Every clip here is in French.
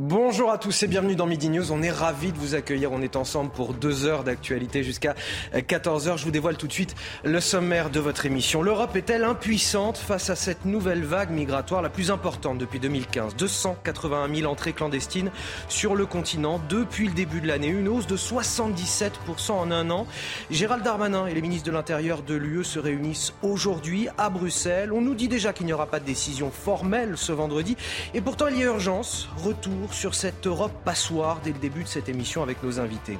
Bonjour à tous et bienvenue dans Midi News. On est ravis de vous accueillir. On est ensemble pour deux heures d'actualité jusqu'à 14h. Je vous dévoile tout de suite le sommaire de votre émission. L'Europe est-elle impuissante face à cette nouvelle vague migratoire la plus importante depuis 2015 281 000 entrées clandestines sur le continent depuis le début de l'année. Une hausse de 77% en un an. Gérald Darmanin et les ministres de l'Intérieur de l'UE se réunissent aujourd'hui à Bruxelles. On nous dit déjà qu'il n'y aura pas de décision formelle ce vendredi. Et pourtant, il y a urgence. Retour sur cette Europe passoire dès le début de cette émission avec nos invités.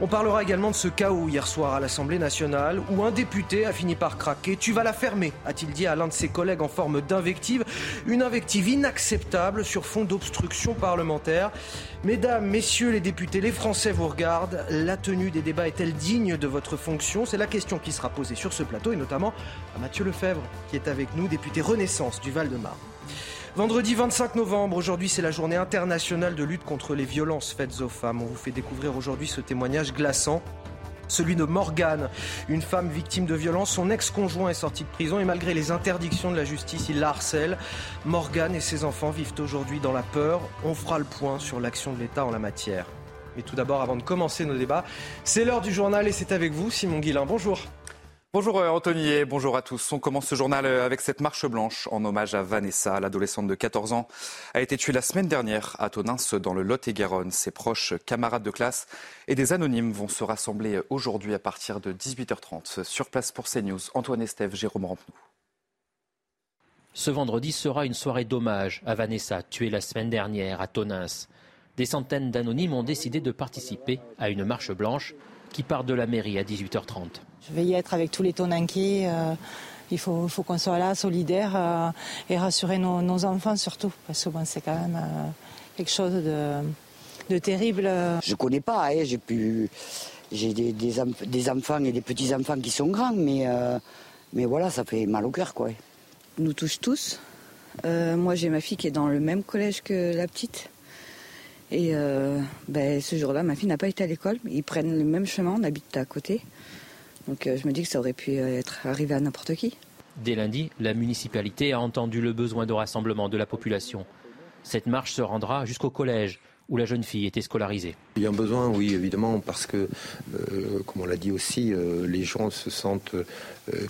On parlera également de ce chaos hier soir à l'Assemblée nationale où un député a fini par craquer. Tu vas la fermer, a-t-il dit à l'un de ses collègues en forme d'invective. Une invective inacceptable sur fond d'obstruction parlementaire. Mesdames, messieurs les députés, les Français vous regardent. La tenue des débats est-elle digne de votre fonction? C'est la question qui sera posée sur ce plateau et notamment à Mathieu Lefebvre qui est avec nous, député Renaissance du Val-de-Marne. Vendredi 25 novembre, aujourd'hui c'est la journée internationale de lutte contre les violences faites aux femmes. On vous fait découvrir aujourd'hui ce témoignage glaçant celui de Morgane, une femme victime de violences. Son ex-conjoint est sorti de prison et malgré les interdictions de la justice, il la harcèle. Morgane et ses enfants vivent aujourd'hui dans la peur. On fera le point sur l'action de l'État en la matière. Mais tout d'abord, avant de commencer nos débats, c'est l'heure du journal et c'est avec vous, Simon Guillain. Bonjour. Bonjour euh, Anthony et bonjour à tous. On commence ce journal euh, avec cette marche blanche en hommage à Vanessa, l'adolescente de 14 ans, a été tuée la semaine dernière à Tonins dans le Lot-et-Garonne. Ses proches, camarades de classe et des anonymes vont se rassembler aujourd'hui à partir de 18h30. Sur place pour CNews, Antoine Estève, Jérôme Rampenou. Ce vendredi sera une soirée d'hommage à Vanessa, tuée la semaine dernière à Tonins. Des centaines d'anonymes ont décidé de participer à une marche blanche qui part de la mairie à 18h30. Je vais y être avec tous les Tonanquais. Euh, il faut, faut qu'on soit là, solidaire euh, et rassurer nos, enfants surtout, parce que bon, c'est quand même euh, quelque chose de, terrible. Je connais pas, hein, j'ai pu, j'ai des, des, enfants et des petits enfants qui sont grands, mais mais voilà, ça fait mal au cœur, quoi. Nous touche tous. moi, j'ai ma fille qui est dans le même collège que la petite. Et ben, ce jour-là, ma fille n'a pas été à l'école. Ils prennent le même chemin, on habite à côté. Donc euh, je me dis que ça aurait pu euh, être arrivé à n'importe qui. Dès lundi, la municipalité a entendu le besoin de rassemblement de la population. Cette marche se rendra jusqu'au collège où la jeune fille était scolarisée. Il y a un besoin, oui, évidemment, parce que, euh, comme on l'a dit aussi, les gens se sentent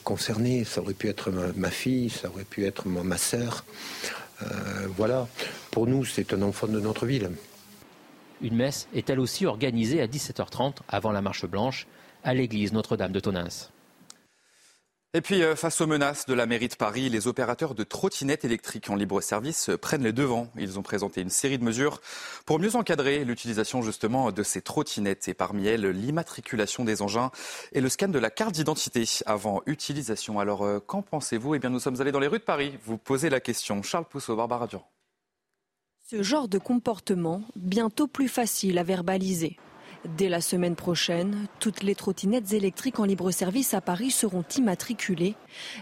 concernés. Ça aurait pu être ma, fille, ça aurait pu être ma, ma sœur. voilà. Pour nous, c'est un enfant de notre ville. Une messe est elle aussi organisée à 17h30 avant la marche blanche à l'église Notre-Dame de Tonins. Et puis, euh, face aux menaces de la mairie de Paris, les opérateurs de trottinettes électriques en libre service prennent les devants. Ils ont présenté une série de mesures pour mieux encadrer l'utilisation justement de ces trottinettes et parmi elles l'immatriculation des engins et le scan de la carte d'identité avant utilisation. Alors, euh, qu'en pensez-vous? Eh bien, nous sommes allés dans les rues de Paris. Vous posez la question. Charles Pousseau, Barbara Durand. Ce genre de comportement, bientôt plus facile à verbaliser. Dès la semaine prochaine, toutes les trottinettes électriques en libre service à Paris seront immatriculées.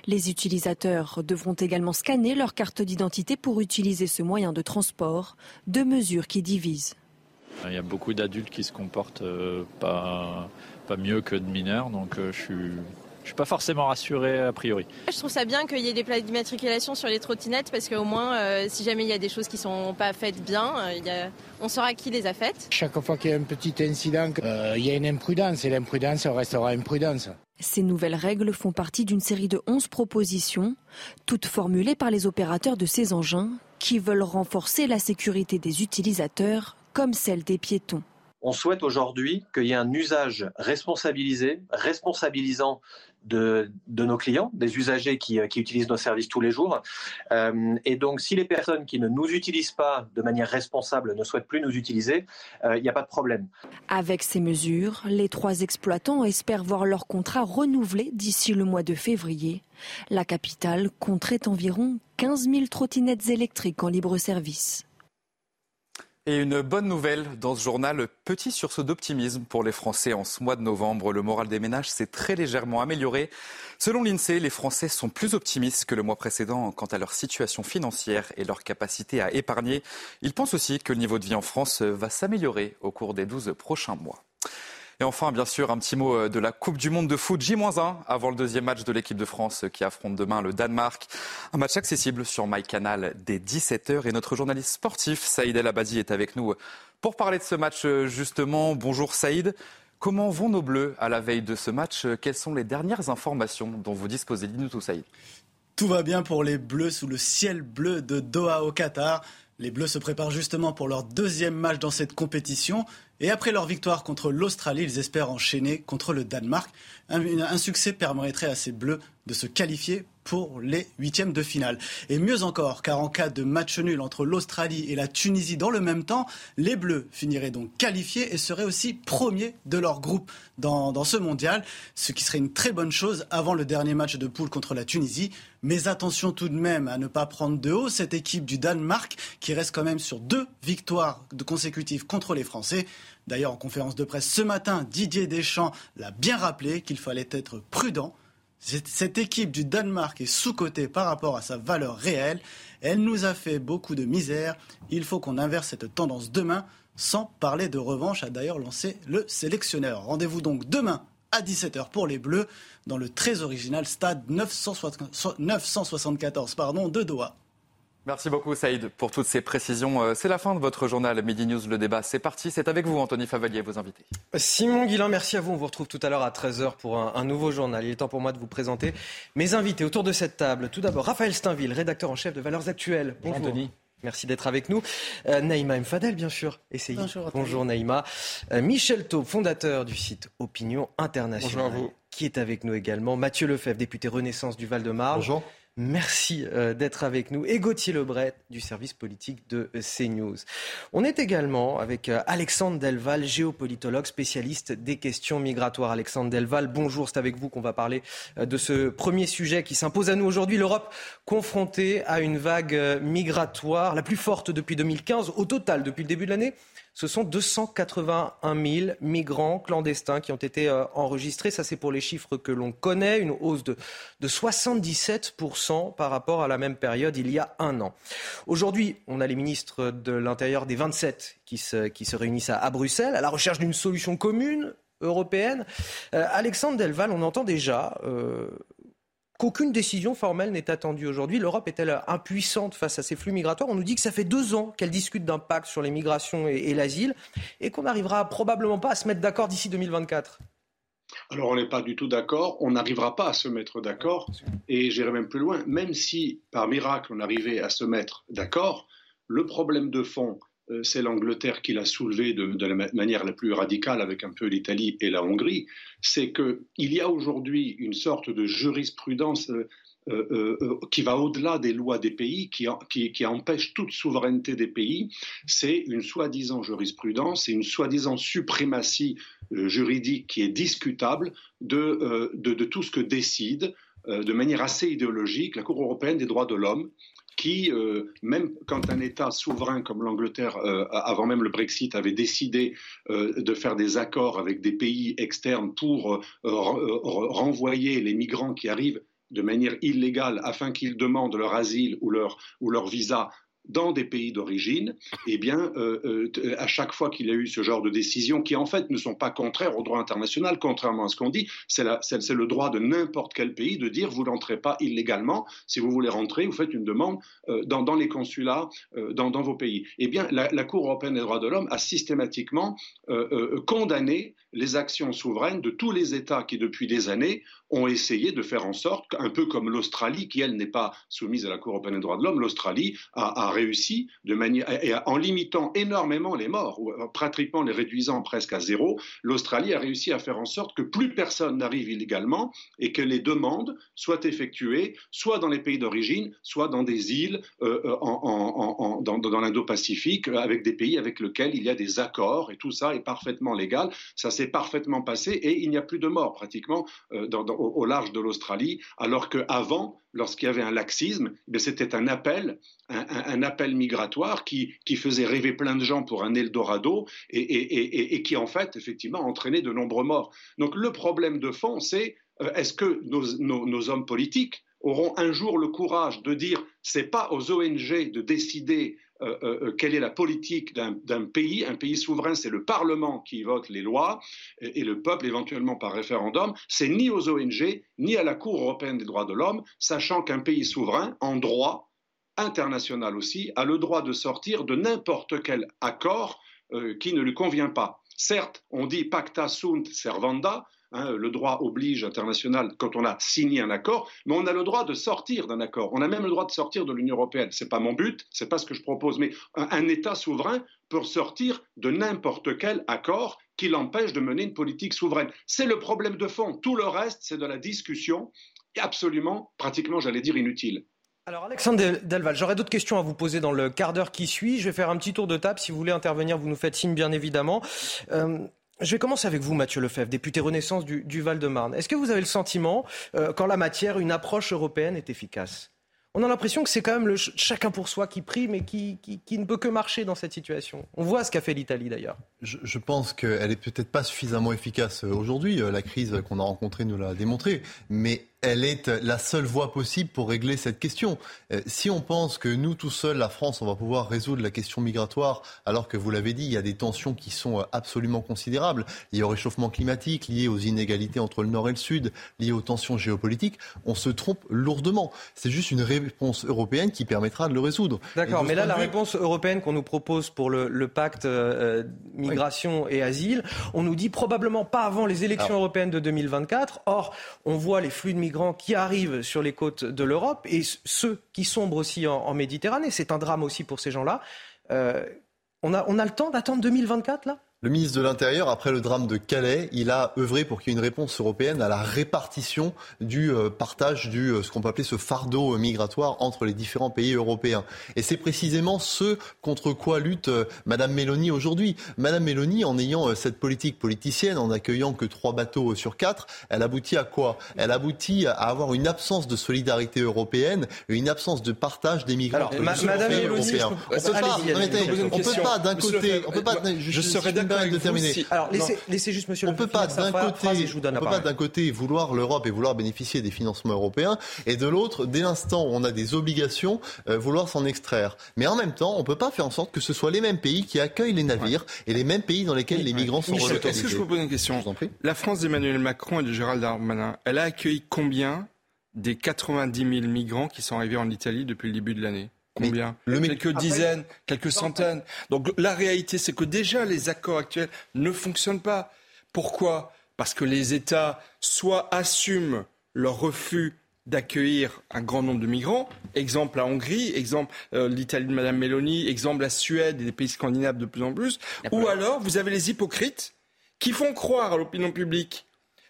Les utilisateurs devront également scanner leur carte d'identité pour utiliser ce moyen de transport, deux mesures qui divisent. Il y a beaucoup d'adultes qui se comportent euh, pas, pas mieux que de mineurs, donc euh, je suis je suis pas forcément rassuré a priori. Je trouve ça bien qu'il y ait des plaques d'immatriculation sur les trottinettes parce qu'au moins, euh, si jamais il y a des choses qui sont pas faites bien, euh, on saura qui les a faites. Chaque fois qu'il y a un petit incident, euh, il y a une imprudence et l'imprudence restera imprudence. Ces nouvelles règles font partie d'une série de 11 propositions, toutes formulées par les opérateurs de ces engins qui veulent renforcer la sécurité des utilisateurs comme celle des piétons. On souhaite aujourd'hui qu'il y ait un usage responsabilisé, responsabilisant de, nos clients, des usagers qui, utilisent nos services tous les jours. et donc, si les personnes qui ne nous utilisent pas de manière responsable ne souhaitent plus nous utiliser, il n'y a pas de problème. Avec ces mesures, les trois exploitants espèrent voir leur contrat renouvelé d'ici le mois de février. La capitale compterait environ 15 000 trottinettes électriques en libre service. Et une bonne nouvelle dans ce journal, petit sursaut d'optimisme pour les Français en ce mois de novembre. Le moral des ménages s'est très légèrement amélioré. Selon l'INSEE, les Français sont plus optimistes que le mois précédent quant à leur situation financière et leur capacité à épargner. Ils pensent aussi que le niveau de vie en France va s'améliorer au cours des 12 prochains mois. Et enfin, bien sûr, un petit mot euh, de la Coupe du Monde de foot J-1 avant le deuxième match de l'équipe de France euh, qui affronte demain le Danemark. Un match accessible sur MyCanal dès 17h. Et notre journaliste sportif, Saïd El Abadi, est avec nous pour parler de ce match euh, justement. Bonjour Saïd. Comment vont nos Bleus à la veille de ce match Quelles sont les dernières informations dont vous disposez? Dites-nous tout, Saïd. Tout va bien pour les Bleus sous le ciel bleu de Doha au Qatar. Les Bleus se préparent justement pour leur deuxième match dans cette compétition. Et après leur victoire contre l'Australie, ils espèrent enchaîner contre le Danemark. Un, succès permettrait à ces Bleus de se qualifier pour les huitièmes de finale. Et mieux encore, car en cas de match nul entre l'Australie et la Tunisie dans le même temps, les Bleus finiraient donc qualifiés et seraient aussi premiers de leur groupe dans, dans ce mondial, ce qui serait une très bonne chose avant le dernier match de poule contre la Tunisie. Mais attention tout de même à ne pas prendre de haut cette équipe du Danemark qui reste quand même sur deux victoires consécutives contre les Français. D'ailleurs, en conférence de presse ce matin, Didier Deschamps l'a bien rappelé qu'il fallait être prudent cette équipe du Danemark est sous-cotée par rapport à sa valeur réelle. Elle nous a fait beaucoup de misère. Il faut qu'on inverse cette tendance demain, sans parler de revanche, a d'ailleurs lancé le sélectionneur. Rendez-vous donc demain à 17h pour les Bleus dans le très original stade 974 pardon, de Doha. Merci beaucoup Saïd pour toutes ces précisions. Euh, c'est la fin de votre journal Midi News Le Débat. C'est parti, c'est avec vous Anthony Favalier, vos invités. Simon Guillain, merci à vous. On vous retrouve tout à l'heure à 13h pour un, nouveau journal. Il est temps pour moi de vous présenter mes invités autour de cette table. Tout d'abord, Raphaël Steinville, rédacteur en chef de Valeurs Actuelles. Bonjour Anthony. Merci d'être avec nous. Euh, Naïma Mfadel, bien sûr. Essayez. Bonjour, Bonjour Naïma. Euh, Michel Taub, fondateur du site Opinion Internationale. Bonjour à vous. Qui est avec nous également. Mathieu Lefebvre, député Renaissance du Val-de-Marne. Bonjour. Merci euh, d'être avec nous. Et Gauthier Lebret du service politique de CNews. On est également avec euh, Alexandre Delval, géopolitologue spécialiste des questions migratoires. Alexandre Delval, bonjour, c'est avec vous qu'on va parler euh, de ce premier sujet qui s'impose à nous aujourd'hui. L'Europe confrontée à une vague migratoire, la plus forte depuis 2015, au total depuis le début de l'année ce sont 281 000 migrants clandestins qui ont été euh, enregistrés. Ça, c'est pour les chiffres que l'on connaît, une hausse de, 77% par rapport à la même période il y a un an. Aujourd'hui, on a les ministres de l'Intérieur des 27 qui se, qui se réunissent à, Bruxelles à la recherche d'une solution commune européenne. Euh, Alexandre Delval, on entend déjà euh, qu'aucune décision formelle n'est attendue. Aujourd'hui. L'Europe est-elle impuissante face à ces flux migratoires? On nous dit que ça fait deux ans qu'elle discute d'un pacte sur les migrations et, l'asile et qu'on n'arrivera probablement pas à se mettre d'accord d'ici 2024. Alors on n'est pas du tout d'accord, on n'arrivera pas à se mettre d'accord, et j'irai même plus loin, même si par miracle on arrivait à se mettre d'accord, le problème de fond, c'est l'Angleterre qui l'a soulevé de, la manière la plus radicale avec un peu l'Italie et la Hongrie, c'est qu'il y a aujourd'hui une sorte de jurisprudence euh, euh, qui va au-delà des lois des pays, qui, empêche toute souveraineté des pays. C'est une soi-disant jurisprudence et une soi-disant suprématie juridique qui est discutable de, tout ce que décide de manière assez idéologique la Cour européenne des droits de l'homme qui, euh, même quand un État souverain comme l'Angleterre, euh, avant même le Brexit, avait décidé euh, de faire des accords avec des pays externes pour renvoyer les migrants qui arrivent de manière illégale afin qu'ils demandent leur asile ou leur, ou leur visa dans des pays d'origine, eh bien, euh, euh, à chaque fois qu'il y a eu ce genre de décisions qui en fait ne sont pas contraires au droit international, contrairement à ce qu'on dit, c'est le droit de n'importe quel pays de dire vous n'entrez pas illégalement. Si vous voulez rentrer, vous faites une demande euh, dans, les consulats dans, vos pays. Eh bien, la, la, Cour européenne des droits de l'homme a systématiquement condamné les actions souveraines de tous les États qui, depuis des années, ont essayé de faire en sorte, un peu comme l'Australie, qui elle n'est pas soumise à la Cour européenne des droits de l'homme, l'Australie a, a réussi de manière, en limitant énormément les morts, ou pratiquement les réduisant presque à zéro, l'Australie a réussi à faire en sorte que plus personne n'arrive illégalement et que les demandes soient effectuées soit dans les pays d'origine, soit dans des îles euh, euh, en, dans, l'Indo-Pacifique, avec des pays avec lesquels il y a des accords et tout ça est parfaitement légal. Ça s'est parfaitement passé et il n'y a plus de morts pratiquement euh, au, large de l'Australie, alors qu'avant, lorsqu'il y avait un laxisme, eh c'était un appel, un, appel migratoire qui, faisait rêver plein de gens pour un Eldorado et, et, qui en fait effectivement entraînait de nombreux morts. Donc le problème de fond, c'est euh, est-ce que nos, nos, nos hommes politiques auront un jour le courage de dire c'est pas aux ONG de décider euh, euh, euh, quelle est la politique d'un pays? Un pays souverain, c'est le Parlement qui vote les lois et, le peuple éventuellement par référendum. C'est ni aux ONG ni à la Cour européenne des droits de l'homme, sachant qu'un pays souverain, en droit international aussi, a le droit de sortir de n'importe quel accord qui ne lui convient pas. Certes, on dit pacta sunt servanda, Hein, le droit oblige international quand on a signé un accord, mais on a le droit de sortir d'un accord. On a même le droit de sortir de l'Union européenne. Ce n'est pas mon but, ce n'est pas ce que je propose, mais un, État souverain peut sortir de n'importe quel accord qui l'empêche de mener une politique souveraine. C'est le problème de fond. Tout le reste, c'est de la discussion absolument, pratiquement, j'allais dire, inutile. Alors Alexandre Delval, j'aurais d'autres questions à vous poser dans le quart d'heure qui suit. Je vais faire un petit tour de table. Si vous voulez intervenir, vous nous faites signe bien évidemment. Euh, je vais commencer avec vous, Mathieu Lefebvre, député Renaissance du, Val-de-Marne. Est-ce que vous avez le sentiment euh, qu'en la matière, une approche européenne est efficace? On a l'impression que c'est quand même le chacun pour soi qui prime et qui, qui, ne peut que marcher dans cette situation. On voit ce qu'a fait l'Italie d'ailleurs. Je, je, pense qu'elle est peut-être pas suffisamment efficace aujourd'hui. Euh, la crise qu'on a rencontrée nous l'a démontré. Mais elle est la seule voie possible pour régler cette question. Euh, si on pense que nous, tout seuls, la France, on va pouvoir résoudre la question migratoire, alors que vous l'avez dit, il y a des tensions qui sont euh, absolument considérables, liées au réchauffement climatique, liées aux inégalités entre le Nord et le Sud, liées aux tensions géopolitiques, on se trompe lourdement. C'est juste une réponse européenne qui permettra de le résoudre. D'accord, mais là, la réponse européenne qu'on nous propose pour le, pacte euh, migration et asile, on nous dit probablement pas avant les élections européennes de 2024. Or, on voit les flux de migrants qui arrivent sur les côtes de l'Europe et ceux qui sombrent aussi en, Méditerranée. C'est un drame aussi pour ces gens-là. Euh, on, a, on a le temps d'attendre 2024 là? Le ministre de l'Intérieur, après le drame de Calais, il a œuvré pour qu'il y ait une réponse européenne à la répartition du euh, partage du euh, ce qu'on peut appeler ce fardeau euh, migratoire entre les différents pays européens. Et c'est précisément ce contre quoi lutte Madame Mélanie aujourd'hui. Madame Mélanie, en ayant cette politique politicienne, en accueillant que trois bateaux sur quatre, elle aboutit à quoi? Elle aboutit à avoir une absence de solidarité européenne, une absence de partage des migrants. Alors, Madame Mélanie, on peut pas d'un côté, on peut pas. Je serais d'accord alors, laissez, juste monsieur On ne peut pas d'un côté, on peut pas d'un côté vouloir l'Europe et vouloir bénéficier des financements européens, et de l'autre, dès l'instant où on a des obligations, euh, vouloir s'en extraire. Mais en même temps, on ne peut pas faire en sorte que ce soit les mêmes pays qui accueillent les navires et les mêmes pays dans lesquels les migrants sont relocalisés. Est-ce que je peux poser une question La France d'Emmanuel Macron et de Gérald Darmanin, elle a accueilli combien des 90 000 migrants qui sont arrivés en Italie depuis le début de l'année? Combien Quelques dizaines, quelques centaines. Donc la réalité, c'est que déjà les accords actuels ne fonctionnent pas. Pourquoi? Parce que les États soit assument leur refus d'accueillir un grand nombre de migrants. Exemple la Hongrie, exemple euh, l'Italie de Mme Meloni, exemple la Suède et les pays scandinaves de plus en plus. Ou alors vous avez les hypocrites qui font croire à l'opinion publique,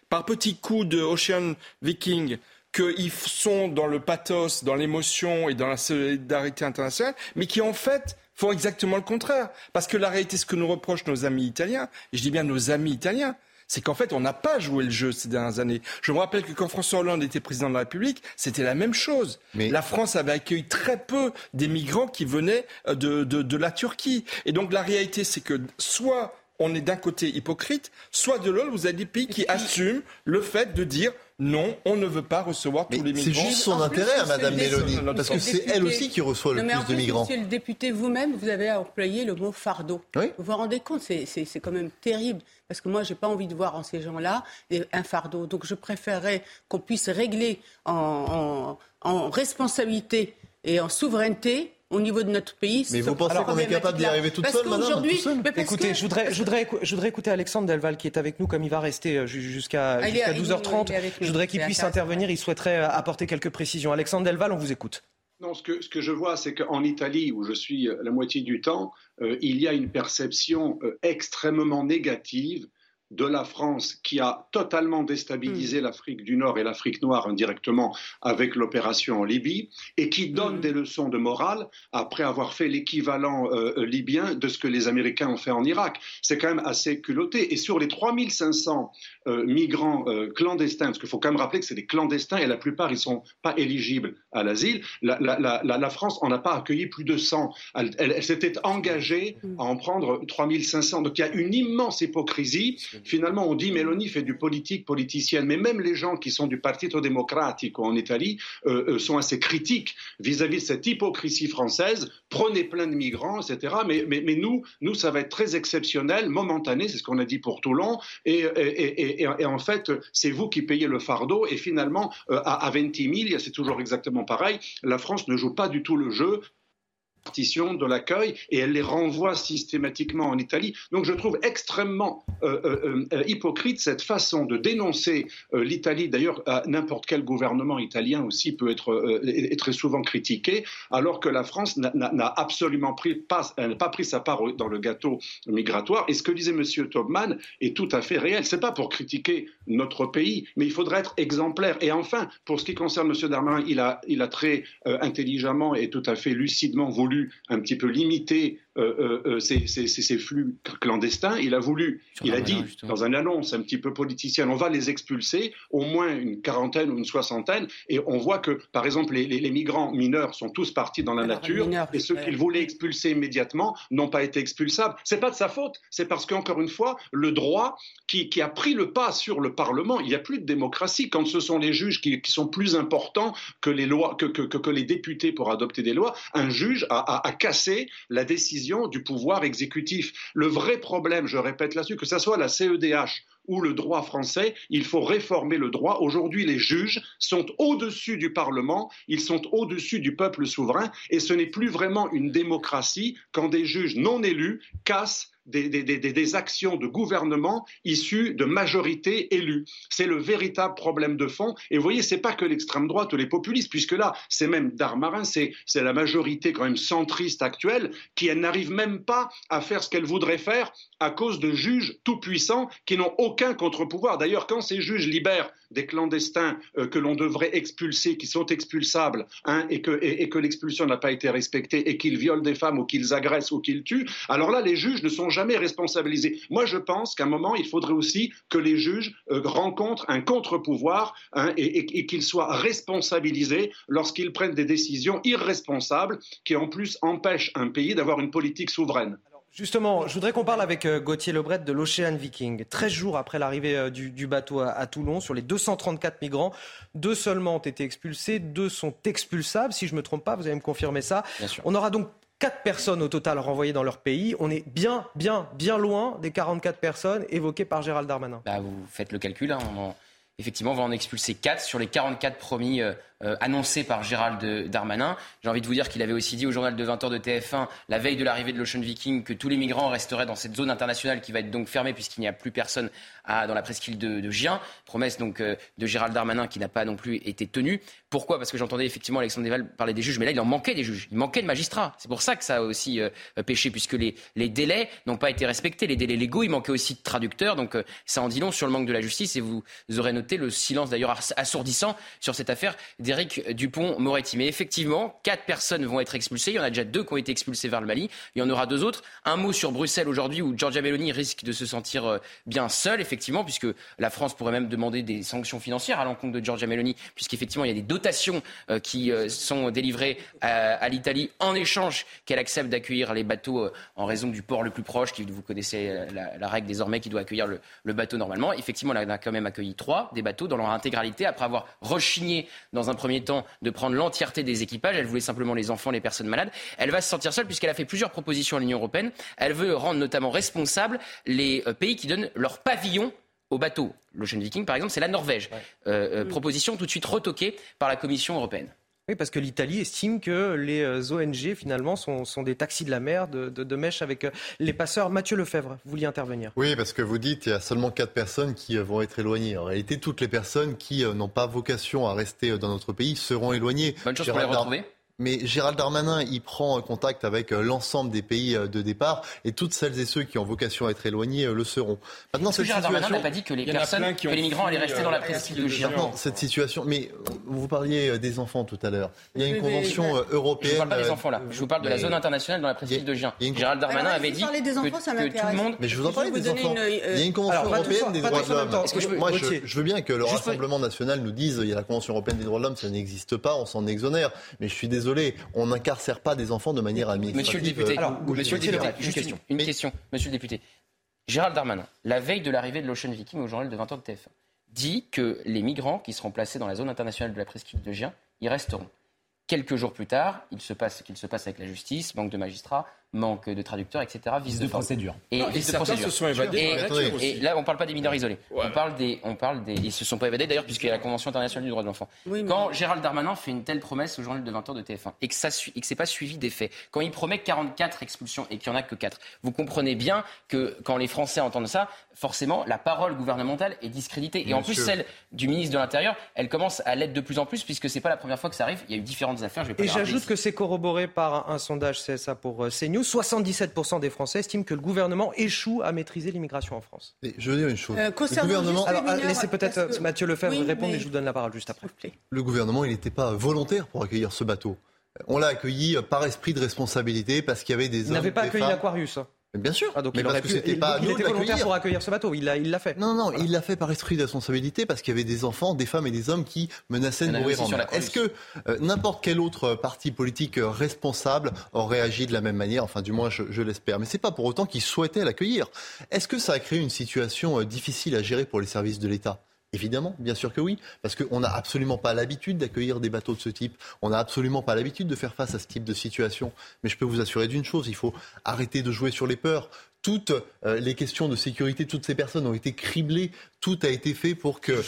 par petits coups de Ocean Viking, qu'ils sont dans le pathos, dans l'émotion et dans la solidarité internationale, mais qui en fait font exactement le contraire. Parce que la réalité, ce que nous reprochent nos amis italiens, et je dis bien nos amis italiens, c'est qu'en fait, on n'a pas joué le jeu ces dernières années. Je me rappelle que quand François Hollande était président de la République, c'était la même chose. Mais... La France avait accueilli très peu des migrants qui venaient euh, de, de, de la Turquie. Et donc la réalité, c'est que soit on est d'un côté hypocrite, soit de l'autre, vous avez des pays qui assument le fait de dire non, on ne veut pas recevoir tous les migrants. C'est juste son intérêt à Madame Mélanie, parce que c'est elle aussi qui reçoit le plus de migrants. Monsieur le député, vous-même, vous avez employé le mot fardeau. Vous vous rendez compte, c'est quand même terrible, parce que moi, j'ai pas envie de voir en ces gens-là un fardeau. Donc, je préférerais qu'on puisse régler en, en responsabilité et en souveraineté au niveau de notre pays. Mais vous pensez qu'on est capable d'y arriver toute seule, madame Écoutez, je, voudrais, je, voudrais, je voudrais écouter Alexandre Delval qui est avec nous, comme il va rester euh, jusqu'à 12h30. je voudrais qu'il puisse intervenir, il souhaiterait euh, apporter quelques précisions. Alexandre Delval, on vous écoute. Non, ce que, ce que je vois, c'est qu'en Italie, où je suis la moitié du temps, il y a une perception extrêmement négative de la France qui a totalement déstabilisé mm. l'Afrique du Nord et l'Afrique noire indirectement avec l'opération en Libye et qui donne mm. des leçons de morale après avoir fait l'équivalent euh, libyen de ce que les Américains ont fait en Irak. C'est quand même assez culotté. Et sur les 3500 euh, migrants euh, clandestins, parce qu'il faut quand même rappeler que c'est des clandestins et la plupart ils sont pas éligibles à l'asile, la, France en a pas accueilli plus de 100. Elle, s'était engagée mm. à en prendre 3500. Donc il y a une immense hypocrisie finalement, on dit Mélanie fait du politique politicienne, mais même les gens qui sont du Partito Democratico en Italie euh, euh, sont assez critiques vis-à-vis de cette hypocrisie française. Prenez plein de migrants, etc. Mais, nous, ça va être très exceptionnel, momentané, c'est ce qu'on a dit pour Toulon. Et, en fait, c'est vous qui payez le fardeau. Et finalement, euh, à, à 20 000, c'est toujours exactement pareil. La France ne joue pas du tout le jeu de l'accueil et elle les renvoie systématiquement en Italie. Donc je trouve extrêmement euh, euh, euh, hypocrite cette façon de dénoncer l'Italie. D'ailleurs, n'importe quel gouvernement italien aussi peut être très souvent critiqué, alors que la France n'a absolument pas, pris sa part dans le gâteau migratoire. Et ce que disait M. Tobman est tout à fait réel. C'est pas pour critiquer notre pays, mais il faudrait être exemplaire. Et enfin, pour ce qui concerne M. Darmanin, il a très intelligemment et tout à fait lucidement voulu un petit peu limiter euh, euh, euh, ces, flux clandestins. Il a voulu, il a dit dans une annonce un petit peu politicienne, on va les expulser, au moins une quarantaine ou une soixantaine, et on voit que, par exemple, les, migrants mineurs sont tous partis dans la nature, et ceux qu'il voulait expulser immédiatement n'ont pas été expulsables. C'est pas de sa faute, c'est parce qu'encore une fois, le droit qui, a pris le pas sur le Parlement, il n'y a plus de démocratie quand ce sont les juges qui, sont plus importants que les lois, que, que, les députés pour adopter des lois. Un juge a cassé la décision du pouvoir exécutif. Le vrai problème, je répète là-dessus, que ce soit la CEDH ou le droit français, il faut réformer le droit. Aujourd'hui, les juges sont au-dessus du Parlement, ils sont au-dessus du peuple souverain, et ce n'est plus vraiment une démocratie quand des juges non élus cassent des, actions de gouvernement issues de majorités élues. C'est le véritable problème de fond. Et vous voyez, c'est pas que l'extrême droite ou les populistes, puisque là, c'est même Darmarin, c'est la majorité quand même centriste actuelle qui n'arrive même pas à faire ce qu'elle voudrait faire à cause de juges tout-puissants qui n'ont aucun contre-pouvoir. D'ailleurs, quand ces juges libèrent des clandestins euh, que l'on devrait expulser, qui sont expulsables, hein, et que, l'expulsion n'a pas été respectée, et qu'ils violent des femmes ou qu'ils agressent ou qu'ils tuent, alors là, les juges ne sont jamais responsabilisés. Moi, je pense qu'à un moment, il faudrait aussi que les juges euh, rencontrent un contre-pouvoir hein, et qu'ils soient responsabilisés lorsqu'ils prennent des décisions irresponsables qui, en plus, empêchent un pays d'avoir une politique souveraine. Justement, je voudrais qu'on parle avec euh, Gauthier Lebret de l'Ocean Viking. 13 jours après l'arrivée euh, du, bateau à, Toulon, sur les 234 migrants, deux seulement ont été expulsés, deux sont expulsables, si je ne me trompe pas, vous allez me confirmer ça. On aura donc quatre personnes au total renvoyées dans leur pays. On est bien, bien, bien loin des 44 personnes évoquées par Gérald Darmanin. Bah, vous faites le calcul. Hein. Effectivement, on va en expulser 4 sur les 44 promis euh, euh, annoncé par Gérald Darmanin. J'ai envie de vous dire qu'il avait aussi dit au journal de 20h de TF1, la veille de l'arrivée de l'Ocean Viking, que tous les migrants resteraient dans cette zone internationale qui va être donc fermée puisqu'il n'y a plus personne dans la presqu'île de, de Gien. Promesse donc euh, de Gérald Darmanin qui n'a pas non plus été tenue. Pourquoi? Parce que j'entendais effectivement Alexandre Deval parler des juges, mais là il en manquait des juges, il manquait de magistrats. C'est pour ça que ça a aussi euh, péché, puisque les, les délais n'ont pas été respectés, les délais légaux, il manquait aussi de traducteurs, donc ça en dit long sur le manque de la justice, et vous aurez noté le silence d'ailleurs assourdissant sur cette affaire d'Éric Dupont Moretti. Mais effectivement, quatre personnes vont être expulsées. Il y en a déjà deux qui ont été expulsées vers le Mali. Il y en aura deux autres. Un mot sur Bruxelles aujourd'hui où Giorgia Meloni risque de se sentir euh, bien seule, effectivement, puisque la France pourrait même demander des sanctions financières à l'encontre de Giorgia Meloni, puisqu'effectivement, il y a des dotations euh, qui euh, sont délivrées à, l'Italie en échange qu'elle accepte d'accueillir les bateaux en raison du port le plus proche, qui vous connaissez la, règle désormais qui doit accueillir le, le, bateau normalement. Effectivement, elle a quand même accueilli trois des bateaux dans leur intégralité après avoir rechigné dans un premier temps de prendre l'entièreté des équipages. Elle voulait simplement les enfants, les personnes malades. Elle va se sentir seule puisqu'elle a fait plusieurs propositions à l'Union européenne. Elle veut rendre notamment responsables les euh, pays qui donnent leur pavillon aux bateaux. L'Ocean Viking, par exemple, c'est la Norvège. Euh, euh, proposition tout de suite retoquée par la Commission européenne. Oui, parce que l'Italie estime que les euh, ONG, finalement, sont, des taxis de la mer, de, mèche avec euh, les passeurs. Mathieu Lefebvre, vous vouliez intervenir Oui, parce que vous dites qu'il y a seulement quatre personnes qui euh, vont être éloignées. En réalité, toutes les personnes qui n'ont pas vocation à rester dans notre pays seront éloignées. Bonne chance pour les retrouver. Mais Gérald Darmanin, il prend contact avec euh, l'ensemble des pays euh, de départ et toutes celles et ceux qui ont vocation à être éloignés euh, le seront. Maintenant, cette Gérald situation... Darmanin n'a pas dit que les personnes, que les migrants allaient rester dans la presqu'île de Gien. cette situation. Mais vous parliez des enfants tout à l'heure. Il y a une convention européenne. Je ne parle pas des enfants là. Je vous parle de la zone internationale dans la presqu'île de Gien. Gérald Darmanin avait dit que, tout le monde. Mais je vous en parle des enfants. Il y a une convention européenne des droits de l'homme. Moi, je veux bien que le Rassemblement national nous dise il y a la convention européenne des droits de l'homme, ça n'existe pas, on s'en exonère. Mais je suis désolé, on n'incarcère pas des enfants de manière administrative. Monsieur le député, Alors, monsieur le député, une question. Une question, monsieur le député. Gérald Darmanin, la veille de l'arrivée de l'Ocean Viking au journal de 20h de TF1, dit que les migrants qui seront placés dans la zone internationale de la presqu'île de Gien y resteront. Quelques jours plus tard, il se passe ce qu'il se passe avec la justice, manque de magistrats, manque de traducteurs, etc. Vice de, de procédure. Et, non, vice de procédure. Se sont évadés et, et, là, on ne parle pas des mineurs isolés. On parle des, on parle des, ils se sont pas évadés d'ailleurs puisqu'il y a la Convention internationale du droit de l'enfant. quand Gérald Darmanin fait une telle promesse au journal de 20h de TF1 et que ça et que c'est pas suivi des faits, quand il promet 44 expulsions et qu'il y en a que 4, vous comprenez bien que quand les Français entendent ça, forcément la parole gouvernementale est discréditée. et en plus celle du ministre de l'Intérieur, elle commence à l'être de plus en plus puisque c'est pas la première fois que ça arrive. Il y a eu différentes affaires. Je vais pas et j'ajoute que c'est corroboré par un, sondage CSA pour euh, CNews. 77 des Français estiment que le gouvernement échoue à maîtriser l'immigration en France. je veux dire une chose. Euh, le gouvernement... Alors, laissez peut-être Mathieu Lefebvre répondre et je vous donne la parole juste après. Le gouvernement, il n'était pas volontaire pour accueillir ce bateau. On l'a accueilli par esprit de responsabilité parce qu'il y avait des. Il n'avait pas accueilli l'Aquarius. Bien sûr. Ah, donc il, aurait pu, était pas il était volontaire pour accueillir ce bateau. Il l'a, il l'a fait. Non, non, il l'a fait par esprit de responsabilité parce qu'il y avait des enfants, des femmes et des hommes qui menaçaient de mourir en mer. Est-ce que euh, n'importe quel autre parti politique responsable aurait agi de la même manière? Enfin, du moins, je, je l'espère. Mais c'est pas pour autant qu'il souhaitait l'accueillir. Est-ce que ça a créé une situation euh, difficile à gérer pour les services de l'État? Évidemment, bien sûr que oui, parce qu'on n'a absolument pas l'habitude d'accueillir des bateaux de ce type. On n'a absolument pas l'habitude de faire face à ce type de situation. Mais je peux vous assurer d'une chose, il faut arrêter de jouer sur les peurs. Toutes euh, les questions de sécurité, toutes ces personnes ont été criblées. Tout a été fait pour que.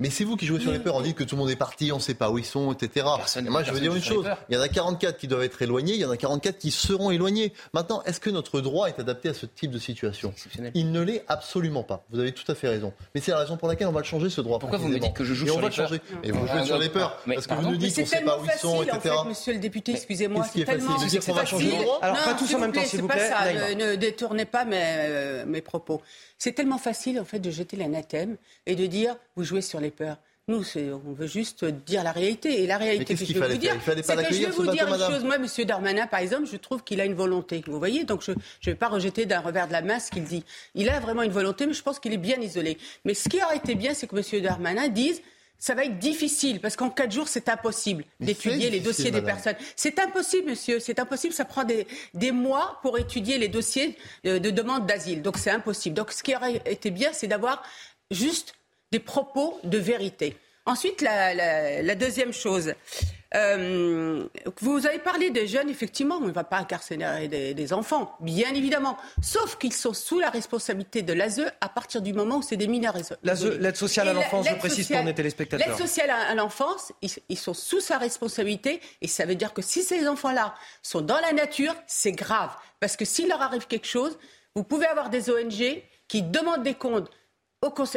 Mais c'est vous qui jouez sur les peurs. On dit que tout le monde est parti, on ne sait pas où ils sont, etc. moi, je veux dire une chose. Il y en a 44 qui doivent être éloignés, il y en a 44 qui seront éloignés. Maintenant, est-ce que notre droit est adapté à ce type de situation? Il ne l'est absolument pas. Vous avez tout à fait raison. Mais c'est la raison pour laquelle on va le changer, ce droit. Pourquoi vous me dites que je joue sur les peurs Et vous jouez sur les peurs. parce que vous nous dites qu'on ne sait pas où ils sont, etc. monsieur le député, excusez-moi. C'est tellement facile. qu'on va changer le droit Alors, pas tous en même temps, s'il vous plaît. Ne détournez pas mes propos. C'est tellement facile, en fait, de jeter l'anathème et de dire vous jouez sur les peurs. Nous, on veut juste dire la réalité. Et la réalité que je vais vous dire, c'est que je vais vous dire une chose. Moi, M. Darmanin, par exemple, je trouve qu'il a une volonté. Vous voyez, donc je ne vais pas rejeter d'un revers de la main ce qu'il dit. Il a vraiment une volonté, mais je pense qu'il est bien isolé. Mais ce qui aurait été bien, c'est que M. Darmanin dise ça va être difficile parce qu'en quatre jours, c'est impossible d'étudier les dossiers des personnes. C'est impossible, monsieur. C'est impossible. Ça prend des, des, mois pour étudier les dossiers de, de demande d'asile. Donc, c'est impossible. Donc, ce qui aurait été bien, c'est d'avoir juste des propos de vérité. Ensuite, la, deuxième chose, euh, vous avez parlé des jeunes, effectivement, on ne va pas incarcérer des, enfants, bien évidemment, sauf qu'ils sont sous la responsabilité de l'ASE à partir du moment où c'est des mineurs. L'ASE, l'aide sociale à l'enfance, je précise pour nos téléspectateurs. L'aide sociale à, l'enfance, ils, ils, sont sous sa responsabilité, et ça veut dire que si ces enfants-là sont dans la nature, c'est grave, parce que s'il leur arrive quelque chose, vous pouvez avoir des ONG qui demandent des comptes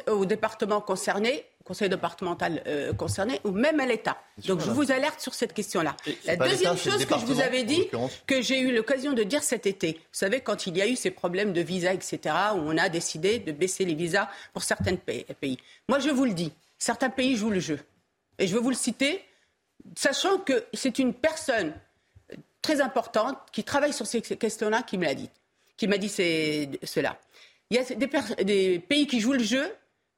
au, département concerné, conseil départemental euh, concerné, ou même à l'État. Donc je vous alerte sur cette question-là. La deuxième chose que je vous avais dit, que j'ai eu l'occasion de dire cet été, vous savez, quand il y a eu ces problèmes de visa, etc., où on a décidé de baisser les visas pour certains pays. Moi, je vous le dis, certains pays jouent le jeu. Et je veux vous le citer, sachant que c'est une personne très importante qui travaille sur ces questions-là qui me l'a dit, qui m'a dit cela. Il y a des, pays qui jouent le jeu,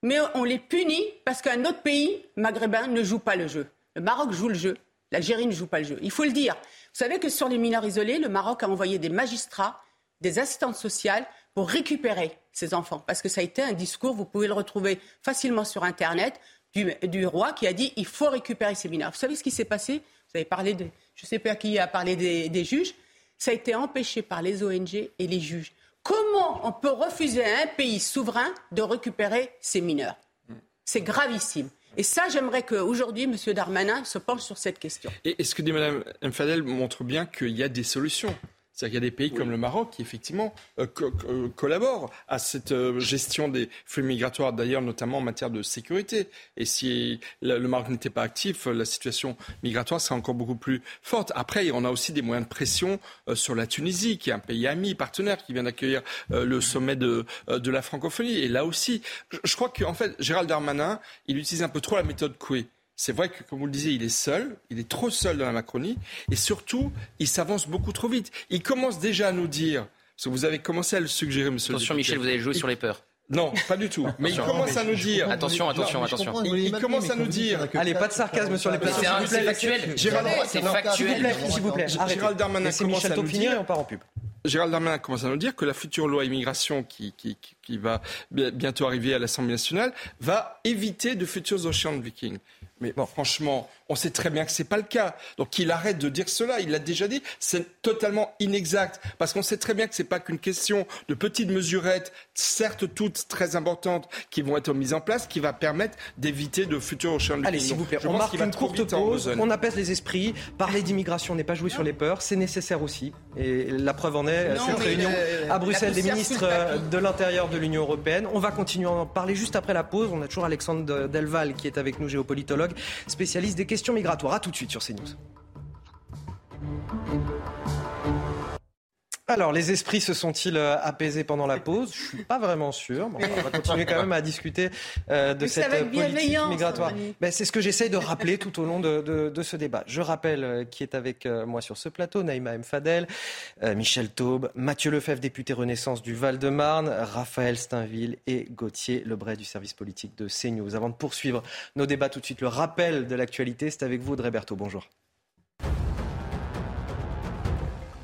mais on les punit parce qu'un autre pays maghrébin ne joue pas le jeu. Le Maroc joue le jeu, l'Algérie ne joue pas le jeu. Il faut le dire. Vous savez que sur les mineurs isolés, le Maroc a envoyé des magistrats, des assistantes sociales pour récupérer ces enfants. Parce que ça a été un discours, vous pouvez le retrouver facilement sur Internet, du, roi qui a dit il faut récupérer ces mineurs. Vous savez ce qui s'est passé? Vous avez parlé de. Je ne sais pas qui a parlé des juges. Ça a été empêché par les ONG et les juges. Comment on peut refuser à un pays souverain de récupérer ses mineurs C'est gravissime. Et ça, j'aimerais qu'aujourd'hui, M. Darmanin se penche sur cette question. Et, ce que dit Mme Mfadel montre bien qu'il y a des solutions. C'est-à-dire qu'il y a des pays comme le Maroc qui, effectivement, euh, collaborent à cette euh, gestion des flux migratoires, d'ailleurs, notamment en matière de sécurité. Et si le Maroc n'était pas actif, la situation migratoire serait encore beaucoup plus forte. Après, on a aussi des moyens de pression euh, sur la Tunisie, qui est un pays ami, partenaire, qui vient d'accueillir le sommet de, de la francophonie. Et là aussi, je crois qu'en fait, Gérald Darmanin, il utilise un peu trop la méthode Coué c'est vrai que, comme vous le disiez, il est seul, il est trop seul dans la Macronie, et surtout, il s'avance beaucoup trop vite. Il commence déjà à nous dire, parce que vous avez commencé à le suggérer, monsieur Attention, Michel, vous avez joué sur les peurs. Non, pas du tout. Mais il commence à nous dire. Attention, attention, attention. Il, commence à nous dire. Allez, pas de sarcasme sur les peurs. C'est factuel. C'est factuel. S'il vous plaît, Gérald Darmanin commence à nous dire. Et on part en pub. Gérald Darmanin commence à nous dire que la future loi immigration qui, qui, qui va bientôt arriver à l'Assemblée nationale va éviter de futurs Ocean Vikings. Mais bon, franchement, on sait très bien que ce n'est pas le cas. Donc qu'il arrête de dire cela. Il l'a déjà dit. C'est totalement inexact. Parce qu'on sait très bien que ce n'est pas qu'une question de petites mesurettes, certes toutes très importantes, qui vont être mises en place, qui va permettre d'éviter de futurs oceans Allez, s'il vous plaît, on marque une courte pause. On apaise les esprits. Parler d'immigration n'est pas jouer sur les peurs. C'est nécessaire aussi. Et la preuve en est, cette réunion à Bruxelles des ministres de l'Intérieur de l'Union européenne. On va continuer à en parler juste après la pause. On a toujours Alexandre Delval qui est avec nous, géopolitologue, spécialiste des questions question migratoire. A tout de suite sur CNews. Alors, les esprits se sont-ils euh, apaisés pendant la pause? Je suis pas vraiment sûr. on va continuer quand même à discuter euh, de cette politique migratoire. Ben, c'est ce que j'essaye de rappeler tout au long de, ce débat. Je rappelle euh, qui est avec moi sur ce plateau Naïma M. Fadel, Michel Taube, Mathieu Lefebvre, député Renaissance du Val-de-Marne, Raphaël Steinville et Gauthier Lebray du service politique de CNews. Avant de poursuivre nos débats tout de suite, le rappel de l'actualité, c'est avec vous Audrey Berthaud. Bonjour.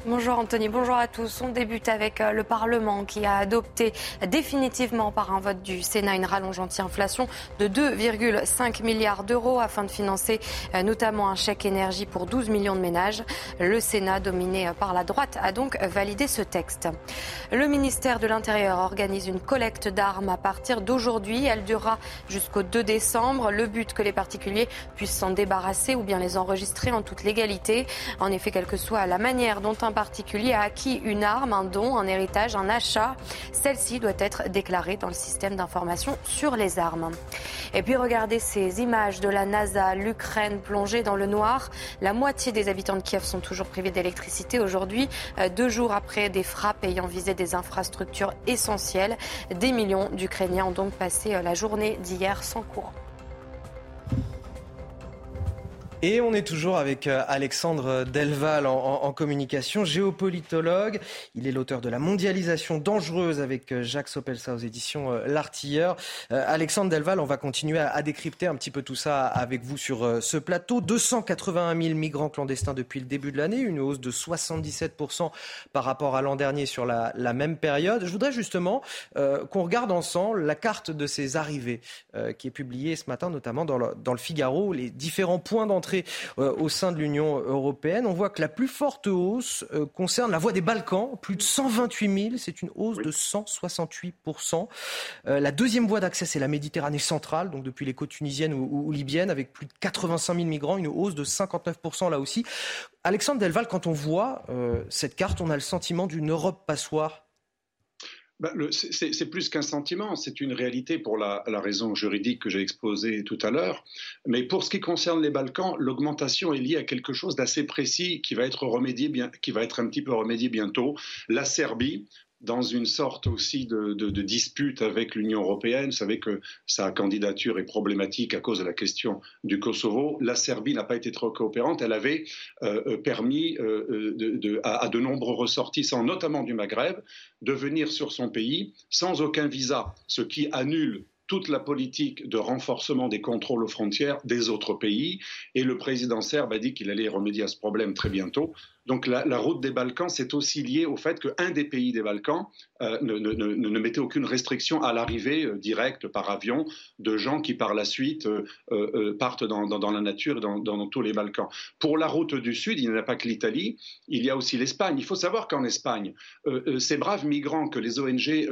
Bonjour Anthony, bonjour à tous. On débute avec euh, le Parlement qui a adopté définitivement par un vote du Sénat une rallonge anti-inflation de 2,5 milliards d'euros afin de financer euh, notamment un chèque énergie pour 12 millions de ménages. Le Sénat, dominé euh, par la droite, a donc validé ce texte. Le ministère de l'Intérieur organise une collecte d'armes à partir d'aujourd'hui. Elle durera jusqu'au 2 décembre. Le but que les particuliers puissent s'en débarrasser ou bien les enregistrer en toute légalité. En effet, quelle que soit la manière dont un particulier a acquis une arme, un don, un héritage, un achat, celle-ci doit être déclarée dans le système d'information sur les armes. Et puis regardez ces images de la NASA, l'Ukraine plongée dans le noir. La moitié des habitants de Kiev sont toujours privés d'électricité aujourd'hui, euh, deux jours après des frappes ayant visé des infrastructures essentielles. Des millions d'Ukrainiens ont donc passé euh, la journée d'hier sans courant. Et on est toujours avec euh, Alexandre Delval en, communication, géopolitologue. Il est l'auteur de La mondialisation dangereuse avec euh, Jacques Sopelsa aux éditions euh, L'Artilleur. Alexandre Delval, on va continuer à, décrypter un petit peu tout ça avec vous sur ce plateau. 281 000 migrants clandestins depuis le début de l'année, une hausse de 77% par rapport à l'an dernier sur la, même période. Je voudrais justement qu'on regarde ensemble la carte de ces arrivées qui est publiée ce matin, notamment dans le, dans le Figaro, les différents points d'entrée euh, au sein de l'Union européenne. On voit que la plus forte hausse euh, concerne la voie des Balkans, plus de 128 000, c'est une hausse de 168% euh, La deuxième voie d'accès, c'est la Méditerranée centrale, donc depuis les côtes tunisiennes ou, libyennes, avec plus de 85 000 migrants, une hausse de 59% là aussi. Alexandre Delval, quand on voit cette carte, on a le sentiment d'une Europe passoire bah, c'est plus qu'un sentiment, c'est une réalité pour la, raison juridique que j'ai exposée tout à l'heure. Mais pour ce qui concerne les Balkans, l'augmentation est liée à quelque chose d'assez précis qui va être remédié, qui va être un petit peu remédié bientôt. La Serbie, dans une sorte aussi de, dispute avec l'Union européenne. Vous savez que sa candidature est problématique à cause de la question du Kosovo. La Serbie n'a pas été trop coopérante. Elle avait euh, euh, permis euh, à, de nombreux ressortissants, notamment du Maghreb, de venir sur son pays sans aucun visa, ce qui annule toute la politique de renforcement des contrôles aux frontières des autres pays. Et le président serbe a dit qu'il allait remédier à ce problème très bientôt. Donc la, route des Balkans, c'est aussi lié au fait qu'un des pays des Balkans euh, ne, mettait aucune restriction à l'arrivée euh, directe par avion de gens qui par la suite euh, partent dans, la nature dans, dans, tous les Balkans. Pour la route du Sud, il n'y a pas que l'Italie, il y a aussi l'Espagne. Il faut savoir qu'en Espagne, ces braves migrants que les ONG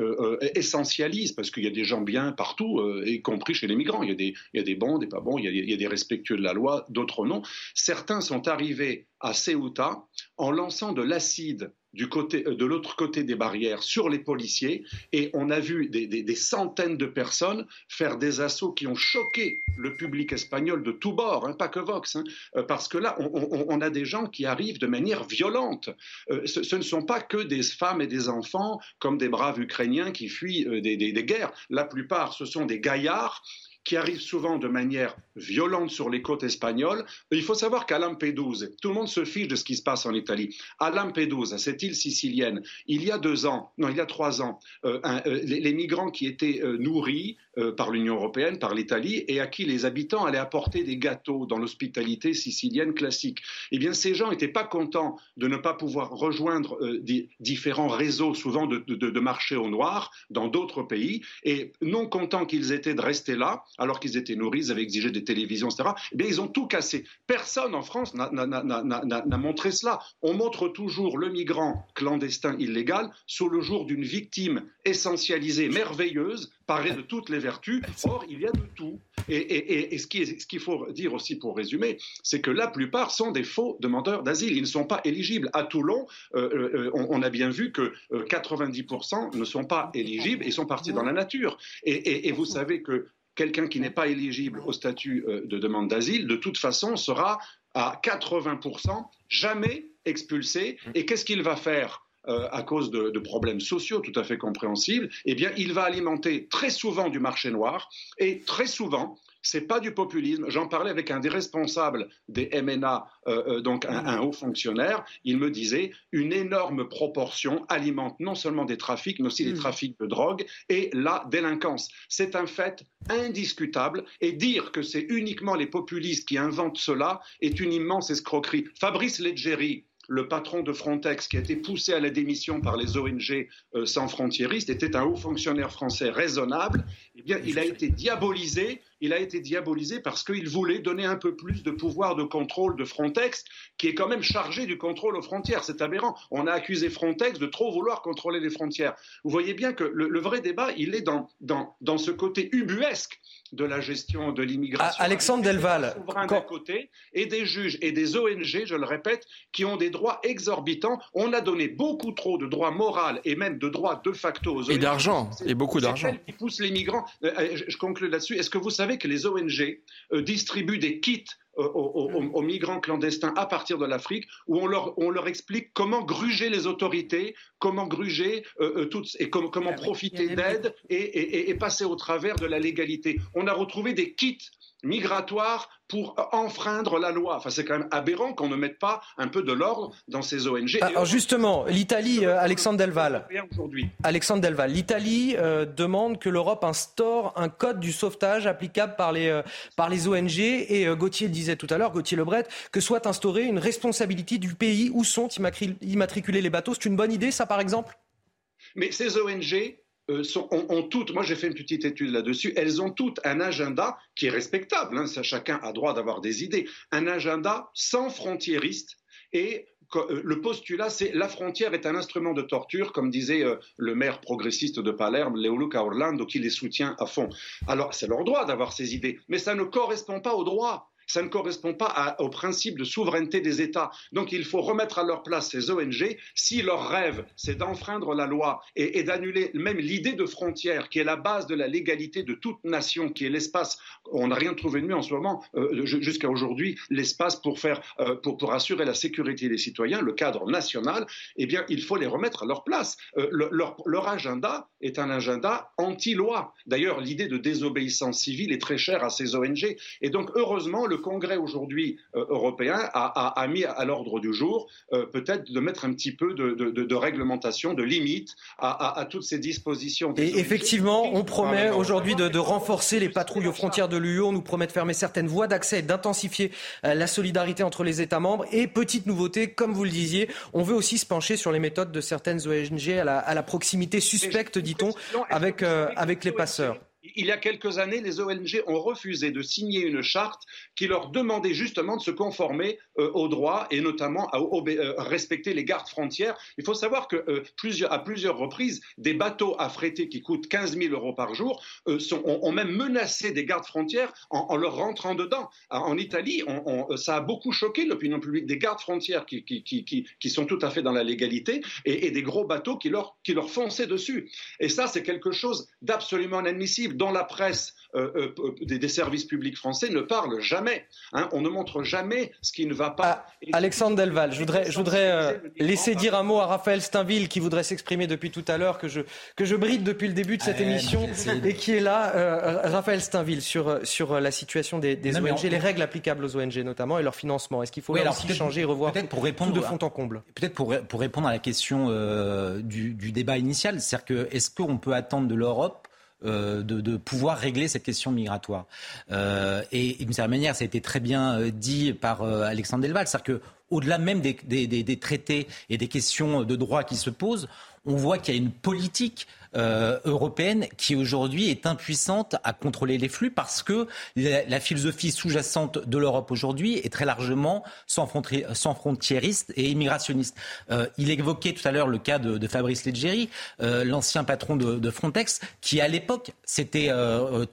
essentialisent, parce qu'il y a des gens bien partout, y compris chez les migrants, il y a des, bons, des pas bons, il y a des respectueux de la loi, d'autres non, certains sont arrivés à Ceuta en lançant de l'acide du côté, euh, de l'autre côté des barrières sur les policiers et on a vu des, centaines de personnes faire des assauts qui ont choqué le public espagnol de tous bords, hein, pas que Vox, hein, euh, parce que là, on, a des gens qui arrivent de manière violente. Euh, ce, ne sont pas que des femmes et des enfants comme des braves Ukrainiens qui fuient des guerres. La plupart, ce sont des gaillards qui arrivent souvent de manière violente sur les côtes espagnoles. Il faut savoir qu'à Lampedusa, tout le monde se fiche de ce qui se passe en Italie. À Lampedusa, cette île sicilienne, il y a deux ans, non, il y a trois ans, euh, euh, les, migrants qui étaient euh, nourris par l'Union européenne, par l'Italie, et à qui les habitants allaient apporter des gâteaux dans l'hospitalité sicilienne classique. Eh bien, ces gens n'étaient pas contents de ne pas pouvoir rejoindre des différents réseaux, souvent de, de, de marché au noir, dans d'autres pays, et non contents qu'ils étaient de rester là, alors qu'ils étaient nourris, ils avaient exigé des télévisions, etc. Eh bien, ils ont tout cassé. Personne en France n'a montré cela. On montre toujours le migrant clandestin illégal sous le jour d'une victime essentialisée, merveilleuse, parée de toutes les vertus. Or, il y a de tout. Et, ce qu'il faut dire aussi pour résumer, c'est que la plupart sont des faux demandeurs d'asile. Ils ne sont pas éligibles. À Toulon, euh, euh, on, on, a bien vu que 90% euh, ne sont pas éligibles et sont partis dans la nature. Et, vous savez que quelqu'un qui n'est pas éligible au statut de demande d'asile, de toute façon, sera à 80% jamais expulsé. Et qu'est-ce qu'il va faire? Euh, à cause de, de, problèmes sociaux tout à fait compréhensibles, eh bien, il va alimenter très souvent du marché noir et très souvent c'est pas du populisme. J'en parlais avec un des responsables des MNA, euh, euh, donc un, haut fonctionnaire. Il me disait une énorme proportion alimente non seulement des trafics, mais aussi des mm. trafics de drogue et la délinquance. C'est un fait indiscutable. Et dire que c'est uniquement les populistes qui inventent cela est une immense escroquerie. Fabrice Leggeri, le patron de Frontex, qui a été poussé à la démission par les ONG euh, sans frontiéristes, était un haut fonctionnaire français raisonnable. Eh bien, il a été diabolisé. Il a été diabolisé parce qu'il voulait donner un peu plus de pouvoir de contrôle de Frontex, qui est quand même chargé du contrôle aux frontières. C'est aberrant. On a accusé Frontex de trop vouloir contrôler les frontières. Vous voyez bien que le, vrai débat, il est dans, dans, dans ce côté ubuesque de la gestion de l'immigration. Ah, Alexandre Delval. Quand... côté, et des juges et des ONG, je le répète, qui ont des droits exorbitants. On a donné beaucoup trop de droits moraux et même de droits de facto aux ONG. Et d'argent, et beaucoup d'argent. qui poussent les migrants. Euh, euh, je conclue là-dessus. Est-ce que vous savez que les ONG euh, distribuent des kits aux, migrants clandestins à partir de l'Afrique, où on leur, on leur, explique comment gruger les autorités, comment gruger toutes, et comment ah profiter d'aide et, et, passer au travers de la légalité. On a retrouvé des kits migratoires pour enfreindre la loi. Enfin, c'est quand même aberrant qu'on ne mette pas un peu de l'ordre dans ces ONG. Ah, alors justement, l'Italie, euh, Alexandre Delval. Alexandre Delval, l'Italie euh, demande que l'Europe instaure un code du sauvetage applicable par les, euh, par les ONG. Et Gauthier le disait tout à l'heure, Gauthier Lebret, que soit instaurée une responsabilité du pays où sont immatriculés les bateaux. C'est une bonne idée, ça, par exemple? Mais ces ONG, euh, ont, toutes, moi j'ai fait une petite étude là-dessus, elles ont toutes un agenda qui est respectable, hein, chacun a droit d'avoir des idées, un agenda sans frontiériste et euh, le postulat, c'est la frontière est un instrument de torture, comme disait euh, le maire progressiste de Palerme, Leoluca Orlando, qui les soutient à fond. Alors, c'est leur droit d'avoir ces idées, mais ça ne correspond pas au droit ça ne correspond pas au principe de souveraineté des États. Donc il faut remettre à leur place ces ONG. Si leur rêve, c'est d'enfreindre la loi et, d'annuler même l'idée de frontière, qui est la base de la légalité de toute nation, qui est l'espace, on n'a rien trouvé de mieux en ce moment, euh, jusqu'à aujourd'hui, l'espace euh, pour, pour, assurer la sécurité des citoyens, le cadre national, eh bien il faut les remettre à leur place. Euh, leur, leur agenda est un agenda anti-loi. D'ailleurs, l'idée de désobéissance civile est très chère à ces ONG. Et donc, heureusement, le Congrès aujourd'hui euh, européen a, mis à l'ordre du jour euh, peut-être de mettre un petit peu de, réglementation, de limite à, toutes ces dispositions. Et effectivement, on promet aujourd'hui de, renforcer les patrouilles aux frontières de l'UE, on nous promet de fermer certaines voies d'accès et d'intensifier euh, la solidarité entre les États membres. Et petite nouveauté, comme vous le disiez, on veut aussi se pencher sur les méthodes de certaines ONG à la, proximité suspecte, dit-on, avec, avec les passeurs. Il y a quelques années, les ONG ont refusé de signer une charte qui leur demandait justement de se conformer euh, aux droits et notamment à, euh, respecter les gardes frontières. Il faut savoir que euh, plusieurs, à plusieurs reprises, des bateaux affrétés qui coûtent 15 000 euros par jour ont, même menacé des gardes frontières en, leur rentrant dedans. En Italie, ça a beaucoup choqué l'opinion publique des gardes frontières qui, sont tout à fait dans la légalité et, des gros bateaux qui leur, qui leur fonçaient dessus. Et ça, c'est quelque chose d'absolument inadmissible dont la presse euh, euh, euh, des, services publics français ne parle jamais. Hein. on ne montre jamais ce qui ne va pas. Ah, Alexandre Delval, je voudrais, je voudrais laisser dire un mot à Raphaël Steinville qui voudrait s'exprimer depuis tout à l'heure, que je, que je bride depuis le début de cette émission et qui est là. Raphaël Steinville, sur, sur la situation des, ONG, les règles applicables aux ONG notamment et leur financement. Est-ce qu'il faut aussi changer et revoir pour répondre tout de fond en comble? Peut-être pour, pour répondre à la question du, du débat initial, c'est-à-dire que est-ce qu'on peut attendre de l'Europe euh, de, pouvoir régler cette question migratoire. Euh, et, d'une certaine manière, ça a été très bien euh, dit par Alexandre Delval, c'est-à-dire qu'au-delà même des, des, traités et des questions de droit qui se posent, on voit qu'il y a une politique euh, européenne qui aujourd'hui est impuissante à contrôler les flux parce que la, philosophie sous-jacente de l'Europe aujourd'hui est très largement sans, sans frontiériste et immigrationniste. Euh, il évoquait tout à l'heure le cas de, Fabrice Leggeri, euh, l'ancien patron de, de, Frontex, qui à l'époque s'était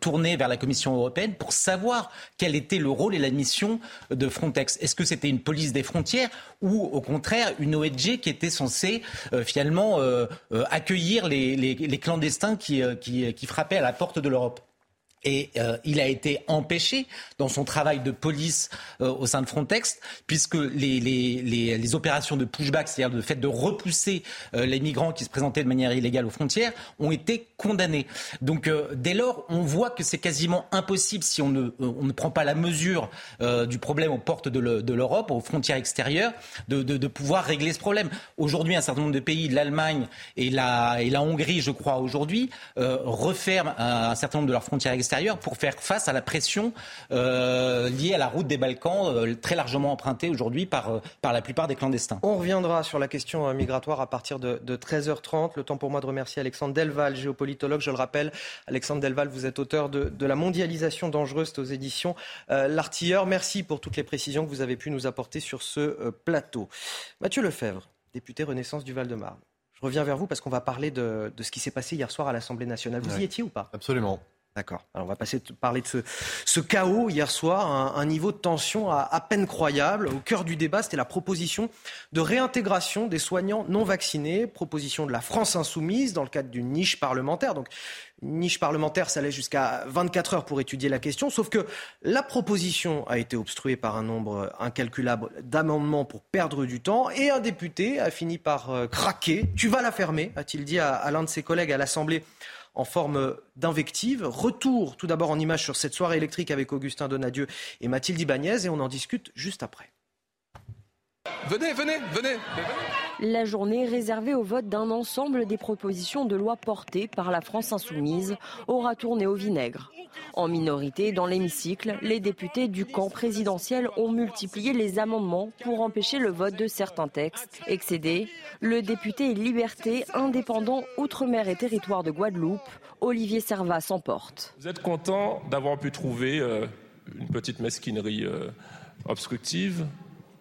tourné vers la Commission européenne pour savoir quel était le rôle et la mission de Frontex. Est-ce que c'était une police des frontières ou au contraire une ONG qui était censée finalement accueillir les, les les clandestins euh, qui frappaient à la porte de l'Europe. Et euh, il a été empêché dans son travail de police euh, au sein de Frontex, puisque les, les, les, opérations de pushback, c'est-à-dire le fait de repousser euh, les migrants qui se présentaient de manière illégale aux frontières, ont été condamnées. Donc dès lors, on voit que c'est quasiment impossible si on ne, on ne prend pas la mesure du problème aux portes de l'Europe, aux frontières extérieures, de, de, pouvoir régler ce problème. Aujourd'hui, un certain nombre de pays, l'Allemagne et la, et la Hongrie, je crois, aujourd'hui, referment un certain nombre de leurs frontières extérieures pour faire face à la pression euh, liée à la route des Balkans, euh, très largement empruntée aujourd'hui par, euh, par la plupart des clandestins. On reviendra sur la question migratoire à partir de, 13h30. Le temps pour moi de remercier Alexandre Delval, géopolitologue. Je le rappelle, Alexandre Delval, vous êtes auteur de, La mondialisation dangereuse aux éditions L'Artilleur. Merci pour toutes les précisions que vous avez pu nous apporter sur ce plateau. Mathieu Lefebvre, député Renaissance du Val-de-Marne. Je reviens vers vous parce qu'on va parler de, ce qui s'est passé hier soir à l'Assemblée nationale. Vous y étiez ou pas? Absolument. D'accord. Alors on va passer parler de ce, chaos hier soir, un, niveau de tension à, peine croyable. Au cœur du débat, c'était la proposition de réintégration des soignants non vaccinés, proposition de la France insoumise dans le cadre d'une niche parlementaire. Donc une niche parlementaire, ça allait jusqu'à 24 heures pour étudier la question, sauf que la proposition a été obstruée par un nombre incalculable d'amendements pour perdre du temps, et un député a fini par euh, craquer. Tu vas la fermer, a-t-il dit à l'un de ses collègues à l'Assemblée en forme d'invective. Retour tout d'abord en image sur cette soirée électrique avec Augustin Donadieu et Mathilde Ibanez et on en discute juste après. Venez, venez, venez. La journée réservée au vote d'un ensemble des propositions de loi portées par la France insoumise aura tourné au vinaigre. En minorité, dans l'hémicycle, les députés du camp présidentiel ont multiplié les amendements pour empêcher le vote de certains textes. Excédé, le député Liberté, indépendant Outre-mer et territoire de Guadeloupe, Olivier Servat s'emporte. Vous êtes content d'avoir pu trouver euh, une petite mesquinerie euh, obstructive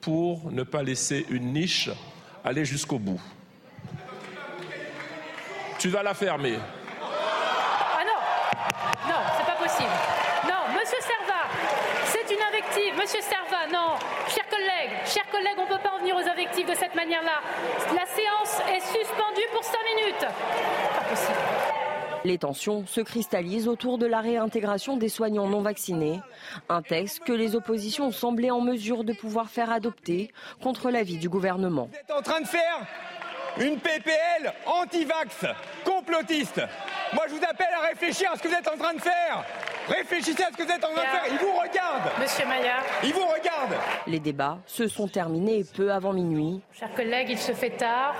pour ne pas laisser une niche aller jusqu'au bout. Tu vas la fermer. Ah non Non, c'est pas possible. Non, monsieur Serva, c'est une invective. Monsieur Serva, non. Chers collègues, chers collègues, on ne peut pas en venir aux invectives de cette manière-là. La séance est suspendue pour 5 minutes. Pas possible. Les tensions se cristallisent autour de la réintégration des soignants non vaccinés, un texte que les oppositions semblé en mesure de pouvoir faire adopter contre l'avis du gouvernement. Une PPL anti-vax, complotiste. Moi, je vous appelle à réfléchir à ce que vous êtes en train de faire. Réfléchissez à ce que vous êtes en train de faire. Ils vous regardent. Monsieur Maillard. Ils vous regardent. Les débats se sont terminés peu avant minuit. Chers collègues, il se fait tard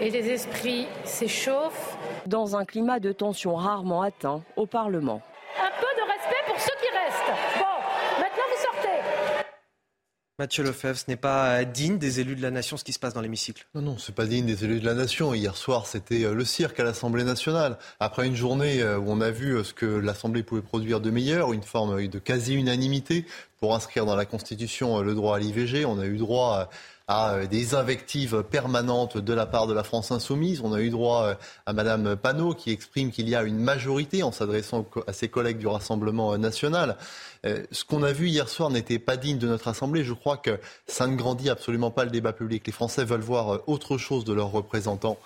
et les esprits s'échauffent. Dans un climat de tension rarement atteint au Parlement. Un peu de respect pour ceux qui restent. Bon, maintenant vous sortez. Mathieu Lefebvre, ce n'est pas digne des élus de la nation ce qui se passe dans l'hémicycle. Non, non, c'est pas digne des élus de la nation. Hier soir, c'était euh, le cirque à l'Assemblée nationale. Après une journée euh, où on a vu euh, ce que l'Assemblée pouvait produire de meilleur, une forme de quasi-unanimité pour inscrire dans la Constitution le droit à l'IVG, on a eu droit à euh, des invectives permanentes de la part de la France insoumise. On a eu droit euh, à Madame Panot qui exprime qu'il y a une majorité en s'adressant à ses collègues du Rassemblement national. Euh, ce qu'on a vu hier soir n'était pas digne de notre Assemblée. Je crois que ça ne grandit absolument pas le débat public. Les Français veulent voir autre chose de leurs représentants.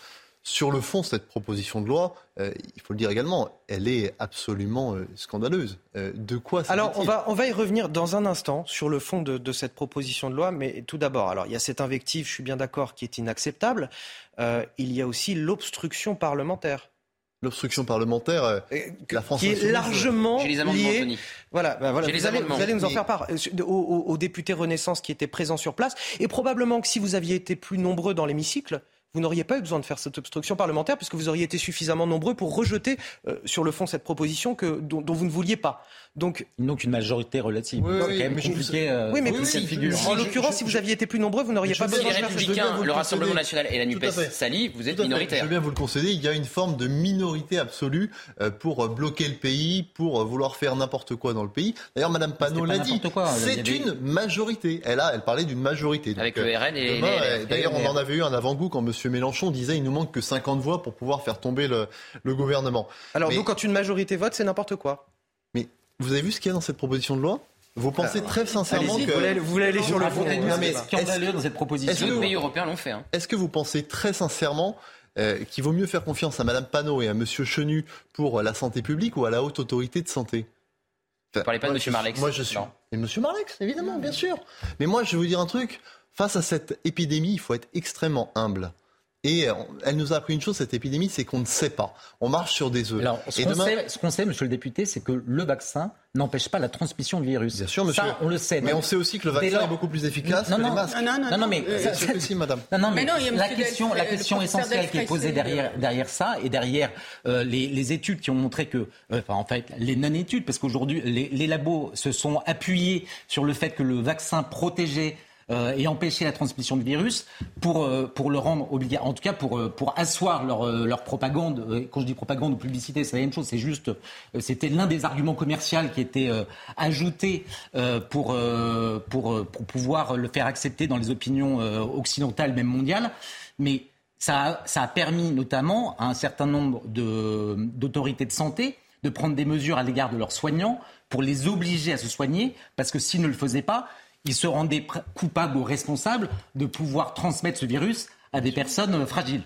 Sur le fond, cette proposition de loi, euh, il faut le dire également, elle est absolument euh, scandaleuse. Euh, de quoi Alors, on va, on va y revenir dans un instant sur le fond de, cette proposition de loi, mais tout d'abord, alors il y a cette invective, je suis bien d'accord, qui est inacceptable. il y a aussi l'obstruction parlementaire. L'obstruction parlementaire, la France qui est largement liée. Voilà, bah voilà vous, allez, vous, allez, nous en faire part aux, aux députés Renaissance qui étaient présents sur place, et probablement que si vous aviez été plus nombreux dans l'hémicycle, vous n'auriez pas eu besoin de faire cette obstruction parlementaire puisque vous auriez été suffisamment nombreux pour rejeter euh, sur le fond cette proposition que, dont, vous ne vouliez pas. Donc, donc une majorité relative. Oui, oui, quand même compliqué. Euh, oui, mais figure. en l'occurrence, si vous aviez été plus nombreux, vous n'auriez pas besoin de faire Républicains, le Rassemblement national et la Nupes s'allient, vous êtes minoritaire. Je veux bien vous le concéder. Il y a une forme de minorité absolue euh, pour bloquer le pays, pour vouloir faire n'importe quoi dans le pays. D'ailleurs, Madame Panot l'a dit. C'est une majorité. Elle a, elle parlait d'une majorité. Avec le RN et. D'ailleurs, on en avait eu un avant-goût quand Monsieur M. Mélenchon disait il nous manque que 50 voix pour pouvoir faire tomber le, gouvernement. Alors donc quand une majorité vote, c'est n'importe quoi. Mais vous avez vu ce qu'il y a dans cette proposition de loi? Vous pensez très sincèrement que vous voulez, aller sur le fond mais scandaleux dans cette proposition. Les pays européens l'ont fait. Hein. Est-ce que vous pensez très sincèrement euh, qu'il vaut mieux faire confiance à Madame Panot et à Monsieur Chenu pour la santé publique ou à la haute autorité de santé? Vous ne parlez pas de Monsieur Marlex Moi, je suis. Et Monsieur Marlex, évidemment, bien sûr. Mais moi, je vais vous dire un truc. Face à cette épidémie, il faut être extrêmement humble. Et euh, elle nous a appris une chose, cette épidémie, c'est qu'on ne sait pas. On marche sur des œufs. Alors, ce qu'on sait, sait, monsieur le député, c'est que le vaccin n'empêche pas la transmission du virus. Bien sûr, monsieur. Ça, on le sait. Mais on sait aussi que le vaccin est beaucoup plus efficace non, que non, les masques. Non, non, non, non mais euh, c'est si, madame. Non, non, mais, la question, la question essentielle qui est posée derrière, derrière ça et derrière euh, les, les, études qui ont montré que, enfin, en fait, les non-études, parce qu'aujourd'hui, les, les labos se sont appuyés sur le fait que le vaccin protégeait euh, et empêcher la transmission du virus pour, euh, pour le rendre obligatoire, en tout cas pour, euh, pour asseoir leur, leur propagande. Quand je dis propagande ou publicité, c'est la même chose, c'est juste, c'était l'un des arguments commerciaux qui était ajouté pour, pour, pour pouvoir le faire accepter dans les opinions occidentales, même mondiales. Mais ça a, ça a permis notamment à un certain nombre d'autorités de, de santé de prendre des mesures à l'égard de leurs soignants pour les obliger à se soigner, parce que s'ils ne le faisaient pas, ils se rendaient coupables ou responsables de pouvoir transmettre ce virus à des personnes euh, fragiles.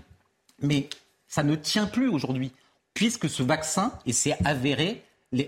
Mais ça ne tient plus aujourd'hui, puisque ce vaccin, et c'est avéré,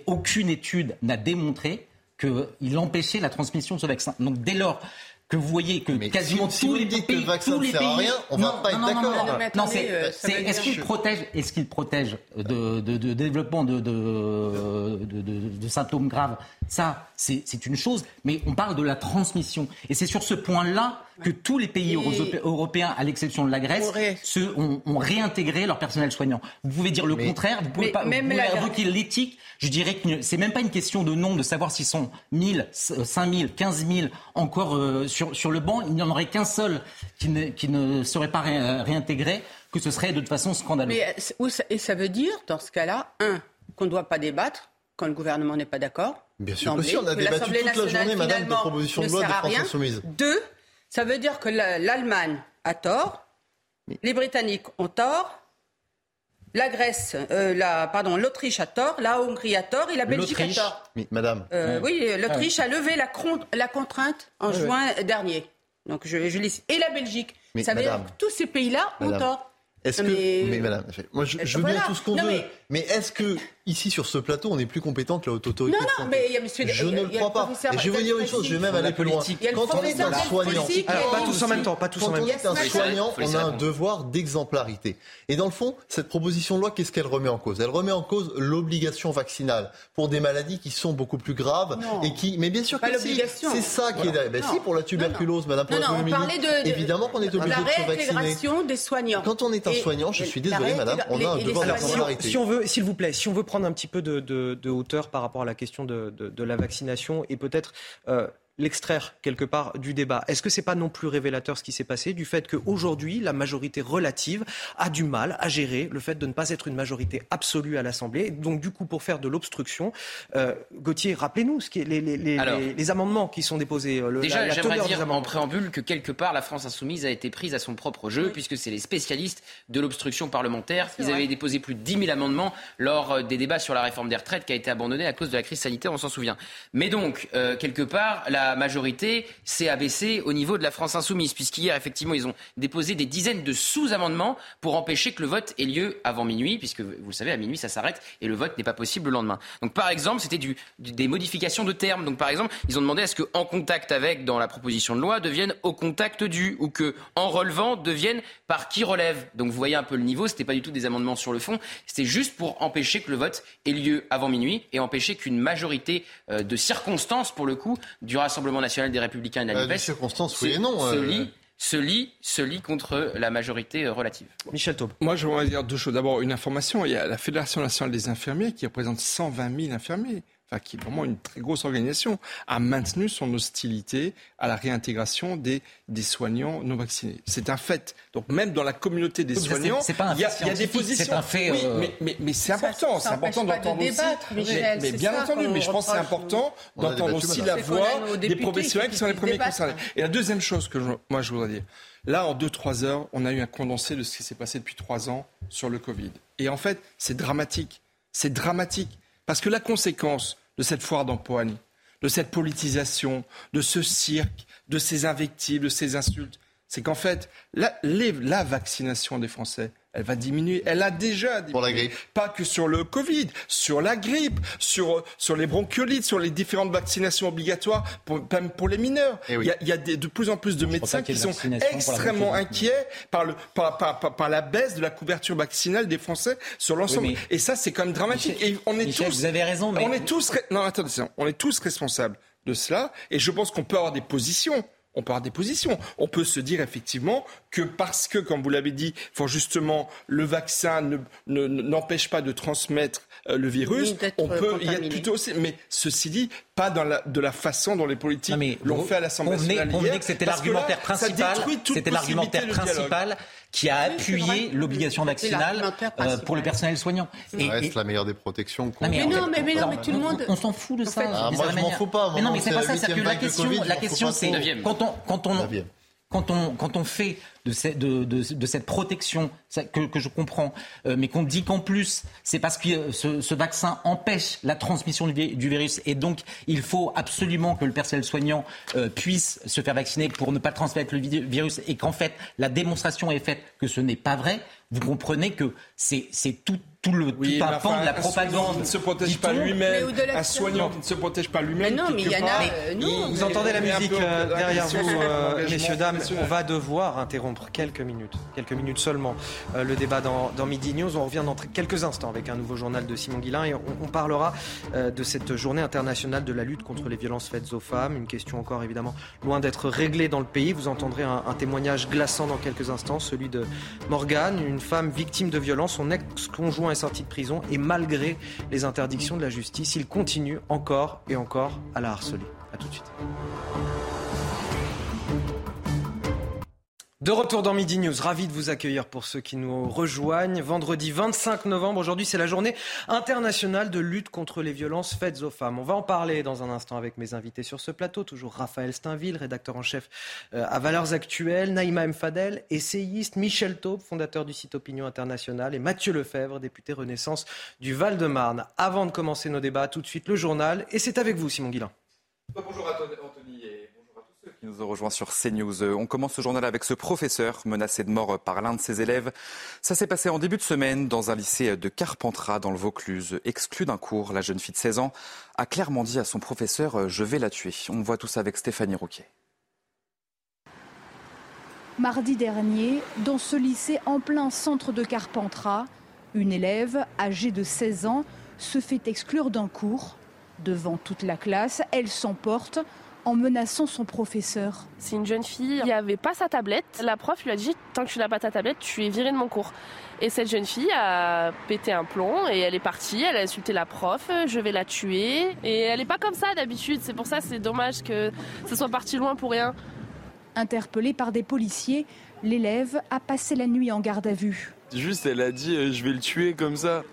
aucune étude n'a démontré qu'il empêchait la transmission de ce vaccin. Donc dès lors que vous voyez que quasiment si, tous les pays, que le vaccin tous les pays, sert à rien, on va pas être d'accord. Non, c'est euh, est-ce qu'il protège, est-ce qu'il protège de, de, de développement de, de, symptômes graves? Ça, c'est une chose, mais on parle de la transmission, et c'est sur ce point-là que tous les pays européens, à l'exception de la Grèce, se, ont, réintégré leur personnel soignant. Vous pouvez dire le contraire, vous pouvez pas même évoquer l'éthique. Je dirais que c'est même pas une question de nombre, de savoir s'ils sont 1000, 5000, 15 000 encore euh, sur, sur le banc. Il n'y en aurait qu'un seul qui ne, qui ne serait pas réintégré, que ce serait de toute façon scandaleux. Mais, euh, et ça veut dire, dans ce cas-là, un, qu'on ne doit pas débattre quand le gouvernement n'est pas d'accord. Bien sûr que si, on a débattu toute la journée, madame, de proposition de loi de France Insoumise. Deux, ça veut dire que l'Allemagne a tort, les Britanniques ont tort, la Grèce, euh, la, pardon, l'Autriche a tort, la Hongrie a tort et la Belgique a tort. Oui, madame. Euh, oui, l'Autriche a levé la, la contrainte en juin dernier. Donc je, je Et la Belgique. ça veut dire que tous ces pays-là ont tort. Est-ce que, mais, madame, moi je, je veux bien tout ce qu'on veut, mais est-ce que ici sur ce plateau on est plus compétent que la haute autorité Non, non, mais il y a monsieur. Je ne le crois pas. Et je vais vous dire une chose, je vais même aller plus loin. Quand on est un soignant, alors pas tous en même temps, pas tous en même temps. Quand on est un soignant, on a un devoir d'exemplarité. Et dans le fond, cette proposition de loi, qu'est-ce qu'elle remet en cause? Elle remet en cause l'obligation vaccinale pour des maladies qui sont beaucoup plus graves et qui, mais bien sûr que si, c'est ça qui est derrière. Ben si pour la tuberculose, Madame de évidemment qu'on est obligé de se vacciner. des soignants. Quand on est un soignant, je suis désolé, Madame, on a un devoir d'exemplarité. Si on veut, s'il vous plaît, si on veut prendre un petit peu de, hauteur par rapport à la question de, la vaccination et peut-être euh, l'extraire quelque part du débat. Est-ce que c'est pas non plus révélateur ce qui s'est passé du fait qu'aujourd'hui, la majorité relative a du mal à gérer le fait de ne pas être une majorité absolue à l'Assemblée? Donc, du coup, pour faire de l'obstruction, euh, Gauthier, rappelez-nous ce qui est les, les, les, les, amendements qui sont déposés. Euh, le, déjà, j'aimerais dire en préambule que quelque part, la France insoumise a été prise à son propre jeu, puisque c'est les spécialistes de l'obstruction parlementaire. Ils avaient déposé plus de 10 000 amendements lors euh, des débats sur la réforme des retraites qui a été abandonnée à cause de la crise sanitaire, on s'en souvient. Mais donc, euh, quelque part, la majorité s'est abaissée au niveau de la France insoumise, puisqu'hier, effectivement, ils ont déposé des dizaines de sous-amendements pour empêcher que le vote ait lieu avant minuit, puisque vous le savez, à minuit, ça s'arrête et le vote n'est pas possible le lendemain. Donc, par exemple, c'était des modifications de termes. Donc, par exemple, ils ont demandé à ce que en contact avec, dans la proposition de loi, devienne au contact du, ou que en relevant devienne par qui relève. Donc, vous voyez un peu le niveau. C'était pas du tout des amendements sur le fond. C'était juste pour empêcher que le vote ait lieu avant minuit et empêcher qu'une majorité euh, de circonstances, pour le coup, du Rassemblement national des Républicains et de la NUPES, circonstances, oui et non. Se, euh, se lit, se lit contre la majorité euh, relative. Michel Taube. Moi, je voudrais dire deux choses. D'abord, une information. Il y a la Fédération nationale des infirmiers qui représente 120 000 infirmiers enfin, qui est vraiment une très grosse organisation, a maintenu son hostilité à la réintégration des, des soignants non vaccinés. C'est un fait. Donc même dans la communauté des soignants, il y, a des positions. C'est un fait. Oui, euh, mais, mais, mais c'est important. C'est important d'entendre aussi. Michel, mais, bien entendu, mais je pense que c'est important d'entendre aussi la voix des professionnels qui sont les premiers concernés. Et la deuxième chose que moi je voudrais dire, là en deux trois heures, on a eu un condensé de ce qui s'est passé depuis trois ans sur le Covid. Et en fait, c'est dramatique. C'est dramatique. Parce que la conséquence de cette foire d'empoigne, de cette politisation, de ce cirque, de ces invectives, de ces insultes, c'est qu'en fait, la, vaccination des Français, elle va diminuer. Elle a déjà diminué. Pour la grippe. Pas que sur le Covid, sur la grippe, sur, sur les bronchiolites, sur les différentes vaccinations obligatoires, pour, même pour les mineurs. Eh il y a, il y a de plus en plus de médecins qui sont extrêmement inquiets par, le, par, par, par, la baisse de la couverture vaccinale des Français sur l'ensemble. Et ça, c'est quand même dramatique. et on est tous, vous avez raison, mais... on est tous, non, attendez, on est tous responsables de cela. Et je pense qu'on peut avoir des positions on peut avoir des positions. On peut se dire effectivement que parce que, comme vous l'avez dit, faut justement le vaccin n'empêche pas de transmettre euh, le virus, on peut il y a plutôt aussi, mais ceci dit, pas dans la, de la façon dont les politiques l'ont fait à l'Assemblée nationale. On que c'était l'argumentaire principal. C'était l'argumentaire principal qui a appuyé l'obligation vaccinale euh, pour le personnel soignant. Ça et, reste la meilleure des protections. mais, non, mais, non, mais tout le monde. On, s'en fout de ça. Ah, moi, je m'en fous pas. Mais non, mais c'est pas ça. C'est que la question, la question, c'est quand on, quand on, quand on, quand on fait de, cette protection que, je comprends, euh, mais qu'on dit qu'en plus, c'est parce que euh, ce, vaccin empêche la transmission du, du, virus et donc il faut absolument que le personnel soignant euh, puisse se faire vacciner pour ne pas transmettre le virus et qu'en fait la démonstration est faite que ce n'est pas vrai, vous comprenez que c'est tout, tout le tout un pan de la propagande. qui ne se protège pas lui-même, un soignant qui ne se protège pas lui-même. Mais non, mais il y en a. vous entendez la musique derrière vous, messieurs, dames. On va devoir interrompre quelques minutes, quelques minutes seulement, euh, le débat dans, dans, Midi News. On revient dans quelques instants avec un nouveau journal de Simon Guillain et on, parlera euh, de cette journée internationale de la lutte contre les violences faites aux femmes. Une question encore évidemment loin d'être réglée dans le pays. Vous entendrez un, un témoignage glaçant dans quelques instants, celui de Morgane, une femme victime de violences. Son ex-conjoint est sorti de prison et malgré les interdictions de la justice, il continue encore et encore à la harceler. A tout de suite. De retour dans Midi News, ravi de vous accueillir pour ceux qui nous rejoignent. Vendredi 25 novembre, aujourd'hui c'est la journée internationale de lutte contre les violences faites aux femmes. On va en parler dans un instant avec mes invités sur ce plateau. Toujours Raphaël Steinville, rédacteur en chef euh, à Valeurs Actuelles, Naïma M. Fadel, essayiste, Michel Taube, fondateur du site Opinion Internationale et Mathieu Lefebvre, député Renaissance du Val-de-Marne. Avant de commencer nos débats, tout de suite le journal et c'est avec vous Simon Guillain. Bonjour à Anthony qui nous sur CNews. On commence ce journal avec ce professeur menacé de mort par l'un de ses élèves. Ça s'est passé en début de semaine dans un lycée de Carpentras dans le Vaucluse. Exclu d'un cours, la jeune fille de 16 ans a clairement dit à son professeur Je vais la tuer. On voit tout ça avec Stéphanie Rouquet. Mardi dernier, dans ce lycée en plein centre de Carpentras, une élève âgée de 16 ans se fait exclure d'un cours. Devant toute la classe, elle s'emporte en menaçant son professeur. C'est une jeune fille qui n'avait pas sa tablette. La prof lui a dit Tant que tu n'as pas ta tablette, tu es viré de mon cours. Et cette jeune fille a pété un plomb et elle est partie, elle a insulté la prof, je vais la tuer. Et elle n'est pas comme ça d'habitude, c'est pour ça c'est dommage que ce soit parti loin pour rien. Interpellée par des policiers, l'élève a passé la nuit en garde à vue. Juste, elle a dit euh, je vais le tuer comme ça.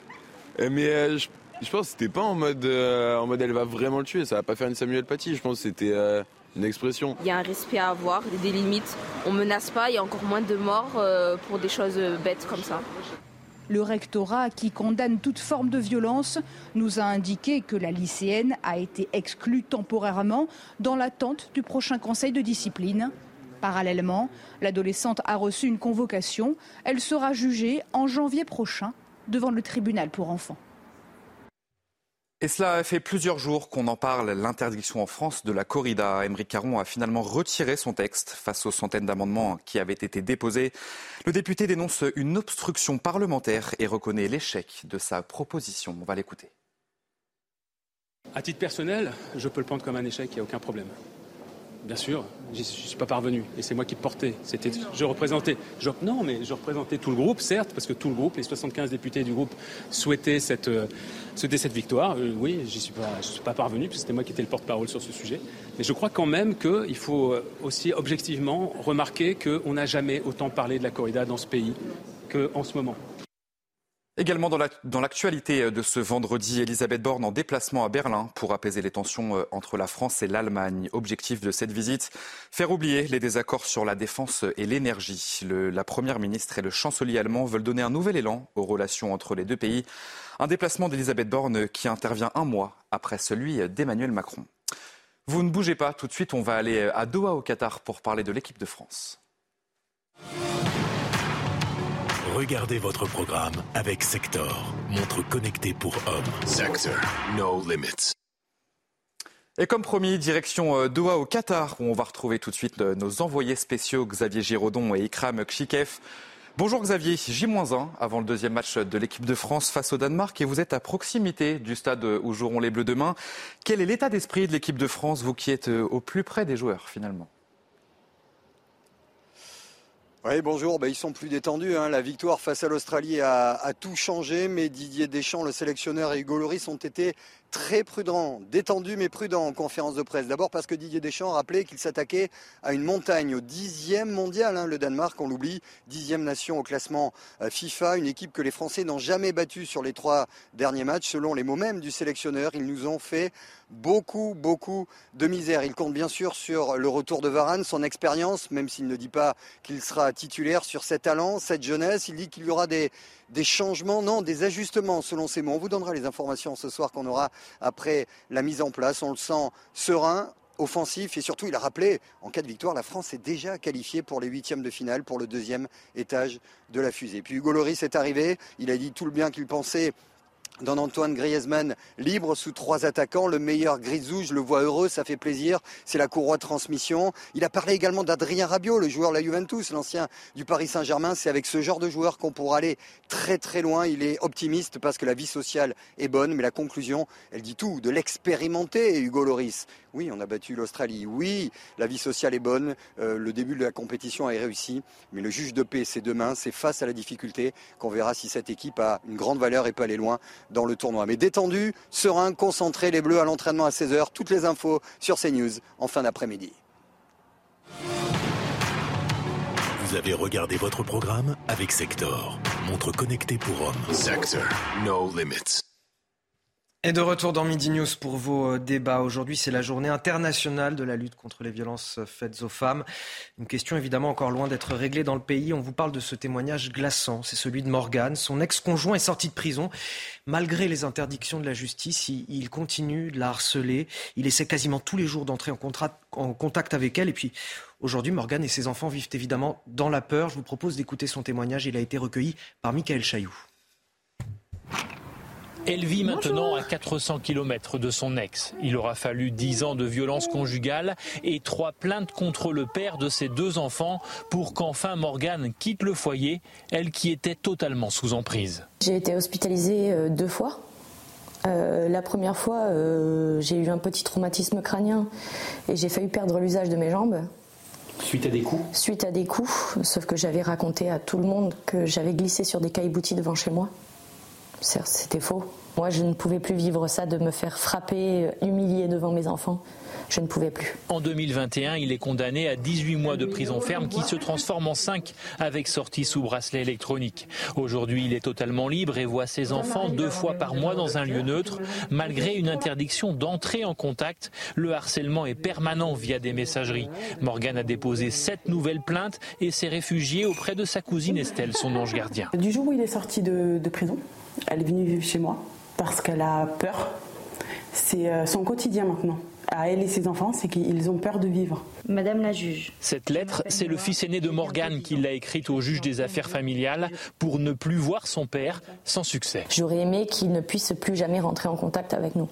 Euh, mais euh, je, pense que c'était pas en mode, en mode elle va vraiment le tuer, ça va pas faire une Samuel Paty. Je pense que c'était une expression. Il y a un respect à avoir, des limites. On menace pas, il y a encore moins de morts pour des choses bêtes comme ça. Le rectorat, qui condamne toute forme de violence, nous a indiqué que la lycéenne a été exclue temporairement dans l'attente du prochain conseil de discipline. Parallèlement, l'adolescente a reçu une convocation. Elle sera jugée en janvier prochain devant le tribunal pour enfants. Et cela fait plusieurs jours qu'on en parle. L'interdiction en France de la corrida. Émeric Caron a finalement retiré son texte face aux centaines d'amendements qui avaient été déposés. Le député dénonce une obstruction parlementaire et reconnaît l'échec de sa proposition. On va l'écouter. À titre personnel, je peux le prendre comme un échec, il n'y a aucun problème. Bien sûr, je ne suis pas parvenu. Et c'est moi qui portais. C'était, je représentais. non, mais je représentais tout le groupe, certes, parce que tout le groupe, les 75 députés du groupe, souhaitaient cette, euh, victoire. Euh, oui, j'y suis pas, je suis pas parvenu, puisque c'était moi qui étais le porte-parole sur ce sujet. Mais je crois quand même qu'il faut euh, aussi objectivement remarquer qu'on n'a jamais autant parlé de la corrida dans ce pays qu'en ce moment. Également dans l'actualité de ce vendredi, Elisabeth Borne en déplacement à Berlin pour apaiser les tensions euh, entre la France et l'Allemagne. Objectif de cette visite, faire oublier les désaccords sur la défense et l'énergie. La Première ministre et le chancelier allemand veulent donner un nouvel élan aux relations entre les deux pays. Un déplacement d'Elisabeth Borne qui intervient un mois après celui d'Emmanuel Macron. Vous ne bougez pas, tout de suite on va aller à Doha au Qatar pour parler de l'équipe de France. Regardez votre programme avec Sector, montre connectée pour hommes. Sector, no limits. Et comme promis, direction euh, Doha au Qatar, où on va retrouver tout de suite euh, nos envoyés spéciaux Xavier Giraudon et Ikram Kshikev. Bonjour Xavier, J-1 avant le deuxième match de l'équipe de France face au Danemark et vous êtes à proximité du stade où joueront les Bleus demain. Quel est l'état d'esprit de l'équipe de France, vous qui êtes euh, au plus près des joueurs finalement? Oui, bonjour. Ben, ils sont plus détendus. Hein. La victoire face à l'Australie a, a, tout changé, mais Didier Deschamps, le sélectionneur, et Hugo Loris ont été très prudent, détendu mais prudent en conférence de presse. D'abord parce que Didier Deschamps rappelait qu'il s'attaquait à une montagne, au dixième mondial, hein, le Danemark, on l'oublie, dixième nation au classement euh, FIFA, une équipe que les Français n'ont jamais battue sur les trois derniers matchs. Selon les mots mêmes du sélectionneur, ils nous ont fait beaucoup, beaucoup de misère. Il compte bien sûr sur le retour de Varane, son expérience, même s'il ne dit pas qu'il sera titulaire sur ses talents, cette jeunesse. Il dit qu'il y aura des, des changements, non, des ajustements selon ces mots. On vous donnera les informations ce soir qu'on aura après la mise en place. On le sent serein, offensif et surtout il a rappelé en cas de victoire la France est déjà qualifiée pour les huitièmes de finale pour le deuxième étage de la fusée. Puis Hugo Loris est arrivé, il a dit tout le bien qu'il pensait d'un Antoine Griezmann libre sous trois attaquants. Le meilleur Grisou, je le vois heureux, ça fait plaisir. C'est la courroie de transmission. Il a parlé également d'Adrien Rabiot, le joueur de la Juventus, l'ancien du Paris Saint-Germain. C'est avec ce genre de joueur qu'on pourra aller très très loin. Il est optimiste parce que la vie sociale est bonne, mais la conclusion, elle dit tout. De l'expérimenter, Hugo Loris. Oui, on a battu l'Australie. Oui, la vie sociale est bonne. Euh, le début de la compétition a réussi. Mais le juge de paix, c'est demain. C'est face à la difficulté qu'on verra si cette équipe a une grande valeur et peut aller loin dans le tournoi. Mais détendu, serein, concentré, les Bleus à l'entraînement à 16h. Toutes les infos sur CNews en fin d'après-midi. Vous avez regardé votre programme avec Sector, montre connectée pour hommes. Sector, no limits. Et de retour dans Midi News pour vos euh, débats. Aujourd'hui, c'est la journée internationale de la lutte contre les violences faites aux femmes. Une question évidemment encore loin d'être réglée dans le pays. On vous parle de ce témoignage glaçant. C'est celui de Morgane. Son ex-conjoint est sorti de prison. Malgré les interdictions de la justice, il continue de la harceler. Il essaie quasiment tous les jours d'entrer en, en contact avec elle. Et puis aujourd'hui, Morgane et ses enfants vivent évidemment dans la peur. Je vous propose d'écouter son témoignage. Il a été recueilli par Michael Chailloux. Elle vit maintenant à 400 km de son ex. Il aura fallu 10 ans de violence conjugale et trois plaintes contre le père de ses deux enfants pour qu'enfin Morgane quitte le foyer, elle qui était totalement sous emprise. J'ai été hospitalisée euh, deux fois la première fois, j'ai eu un petit traumatisme crânien et j'ai failli perdre l'usage de mes jambes. Suite à des coups? Suite à des coups, sauf que j'avais raconté à tout le monde que j'avais glissé sur des caillebotis devant chez moi. C'était faux. Moi, je ne pouvais plus vivre ça, de me faire frapper, humilier devant mes enfants. Je ne pouvais plus. En 2021, il est condamné à 18 mois de prison ferme qui se transforme en 5 avec sortie sous bracelet électronique. Aujourd'hui, il est totalement libre et voit ses enfants deux fois par mois dans un lieu neutre. Malgré une interdiction d'entrer en contact, le harcèlement est permanent via des messageries. Morgan a déposé sept nouvelles plaintes et s'est réfugié auprès de sa cousine Estelle, son ange gardien. Du jour où il est sorti de, de prison, elle est venue vivre chez moi parce qu'elle a peur. C'est euh, son quotidien maintenant à elle et ses enfants, c'est qu'ils ont peur de vivre. Madame la juge. Cette lettre, c'est le fils aîné de Morgane qui l'a écrite au juge des affaires familiales pour ne plus voir son père sans succès. J'aurais aimé qu'il ne puisse plus jamais rentrer en contact avec nous.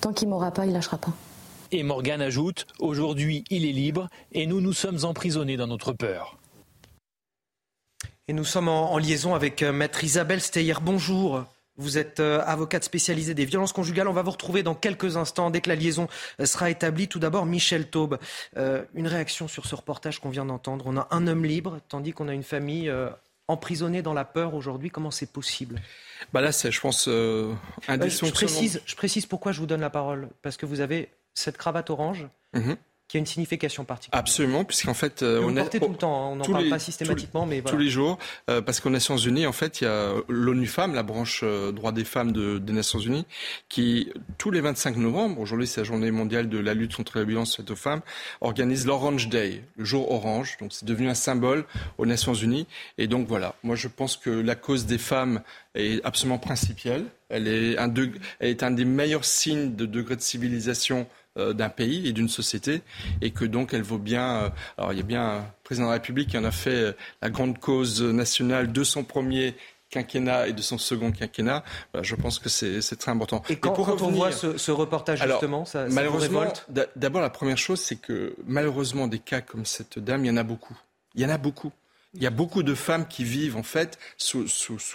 Tant qu'il m'aura pas, il lâchera pas. Et Morgane ajoute Aujourd'hui, il est libre et nous nous sommes emprisonnés dans notre peur. Et nous sommes en, liaison avec euh, Maître Isabelle Steyer. Bonjour. Vous êtes euh, avocate spécialisée des violences conjugales. On va vous retrouver dans quelques instants dès que la liaison euh, sera établie. Tout d'abord, Michel Taube. Euh, une réaction sur ce reportage qu'on vient d'entendre. On a un homme libre, tandis qu'on a une famille emprisonnée dans la peur aujourd'hui. Comment c'est possible? Bah Là, c'est, je pense, un des je, précise, je précise pourquoi je vous donne la parole. Parce que vous avez cette cravate orange. Mhm qui a une signification particulière. Absolument, puisqu'en fait, euh, on est tout le temps. Hein, on n'en parle pas systématiquement, mais tous les jours, euh, parce qu'aux Nations Unies, en fait, il y a l'ONU Femmes, la branche euh, droit des femmes de, des Nations Unies, qui tous les 25 novembre, aujourd'hui c'est la journée mondiale de la lutte contre la violence faite aux femmes, organise l'Orange Day, le jour orange. Donc c'est devenu un symbole aux Nations Unies. Et donc voilà, moi je pense que la cause des femmes est absolument principielle. Elle est un, elle est un des meilleurs signes de degré de civilisation d'un pays et d'une société et que donc elle vaut bien. Euh, alors il y a bien un président de la République qui en a fait euh, la grande cause nationale de son premier quinquennat et de son second quinquennat, je pense que c'est très important. Et quand, on voit ce, reportage justement, ça, ça malheureusement, d'abord la première chose, c'est que malheureusement des cas comme cette dame, il y en a beaucoup. Il y en a beaucoup. Il y a beaucoup de femmes qui vivent en fait sous,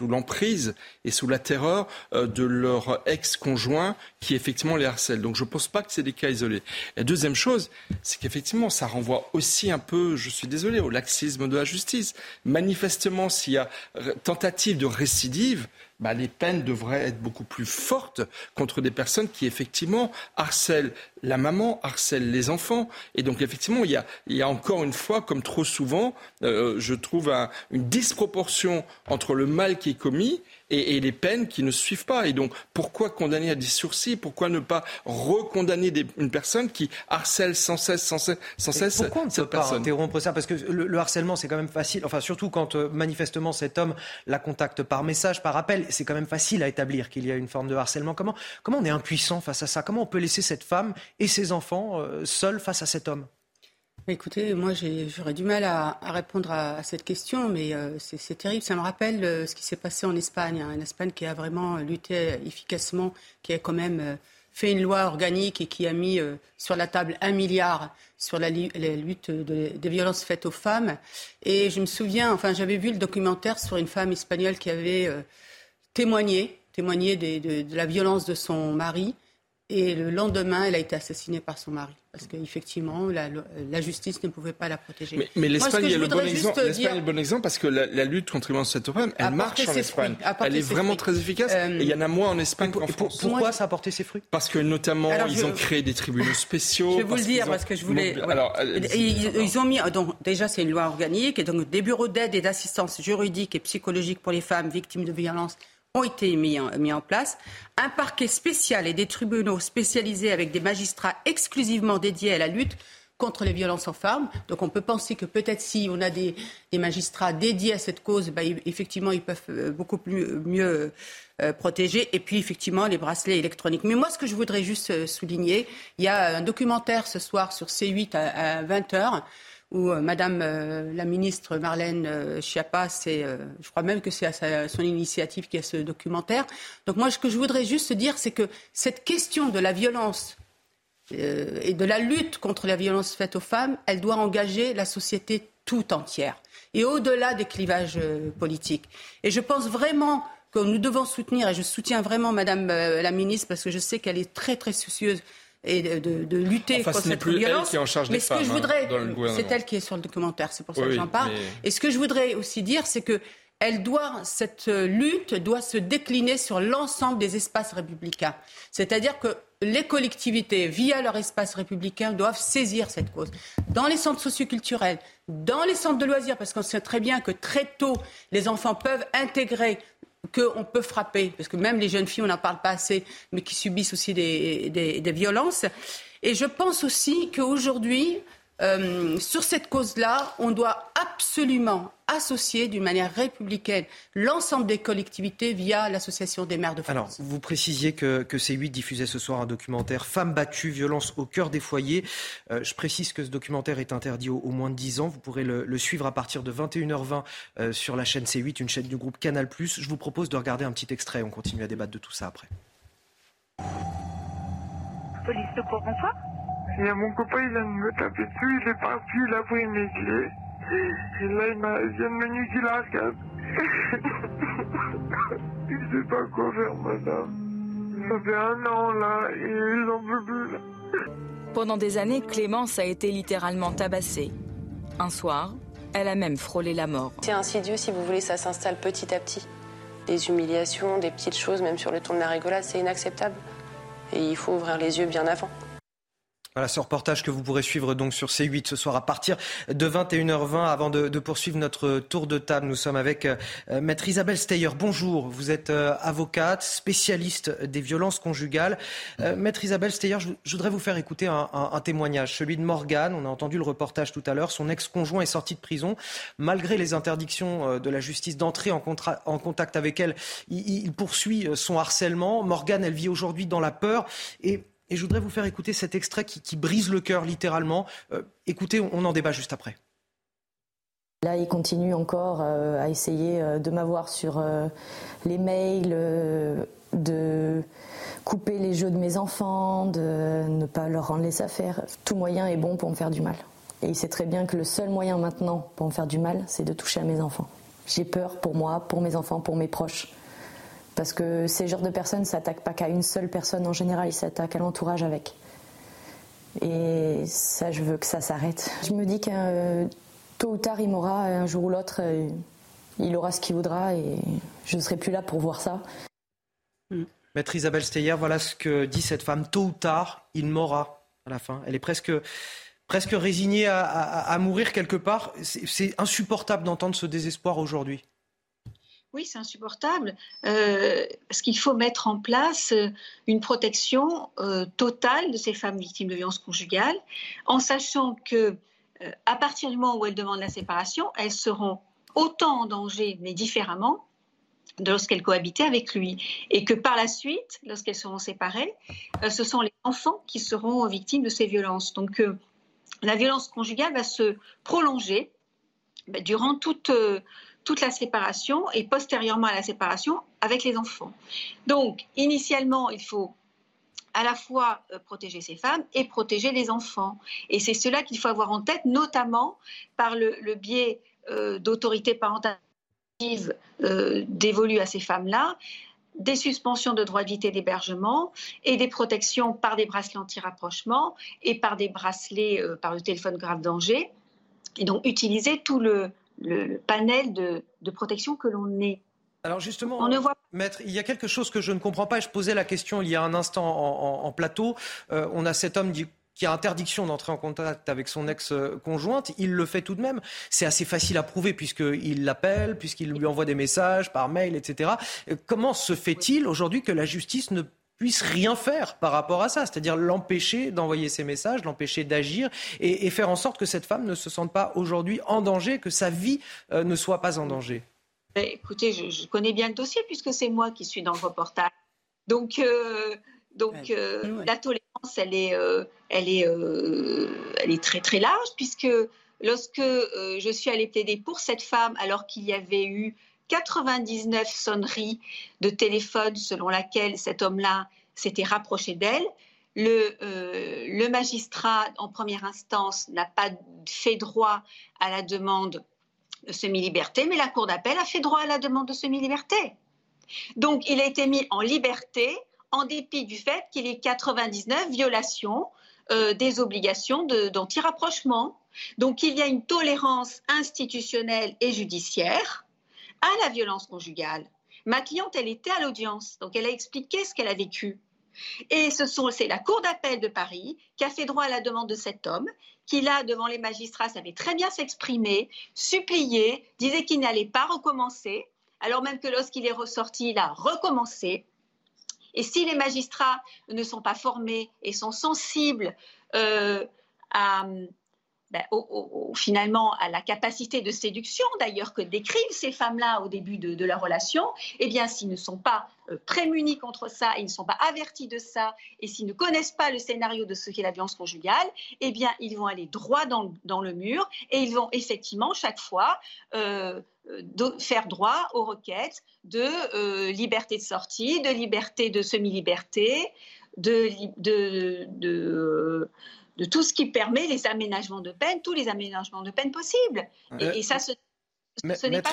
l'emprise et sous la terreur euh, de leur ex-conjoint qui effectivement les harcèle. Donc je ne pense pas que c'est des cas isolés. La deuxième chose, c'est qu'effectivement ça renvoie aussi un peu, je suis désolé, au laxisme de la justice. Manifestement, s'il y a tentative de récidive, bah, les peines devraient être beaucoup plus fortes contre des personnes qui effectivement harcèlent la maman, harcèlent les enfants. Et donc effectivement, il y a, il y a encore une fois, comme trop souvent, euh, je trouve une disproportion entre le mal qui est commis et, les peines qui ne suivent pas. Et donc, pourquoi condamner à des sursis? Pourquoi ne pas recondamner une personne qui harcèle sans cesse, sans cesse, sans cesse Pourquoi on ne peut pas interrompre ça? Parce que le, harcèlement, c'est quand même facile. Enfin, surtout quand euh, manifestement cet homme la contacte par message, par appel, c'est quand même facile à établir qu'il y a une forme de harcèlement. Comment, comment on est impuissant face à ça? Comment on peut laisser cette femme et ses enfants euh, seuls face à cet homme? Écoutez, moi j'aurais du mal à, répondre à, cette question, mais euh, c'est terrible. Ça me rappelle euh, ce qui s'est passé en Espagne. Hein. En Espagne qui a vraiment lutté efficacement, qui a quand même euh, fait une loi organique et qui a mis sur la table un milliard sur la, lutte des violences faites aux femmes. Et je me souviens, enfin j'avais vu le documentaire sur une femme espagnole qui avait témoigné, témoigné de la violence de son mari. Et le lendemain, elle a été assassinée par son mari. Parce qu'effectivement, la, la, justice ne pouvait pas la protéger. Mais, l'Espagne est, le bon exemple, est le bon exemple parce que la, lutte contre les violences femmes, elle marche en Espagne. Elle est vraiment très efficace. Euh, et il y en a moins en Espagne qu'en France. Pourquoi ça a porté ses fruits? Parce que notamment, ils ont créé des tribunaux spéciaux. Je vais vous le dire parce que je voulais. Alors, ils, ont mis. Donc, déjà, c'est une loi organique. Et donc, des bureaux d'aide et d'assistance juridique et psychologique pour les femmes victimes de violences ont été mis en, mis en, place, un parquet spécial et des tribunaux spécialisés avec des magistrats exclusivement dédiés à la lutte contre les violences en femmes. Donc on peut penser que peut-être si on a des, magistrats dédiés à cette cause, bah, effectivement, ils peuvent euh, beaucoup euh, mieux euh, protéger. Et puis effectivement, les bracelets électroniques. Mais moi, ce que je voudrais juste souligner, il y a un documentaire ce soir sur C8 à, à 20h où euh, Madame euh, la ministre Marlène euh, Schiappa, je crois même que c'est à son initiative qu'il y a ce documentaire. Donc moi, ce que je voudrais juste dire, c'est que cette question de la violence et de la lutte contre la violence faite aux femmes, elle doit engager la société tout entière et au-delà des clivages politiques. Et je pense vraiment que nous devons soutenir, et je soutiens vraiment Madame la ministre parce que je sais qu'elle est très très soucieuse et de, lutter contre cette violence. qui est en charge mais ce que je hein, voudrais, c'est elle qui est sur le documentaire, c'est pour ça que j'en parle. Et ce que je voudrais aussi dire, c'est que elle doit, cette lutte doit se décliner sur l'ensemble des espaces républicains. C'est-à-dire que les collectivités, via leur espace républicain, doivent saisir cette cause. Dans les centres socioculturels, dans les centres de loisirs, parce qu'on sait très bien que très tôt, les enfants peuvent intégrer qu'on peut frapper, parce que même les jeunes filles, on n'en parle pas assez, mais qui subissent aussi des, des violences. Et je pense aussi qu'aujourd'hui, euh, sur cette cause-là, on doit absolument associer d'une manière républicaine l'ensemble des collectivités via l'Association des maires de France. Alors, vous précisiez que, que C8 diffusait ce soir un documentaire Femmes battues, violence au cœur des foyers. Euh, je précise que ce documentaire est interdit au, moins de 10 ans. Vous pourrez le, suivre à partir de 21h20 euh, sur la chaîne C8, une chaîne du groupe Canal+. Je vous propose de regarder un petit extrait. On continue à débattre de tout ça après. Police secours, bonsoir. Il y a mon copain, il vient de me taper dessus, il est parti, il a pris mes clés. Et là, il, vient de me niquer la cave. il sait pas quoi faire, madame. Ça fait un an, là, et ils en veulent plus, là. Pendant des années, Clémence a été littéralement tabassée. Un soir, elle a même frôlé la mort. C'est insidieux, si vous voulez, ça s'installe petit à petit. Des humiliations, des petites choses, même sur le ton de la rigolade, c'est inacceptable. Et il faut ouvrir les yeux bien avant. Voilà ce reportage que vous pourrez suivre donc sur C8 ce soir à partir de 21h20. Avant de, poursuivre notre tour de table, nous sommes avec euh, maître Isabelle Steyer. Bonjour, vous êtes euh, avocate, spécialiste des violences conjugales. Euh, maître Isabelle Steyer, je, voudrais vous faire écouter un, témoignage, celui de Morgane. On a entendu le reportage tout à l'heure. Son ex-conjoint est sorti de prison. Malgré les interdictions de la justice d'entrer en, en, contact avec elle, il, il poursuit son harcèlement. Morgane, elle vit aujourd'hui dans la peur et et je voudrais vous faire écouter cet extrait qui, brise le cœur littéralement. Euh, écoutez, on, en débat juste après. Là, il continue encore euh, à essayer euh, de m'avoir sur les mails, de couper les jeux de mes enfants, de ne pas leur rendre les affaires. Tout moyen est bon pour me faire du mal. Et il sait très bien que le seul moyen maintenant pour me faire du mal, c'est de toucher à mes enfants. J'ai peur pour moi, pour mes enfants, pour mes proches. Parce que ces genres de personnes ne s'attaquent pas qu'à une seule personne en général, ils s'attaquent à l'entourage avec. Et ça, je veux que ça s'arrête. Je me dis que tôt ou tard, il m'aura, un jour ou l'autre, euh, il aura ce qu'il voudra et je ne serai plus là pour voir ça. Mm. Maître Isabelle Steyer, voilà ce que dit cette femme. Tôt ou tard, il m'aura à la fin. Elle est presque, presque résignée à mourir quelque part. C'est insupportable d'entendre ce désespoir aujourd'hui. Oui, c'est insupportable euh, parce qu'il faut mettre en place euh, une protection euh, totale de ces femmes victimes de violences conjugales, en sachant que à partir du moment où elles demandent la séparation, elles seront autant en danger, mais différemment, de lorsqu'elles cohabitaient avec lui, et que par la suite, lorsqu'elles seront séparées, ce sont les enfants qui seront victimes de ces violences. Donc, la violence conjugale va se prolonger ben, durant toute toute la séparation et postérieurement à la séparation avec les enfants. Donc, initialement, il faut à la fois euh, protéger ces femmes et protéger les enfants. Et c'est cela qu'il faut avoir en tête, notamment par le, biais euh, d'autorités parentales euh, dévolues à ces femmes-là, des suspensions de droits de et d'hébergement et des protections par des bracelets anti-rapprochement et par des bracelets par le téléphone grave danger. Et donc utiliser tout le, le, panel de, protection que l'on est. Alors justement, on ne voit... maître, il y a quelque chose que je ne comprends pas. Je posais la question il y a un instant en, plateau. Euh, on a cet homme qui a interdiction d'entrer en contact avec son ex-conjointe, il le fait tout de même. C'est assez facile à prouver puisqu'il l'appelle, puisqu'il lui envoie des messages par mail, etc. Euh, comment se fait-il aujourd'hui que la justice ne puisse rien faire par rapport à ça, c'est-à-dire l'empêcher d'envoyer ses messages, l'empêcher d'agir et, faire en sorte que cette femme ne se sente pas aujourd'hui en danger, que sa vie euh, ne soit pas en danger. Écoutez, je, connais bien le dossier puisque c'est moi qui suis dans le reportage. Donc, euh, donc euh, la tolérance, elle est, elle, est, elle est très très large puisque lorsque je suis allée plaider pour cette femme alors qu'il y avait eu 99 sonneries de téléphone selon laquelle cet homme-là s'était rapproché d'elle. le, magistrat en première instance n'a pas fait droit à la demande de semi-liberté, mais la Cour d'appel a fait droit à la demande de semi-liberté. Donc il a été mis en liberté en dépit du fait qu'il y ait 99 violations euh, des obligations d'anti-rapprochement. Donc il y a une tolérance institutionnelle et judiciaire à la violence conjugale. Ma cliente, elle était à l'audience, donc elle a expliqué ce qu'elle a vécu. Et c'est la Cour d'appel de Paris qui a fait droit à la demande de cet homme, qui là, devant les magistrats, savait très bien s'exprimer, supplier, disait qu'il n'allait pas recommencer, alors même que lorsqu'il est ressorti, il a recommencé. Et si les magistrats ne sont pas formés et sont sensibles euh, à, ben, finalement à la capacité de séduction d'ailleurs que décrivent ces femmes-là au début de, leur relation, eh bien s'ils ne sont pas euh, prémunis contre ça, ils ne sont pas avertis de ça, et s'ils ne connaissent pas le scénario de ce qu'est la violence conjugale, eh bien ils vont aller droit dans, le mur et ils vont effectivement chaque fois euh, faire droit aux requêtes de euh, liberté de sortie, de liberté de semi-liberté, de tout ce qui permet les aménagements de peine, tous les aménagements de peine possibles. Et, euh, ça, ce, n'est pas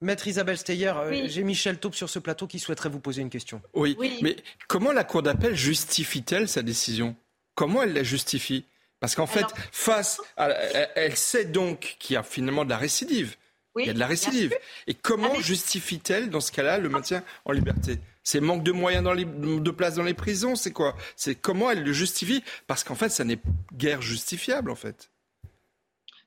Maître Isabelle Steyer, euh, j'ai Michel Taupe sur ce plateau qui souhaiterait vous poser une question. Oui, mais comment la Cour d'appel justifie-t-elle sa décision? Comment elle la justifie? Parce qu'en fait, face à, elle sait donc qu'il y a finalement de la récidive. il y a de la récidive. Et comment justifie-t-elle, dans ce cas-là, le maintien en liberté? C'est manque de moyens de place dans les prisons C'est quoi? C'est comment elle le justifie? Parce qu'en fait, ça n'est guère justifiable, en fait.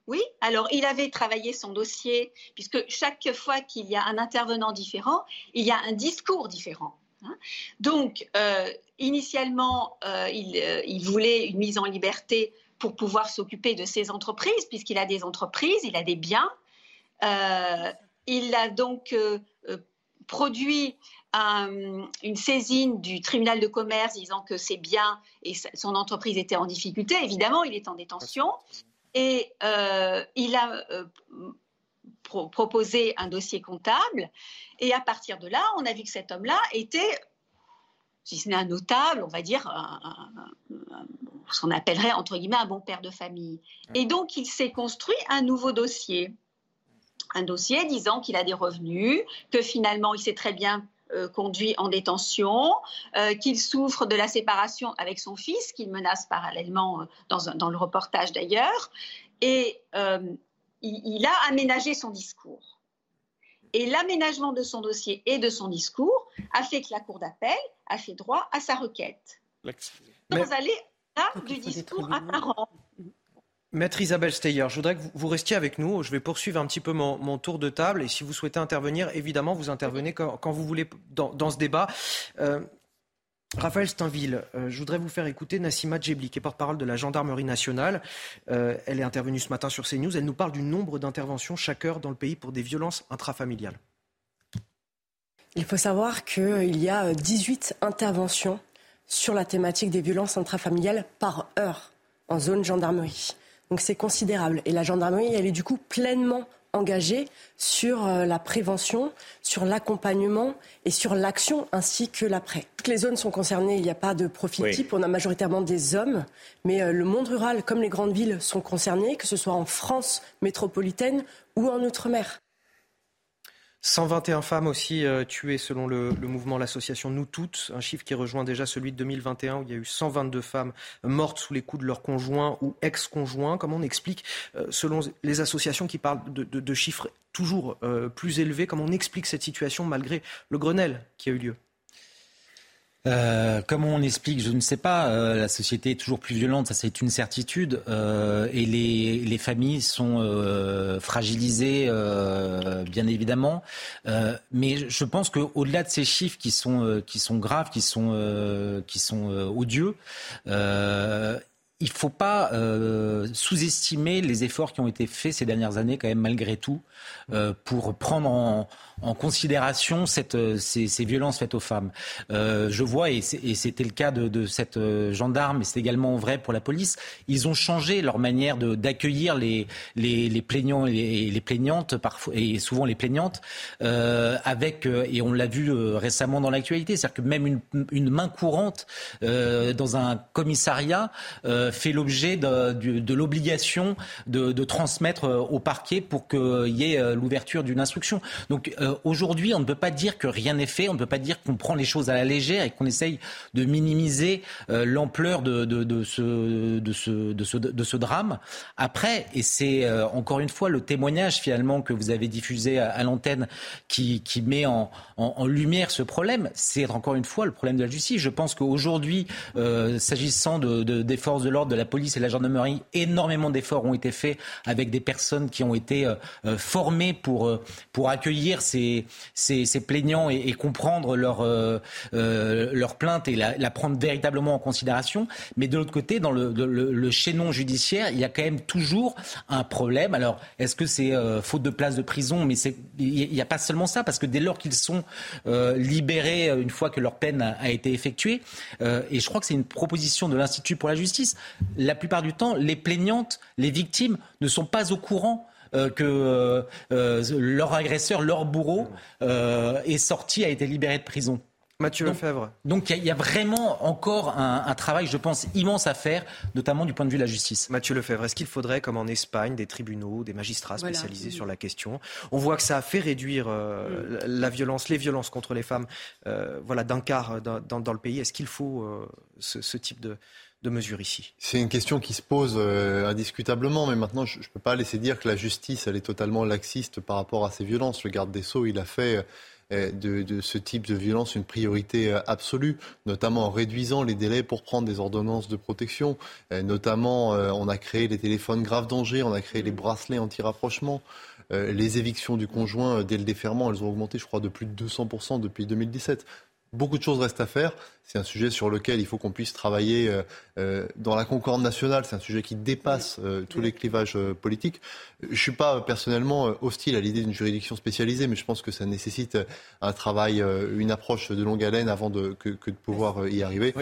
Oui, alors il avait travaillé son dossier, puisque chaque fois qu'il y a un intervenant différent, il y a un discours différent. Hein. Donc, euh, initialement, euh, il, euh, il, voulait une mise en liberté pour pouvoir s'occuper de ses entreprises, puisqu'il a des entreprises, il a des biens. il a donc produit une saisine du tribunal de commerce disant que c'est bien et son entreprise était en difficulté. Évidemment, il est en détention et euh, il a euh, proposé un dossier comptable. Et à partir de là, on a vu que cet homme-là était, si ce n'est un notable, on va dire, ce qu'on appellerait entre guillemets un bon père de famille. Et donc, il s'est construit un nouveau dossier un dossier disant qu'il a des revenus, que finalement il sait très bien euh, conduit en détention, euh, qu'il souffre de la séparation avec son fils, qu'il menace parallèlement euh, dans, le reportage d'ailleurs, et il, a aménagé son discours. Et l'aménagement de son dossier et de son discours a fait que la Cour d'appel a fait droit à sa requête. Sans aller là du discours apparent. Maître Isabelle Steyer, je voudrais que vous restiez avec nous. Je vais poursuivre un petit peu mon, tour de table. Et si vous souhaitez intervenir, évidemment, vous intervenez quand, vous voulez dans, ce débat. Euh, Raphaël Steinville, euh, je voudrais vous faire écouter Nassima Djebli, qui est porte-parole de la Gendarmerie nationale. Euh, elle est intervenue ce matin sur CNews. Elle nous parle du nombre d'interventions chaque heure dans le pays pour des violences intrafamiliales. Il faut savoir qu'il y a 18 interventions sur la thématique des violences intrafamiliales par heure en zone gendarmerie. Donc c'est considérable. Et la gendarmerie, elle est du coup pleinement engagée sur euh, la prévention, sur l'accompagnement et sur l'action ainsi que l'après. Toutes les zones sont concernées, il n'y a pas de profil type, on a majoritairement des hommes, mais euh, le monde rural comme les grandes villes sont concernées, que ce soit en France métropolitaine ou en Outre-mer. 121 femmes aussi euh, tuées selon le, mouvement L'association Nous Toutes, un chiffre qui rejoint déjà celui de 2021 où il y a eu 122 femmes mortes sous les coups de leur conjoint ou ex-conjoint. Comment on explique, euh, selon les associations qui parlent de, chiffres toujours euh, plus élevés, comment on explique cette situation malgré le Grenelle qui a eu lieu? Euh, comment on explique Je ne sais pas. Euh, la société est toujours plus violente, ça c'est une certitude. Euh, et les, les, familles sont euh, fragilisées, bien évidemment. mais je pense qu'au-delà de ces chiffres qui sont, qui sont graves, qui sont, qui sont odieux, il ne faut pas sous-estimer les efforts qui ont été faits ces dernières années, quand même, malgré tout, pour prendre en en considération cette, ces, ces, violences faites aux femmes. Euh, je vois, et c'était le cas de, cette gendarme, et c'est également vrai pour la police, ils ont changé leur manière d'accueillir les, plaignants et les, plaignantes, parfois, et souvent les plaignantes, euh, avec, et on l'a vu récemment dans l'actualité, c'est-à-dire que même une, main courante euh, dans un commissariat euh, fait l'objet de, de, l'obligation de, de, transmettre au parquet pour qu'il y ait l'ouverture d'une instruction. Donc aujourd'hui, on ne peut pas dire que rien n'est fait, on ne peut pas dire qu'on prend les choses à la légère et qu'on essaye de minimiser l'ampleur de, ce, drame. Après, et c'est encore une fois le témoignage finalement que vous avez diffusé à, l'antenne qui, met en, lumière ce problème, c'est encore une fois le problème de la justice. Je pense qu'aujourd'hui, euh, s'agissant de, de, des forces de l'ordre, de la police et de la gendarmerie, énormément d'efforts ont été faits avec des personnes qui ont été euh, euh formées pour, euh, pour accueillir ces, ces, plaignants et, comprendre leur, euh, leur plainte et la, prendre véritablement en considération. Mais de l'autre côté, dans le, chaînon judiciaire, il y a quand même toujours un problème. Alors, est-ce que c'est faute de place de prison? Mais il n'y a pas seulement ça, parce que dès lors qu'ils sont libérés une fois que leur peine a, été effectuée. Euh, et je crois que c'est une proposition de l'Institut pour la justice. La plupart du temps, les plaignantes, les victimes ne sont pas au courant euh, que euh, leur agresseur, leur bourreau est sorti, a été libéré de prison. Mathieu Lefebvre. Donc il y, a vraiment encore un, travail, je pense, immense à faire, notamment du point de vue de la justice. Mathieu Lefebvre, est-ce qu'il faudrait, comme en Espagne, des tribunaux, des magistrats spécialisés sur la question? On voit que ça a fait réduire euh, mm. la violence, les violences contre les femmes, euh, voilà, d'un quart dans, le pays. Est-ce qu'il faut euh, ce, type de, de ici C'est une question qui se pose indiscutablement, mais maintenant je ne peux pas laisser dire que la justice elle est totalement laxiste par rapport à ces violences. Le garde des sceaux, il a fait euh, de, ce type de violence une priorité euh, absolue, notamment en réduisant les délais pour prendre des ordonnances de protection. Euh, notamment, on a créé les téléphones grave danger, on a créé les bracelets anti-rapprochement. les évictions du conjoint dès le déferment, elles ont augmenté, je crois, de plus de 200% depuis 2017. Beaucoup de choses restent à faire. C'est un sujet sur lequel il faut qu'on puisse travailler euh, euh, dans la concorde nationale. C'est un sujet qui dépasse euh, tous les clivages politiques. Je ne suis pas personnellement hostile à l'idée d'une juridiction spécialisée, mais je pense que ça nécessite un travail, une approche de longue haleine avant de, que, de pouvoir y arriver.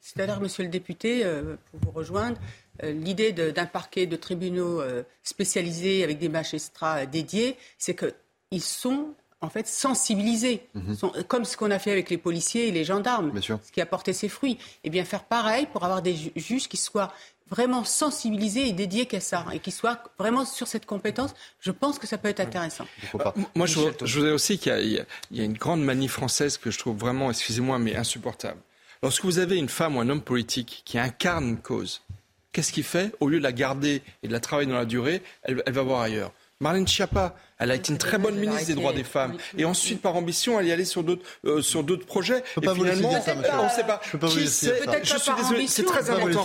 C'est à l'heure, monsieur le député, pour vous rejoindre, l'idée d'un parquet de tribunaux spécialisés avec des magistrats dédiés, c'est qu'ils sont en fait sensibilisés, mhm. comme ce qu'on a fait avec les policiers et les gendarmes, ce qui a porté ses fruits. Et eh bien faire pareil pour avoir des juges qui soient vraiment sensibilisés et dédiés qu'à ça, et qui soient vraiment sur cette compétence, je pense que ça peut être intéressant. moi, je, voudrais aussi qu'il y, a une grande manie française que je trouve vraiment, excusez-moi, mais insupportable. Lorsque vous avez une femme ou un homme politique qui incarne une cause, qu'est-ce qu'il fait? Au lieu de la garder et de la travailler dans la durée, elle, elle va voir ailleurs. Marlène Schiappa, elle a été une très bonne ministre des droits des femmes. Et ensuite, par ambition, elle y allait sur d'autres euh, sur d'autres projets. et finalement, on ne sait pas. Je peux pas qui c'est. Je suis désolé, c'est très important.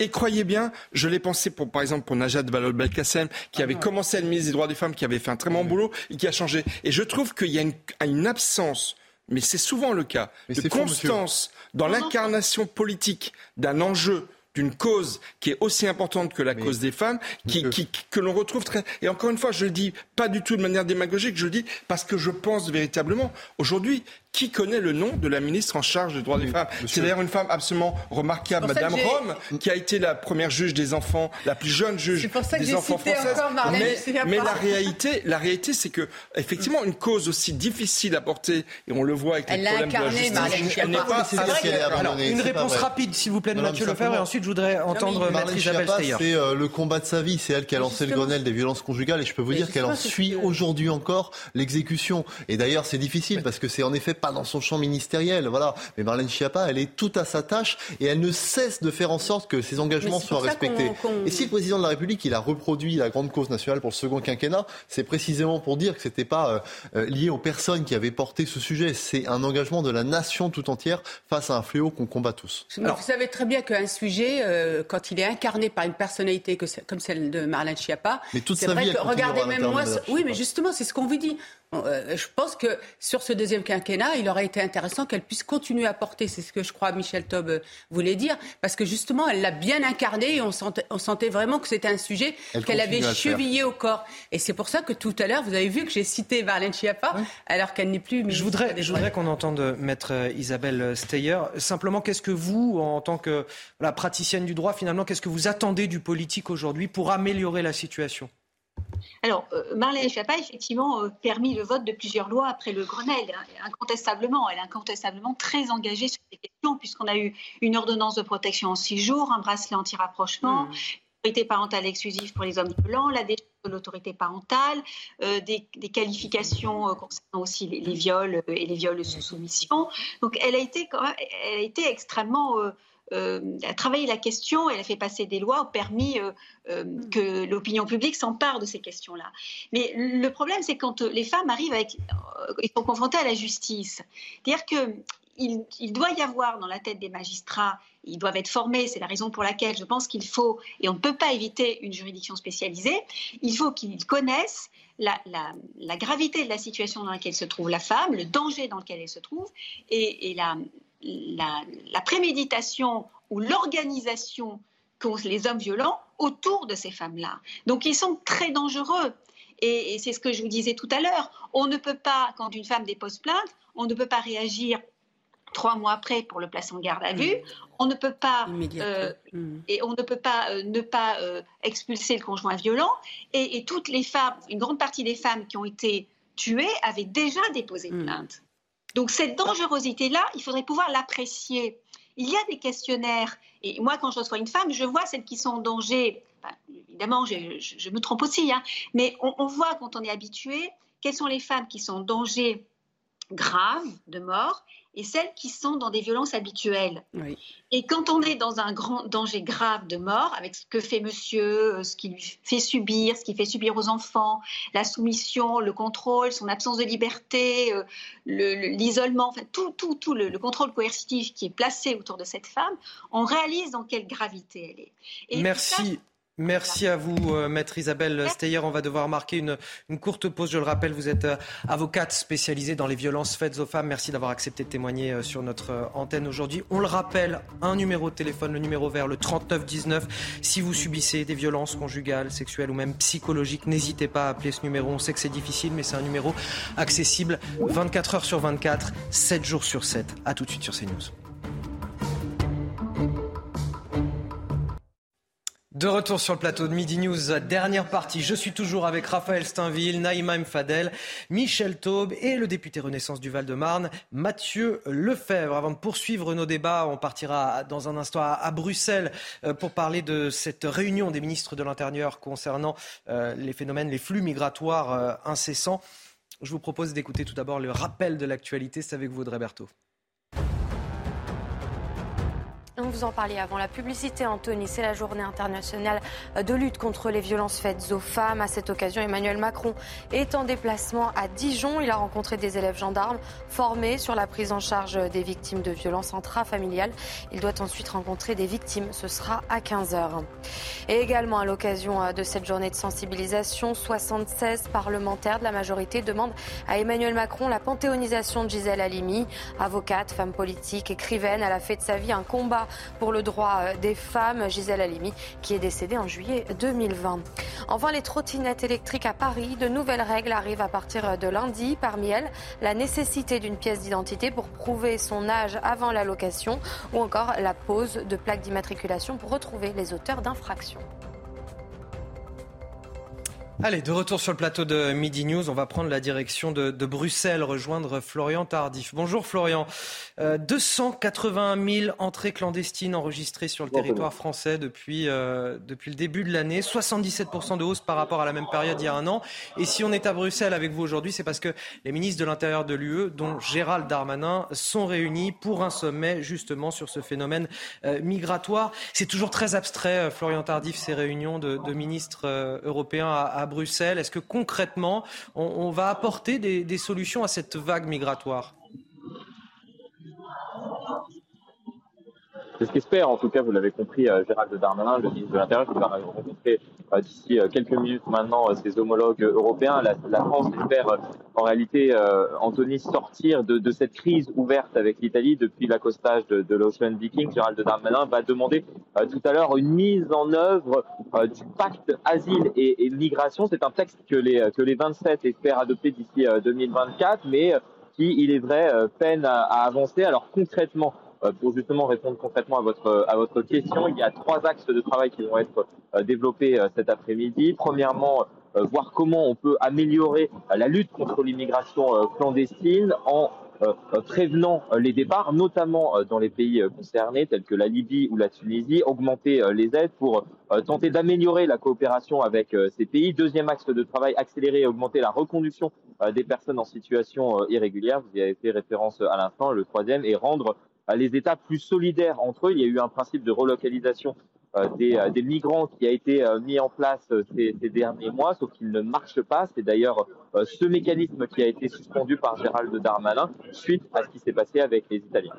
et croyez bien, je l'ai pensé pour, par exemple, pour Najat Vallaud-Belkacem, qui avait commencé à être ministre des droits des femmes, qui avait fait un très bon boulot et qui a changé. Et je trouve qu'il y a une, une absence mais c'est souvent le cas, de constance dans l'incarnation politique d'un enjeu d'une cause qui est aussi importante que la cause des femmes, qui, qui, que l'on retrouve très... Et encore une fois, je le dis pas du tout de manière démagogique, je le dis parce que je pense véritablement, aujourd'hui, qui connaît le nom de la ministre en charge des droits des femmes C'est d'ailleurs une femme absolument remarquable, Madame Rome, qui a été la première juge des enfants, la plus jeune juge des enfants françaises. Mais, mais la réalité, la réalité, c'est que effectivement, une cause aussi difficile à porter, et on le voit avec les problèmes de la justice, elle n'est pas. Alors, une réponse rapide, s'il vous plaît, de Mathieu Lefebvre, et ensuite je voudrais entendre Maître Isabelle Steyer. C'est euh, le combat de sa vie, c'est elle qui a lancé le Grenelle des violences conjugales, et je peux vous dire qu'elle en suit aujourd'hui encore l'exécution. Et d'ailleurs, c'est difficile parce que c'est en effet pas dans son champ ministériel, voilà. Mais Marlène Schiappa, elle est tout à sa tâche et elle ne cesse de faire en sorte que ses engagements soient respectés. Et si le président de la République, il a reproduit la grande cause nationale pour le second quinquennat, c'est précisément pour dire que c'était pas euh, euh, lié aux personnes qui avaient porté ce sujet. C'est un engagement de la nation tout entière face à un fléau qu'on combat tous. Alors, vous savez très bien qu'un sujet, euh, quand il est incarné par une personnalité que, comme celle de Marlène Schiappa, mais toute sa vie, regardez même moi, oui, mais justement, c'est ce qu'on vous dit je pense que sur ce deuxième quinquennat, il aurait été intéressant qu'elle puisse continuer à porter, c'est ce que je crois Michel Taub euh, voulait dire, parce que justement, elle l'a bien incarné et on sentait, on sentait vraiment que c'était un sujet qu'elle avait chevillé au corps. Et c'est pour ça que tout à l'heure, vous avez vu que j'ai cité Marlène Schiappa, alors qu'elle n'est plus Je voudrais, je voudrais qu'on entende Maître Isabelle Steyer. Simplement, qu'est-ce que vous, en tant que la praticienne du droit, finalement, qu'est-ce que vous attendez du politique aujourd'hui pour améliorer la situation? Alors, euh, Marlène Schiappa a effectivement euh, permis le vote de plusieurs lois après le Grenelle, hein, incontestablement. Elle est incontestablement très engagée sur ces questions, puisqu'on a eu une ordonnance de protection en six jours, un bracelet anti-rapprochement, mmh. l'autorité parentale exclusive pour les hommes blancs, la décharge de l'autorité parentale, euh, des, qualifications concernant aussi les, viols et les viols sous soumission. Donc, elle a été, elle a été extrêmement a travaillé la question, elle a fait passer des lois, a permis euh, euh, que l'opinion publique s'empare de ces questions-là. Mais le problème, c'est quand les femmes arrivent avec, ils sont confrontées à la justice. C'est-à-dire que il, doit y avoir dans la tête des magistrats, ils doivent être formés, c'est la raison pour laquelle je pense qu'il faut, et on ne peut pas éviter une juridiction spécialisée, il faut qu'ils connaissent la, gravité de la situation dans laquelle se trouve la femme, le danger dans lequel elle se trouve, et, et la, la, préméditation ou l'organisation qu'ont les hommes violents autour de ces femmes-là. Donc ils sont très dangereux. Et, c'est ce que je vous disais tout à l'heure. On ne peut pas, quand une femme dépose plainte, on ne peut pas réagir trois mois après pour le placer en garde à vue. On ne peut pas euh, mm. et on ne peut pas euh, ne pas euh, expulser le conjoint violent. Et, et, toutes les femmes, une grande partie des femmes qui ont été tuées avaient déjà déposé mm. plainte. Donc cette dangerosité-là, il faudrait pouvoir l'apprécier. Il y a des questionnaires, et moi quand je reçois une femme, je vois celles qui sont en danger. évidemment, je, me trompe aussi, hein, mais on, on voit quand on est habitué quelles sont les femmes qui sont en danger grave de mort et celles qui sont dans des violences habituelles. Et quand on est dans un grand danger grave de mort, avec ce que fait monsieur, euh, ce qu'il lui fait subir, ce qu'il fait subir aux enfants, la soumission, le contrôle, son absence de liberté, euh, l'isolement, enfin tout, tout, tout le, contrôle coercitif qui est placé autour de cette femme, on réalise dans quelle gravité elle est. Et Merci. Merci à vous, euh, maître Isabelle Steyer. On va devoir marquer une, courte pause. Je le rappelle, vous êtes euh, avocate spécialisée dans les violences faites aux femmes. Merci d'avoir accepté de témoigner euh, sur notre antenne aujourd'hui. On le rappelle, un numéro de téléphone, le numéro vert, le 3919. Si vous subissez des violences conjugales, sexuelles ou même psychologiques, n'hésitez pas à appeler ce numéro. On sait que c'est difficile, mais c'est un numéro accessible 24 heures sur 24, 7 jours sur 7. A tout de suite sur CNews. De retour sur le plateau de Midi News, dernière partie. Je suis toujours avec Raphaël Steinville, Naïma Mfadel, Michel Taube et le député Renaissance du Val-de-Marne, Mathieu Lefebvre. Avant de poursuivre nos débats, on partira dans un instant à, Bruxelles euh, pour parler de cette réunion des ministres de l'Intérieur concernant euh, les phénomènes, les flux migratoires euh, incessants. Je vous propose d'écouter tout d'abord le rappel de l'actualité. C'est avec vous, Audrey Berthaud? On vous en parlait avant la publicité, Anthony. C'est la journée internationale de lutte contre les violences faites aux femmes. À cette occasion, Emmanuel Macron est en déplacement à Dijon. Il a rencontré des élèves gendarmes formés sur la prise en charge des victimes de violences intrafamiliales. Il doit ensuite rencontrer des victimes. Ce sera à 15h. Et également à l'occasion de cette journée de sensibilisation, 76 parlementaires de la majorité demandent à Emmanuel Macron la panthéonisation de Gisèle Halimi. Avocate, femme politique, écrivaine, elle a fait de sa vie un combat pour le droit euh, des femmes, Gisèle Halimi, qui est décédée en juillet 2020. Enfin, les trottinettes électriques à Paris, de nouvelles règles arrivent à partir de lundi. Parmi elles, la nécessité d'une pièce d'identité pour prouver son âge avant la location ou encore la pose de plaques d'immatriculation pour retrouver les auteurs d'infractions. Allez, de retour sur le plateau de Midi News, on va prendre la direction de, Bruxelles, rejoindre Florian Tardif. Bonjour Florian. 281 euh, 000 entrées clandestines enregistrées sur le territoire français depuis, euh, depuis le début de l'année, 77% de hausse par rapport à la même période il y a un an. Et si on est à Bruxelles avec vous aujourd'hui, c'est parce que les ministres de l'Intérieur de l'UE, dont Gérald Darmanin, sont réunis pour un sommet justement sur ce phénomène euh, migratoire. C'est toujours très abstrait, Florian Tardif, ces réunions de, ministres européens à Bruxelles. Est-ce que concrètement, on, va apporter des, solutions à cette vague migratoire? C'est ce qu'espère, en tout cas, vous l'avez compris, Gérald Darmanin, le ministre de l'Intérieur, qui va rencontrer d'ici quelques minutes maintenant ses homologues européens. La, France espère en réalité, Anthony, sortir de, cette crise ouverte avec l'Italie depuis l'accostage de, de l'Ocean Viking. Gérald Darmanin va demander tout à l'heure une mise en œuvre du pacte asile et, migration. C'est un texte que les, que les 27 espèrent adopter d'ici 2024, mais qui, il est vrai, peine à avancer. Alors concrètement, pour justement répondre concrètement à votre à votre question, il y a trois axes de travail qui vont être développés cet après-midi. Premièrement, voir comment on peut améliorer la lutte contre l'immigration clandestine en prévenant les départs, notamment dans les pays concernés tels que la Libye ou la Tunisie, augmenter les aides pour tenter d'améliorer la coopération avec ces pays. Deuxième axe de travail, accélérer et augmenter la reconduction des personnes en situation irrégulière. Vous y avez fait référence à l'instant. Le troisième est rendre les États plus solidaires entre eux. Il y a eu un principe de relocalisation des, des, migrants qui a été mis en place ces, derniers mois, sauf qu'il ne marche pas. C'est d'ailleurs ce mécanisme qui a été suspendu par Gérald Darmanin suite à ce qui s'est passé avec les Italiens.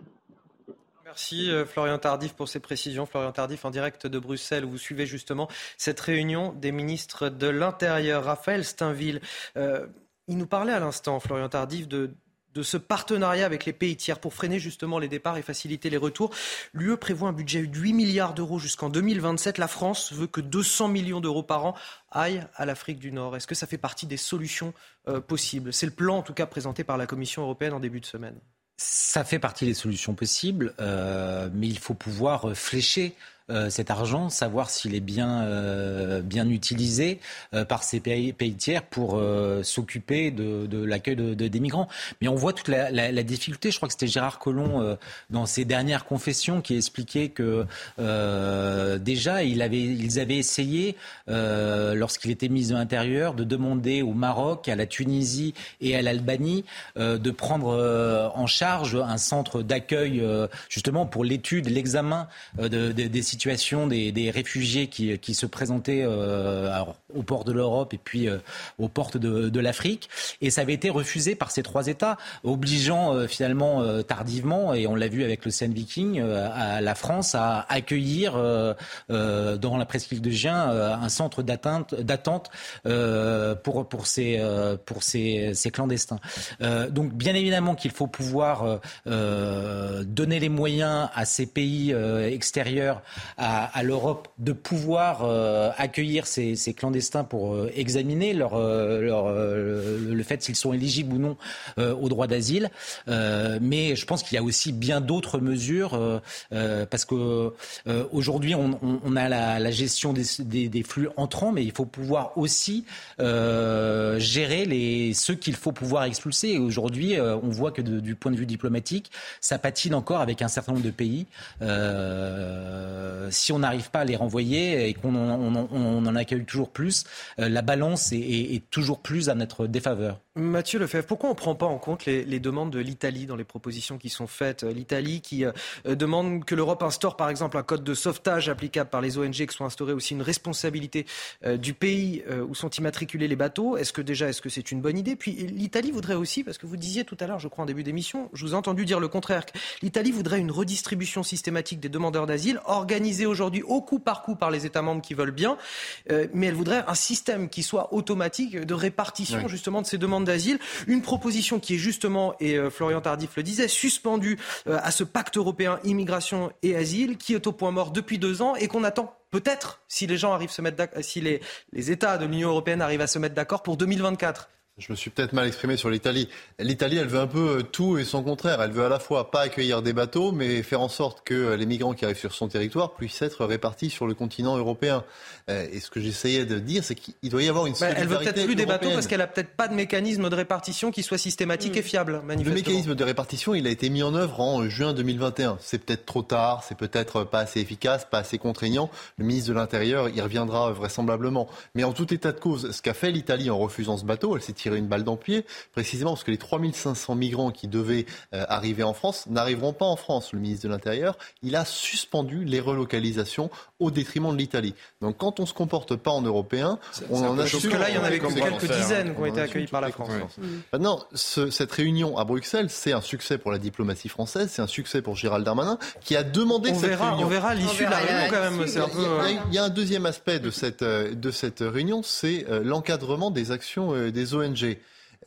Merci Florian Tardif pour ces précisions. Florian Tardif en direct de Bruxelles vous suivez justement cette réunion des ministres de l'Intérieur. Raphaël Steinville, euh, il nous parlait à l'instant, Florian Tardif, de, de ce partenariat avec les pays tiers pour freiner justement les départs et faciliter les retours. L'UE prévoit un budget de 8 milliards d'euros jusqu'en 2027. La France veut que 200 millions d'euros par an aillent à l'Afrique du Nord. Est-ce que ça fait partie des solutions euh, possibles? C'est le plan en tout cas présenté par la Commission européenne en début de semaine. Ça fait partie des solutions possibles, euh, mais il faut pouvoir flécher euh, cet argent, savoir s'il est bien, euh, bien utilisé euh, par ces pays, pays tiers pour s'occuper de, de l'accueil de, de, des migrants. Mais on voit toute la, difficulté. Je crois que c'était Gérard Collomb dans ses dernières confessions qui expliquait que déjà ils avaient essayé, lorsqu'il était ministre de l'Intérieur, de demander au Maroc, à la Tunisie et à l'Albanie de prendre en charge un centre d'accueil justement pour l'étude, l'examen de, des des, réfugiés qui, se présentaient euh, alors, au port de l'Europe et puis euh, aux portes de, l'Afrique. Et ça avait été refusé par ces trois États, obligeant euh, finalement euh, tardivement, et on l'a vu avec le Seine Viking, à la France à accueillir dans la presqu'île de Gien un centre d'attente pour, ces clandestins. donc bien évidemment qu'il faut pouvoir donner les moyens à ces pays extérieurs à, l'Europe de pouvoir euh, accueillir ces, clandestins pour euh, examiner euh, le fait s'ils sont éligibles ou non au droit d'asile. mais je pense qu'il y a aussi bien d'autres mesures parce que aujourd'hui on, a la, gestion des, flux entrants, mais il faut pouvoir aussi gérer les, ceux qu'il faut pouvoir expulser. Et aujourd'hui, on voit que du point de vue diplomatique, ça patine encore avec un certain nombre de pays. Euh, si on n'arrive pas à les renvoyer et qu'on en, accueille toujours plus, euh, la balance est, toujours plus à notre défaveur. Mathieu Lefebvre, pourquoi on ne prend pas en compte les, les demandes de l'Italie dans les propositions qui sont faites? L'Italie qui euh, demande que l'Europe instaure par exemple un code de sauvetage applicable par les ONG, que soit instaurée aussi une responsabilité euh, du pays euh, où sont immatriculés les bateaux. Est-ce que déjà, est-ce que c'est une bonne idée? Puis l'Italie voudrait aussi, parce que vous disiez tout à l'heure, je crois en début d'émission, je vous ai entendu dire le contraire, l'Italie voudrait une redistribution systématique des demandeurs d'asile, organisée aujourd'hui au coup par coup par les États membres qui veulent bien, euh, mais elle voudrait un système qui soit automatique de répartition oui. justement de ces demandes d'asile. Une proposition qui est justement, et euh, Florian Tardif le disait, suspendue euh, à ce pacte européen immigration et asile qui est au point mort depuis deux ans et qu'on attend peut-être si les gens arrivent se mettre si les, les États de l'Union européenne arrivent à se mettre d'accord pour 2024. Je me suis peut-être mal exprimé sur l'Italie. L'Italie, elle veut un peu tout et son contraire. Elle veut à la fois pas accueillir des bateaux, mais faire en sorte que les migrants qui arrivent sur son territoire puissent être répartis sur le continent européen. Et ce que j'essayais de dire, c'est qu'il doit y avoir une solidarité Elle veut peut-être plus des bateaux parce qu'elle a peut-être pas de mécanisme de répartition qui soit systématique mmh. et fiable. Le mécanisme de répartition, il a été mis en œuvre en juin 2021. C'est peut-être trop tard, c'est peut-être pas assez efficace, pas assez contraignant. Le ministre de l'Intérieur y reviendra vraisemblablement. Mais en tout état de cause, ce qu'a fait l'Italie en refusant ce bateau, elle s'est tirer une balle dans le pied, précisément parce que les 3500 migrants qui devaient euh, arriver en France n'arriveront pas en France. Le ministre de l'Intérieur, il a suspendu les relocalisations au détriment de l'Italie. Donc quand on ne se comporte pas en Européen, on en a... Jusque là, il y en avait quelques dizaines qui ont été accueillis par la France. Maintenant, cette réunion à Bruxelles, c'est un succès pour la diplomatie française, c'est un succès pour Gérald Darmanin, qui a demandé on cette verra, réunion. On verra l'issue de la réunion quand même. Il y, a un deuxième aspect de cette, de cette réunion, c'est l'encadrement des actions des ONG.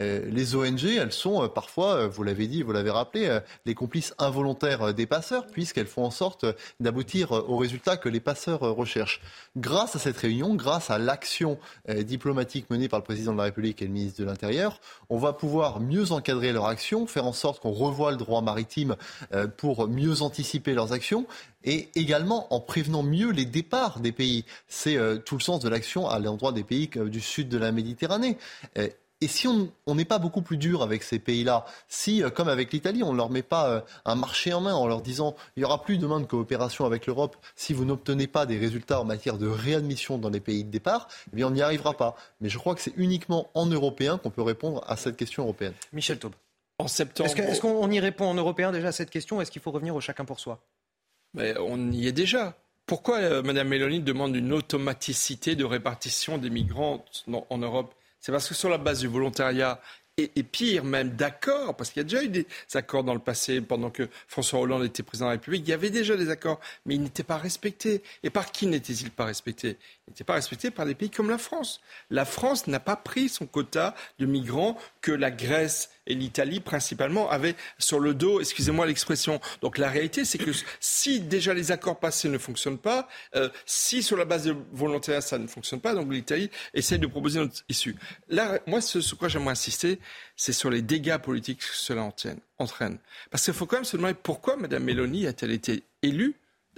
Euh, les ONG, elles sont euh, parfois, euh, vous l'avez dit, vous l'avez rappelé, les complices involontaires des passeurs, puisqu'elles font en sorte d'aboutir aux résultats que les passeurs recherchent. Grâce à cette réunion, grâce à l'action diplomatique menée par le président de la République et le ministre de l'Intérieur, on va pouvoir mieux encadrer leur action, faire en sorte qu'on revoie le droit maritime pour mieux anticiper leurs actions et également en prévenant mieux les départs des pays. C'est tout le sens de l'action à l'endroit des pays du sud de la Méditerranée. Et si on n'est pas beaucoup plus dur avec ces pays-là, si, euh, comme avec l'Italie, on ne leur met pas euh, un marché en main en leur disant il n'y aura plus demain de coopération avec l'Europe si vous n'obtenez pas des résultats en matière de réadmission dans les pays de départ, eh bien on n'y arrivera pas. Mais je crois que c'est uniquement en européen qu'on peut répondre à cette question européenne. Michel Taube. En septembre. Est-ce qu'on y répond en européen déjà à cette question Est-ce qu'il faut revenir au chacun pour soi? Mais On y est déjà. Pourquoi euh, Mme Mélanie demande une automaticité de répartition des migrants en Europe? C'est parce que sur la base du volontariat et, pire même d'accords, parce qu'il y a déjà eu des accords dans le passé, pendant que François Hollande était président de la République, il y avait déjà des accords, mais ils n'étaient pas respectés. Et par qui n'étaient-ils pas respectés? Ils n'étaient pas respectés par des pays comme la France. La France n'a pas pris son quota de migrants que la Grèce et l'Italie principalement avaient sur le dos, excusez-moi l'expression. Donc la réalité, c'est que si déjà les accords passés ne fonctionnent pas, euh, si sur la base de volontariat ça ne fonctionne pas, donc l'Italie essaie de proposer notre issue. Là, moi, ce sur quoi j'aimerais insister, c'est sur les dégâts politiques que cela entraîne. Parce qu'il faut quand même se demander pourquoi Mme Meloni a-t-elle été élue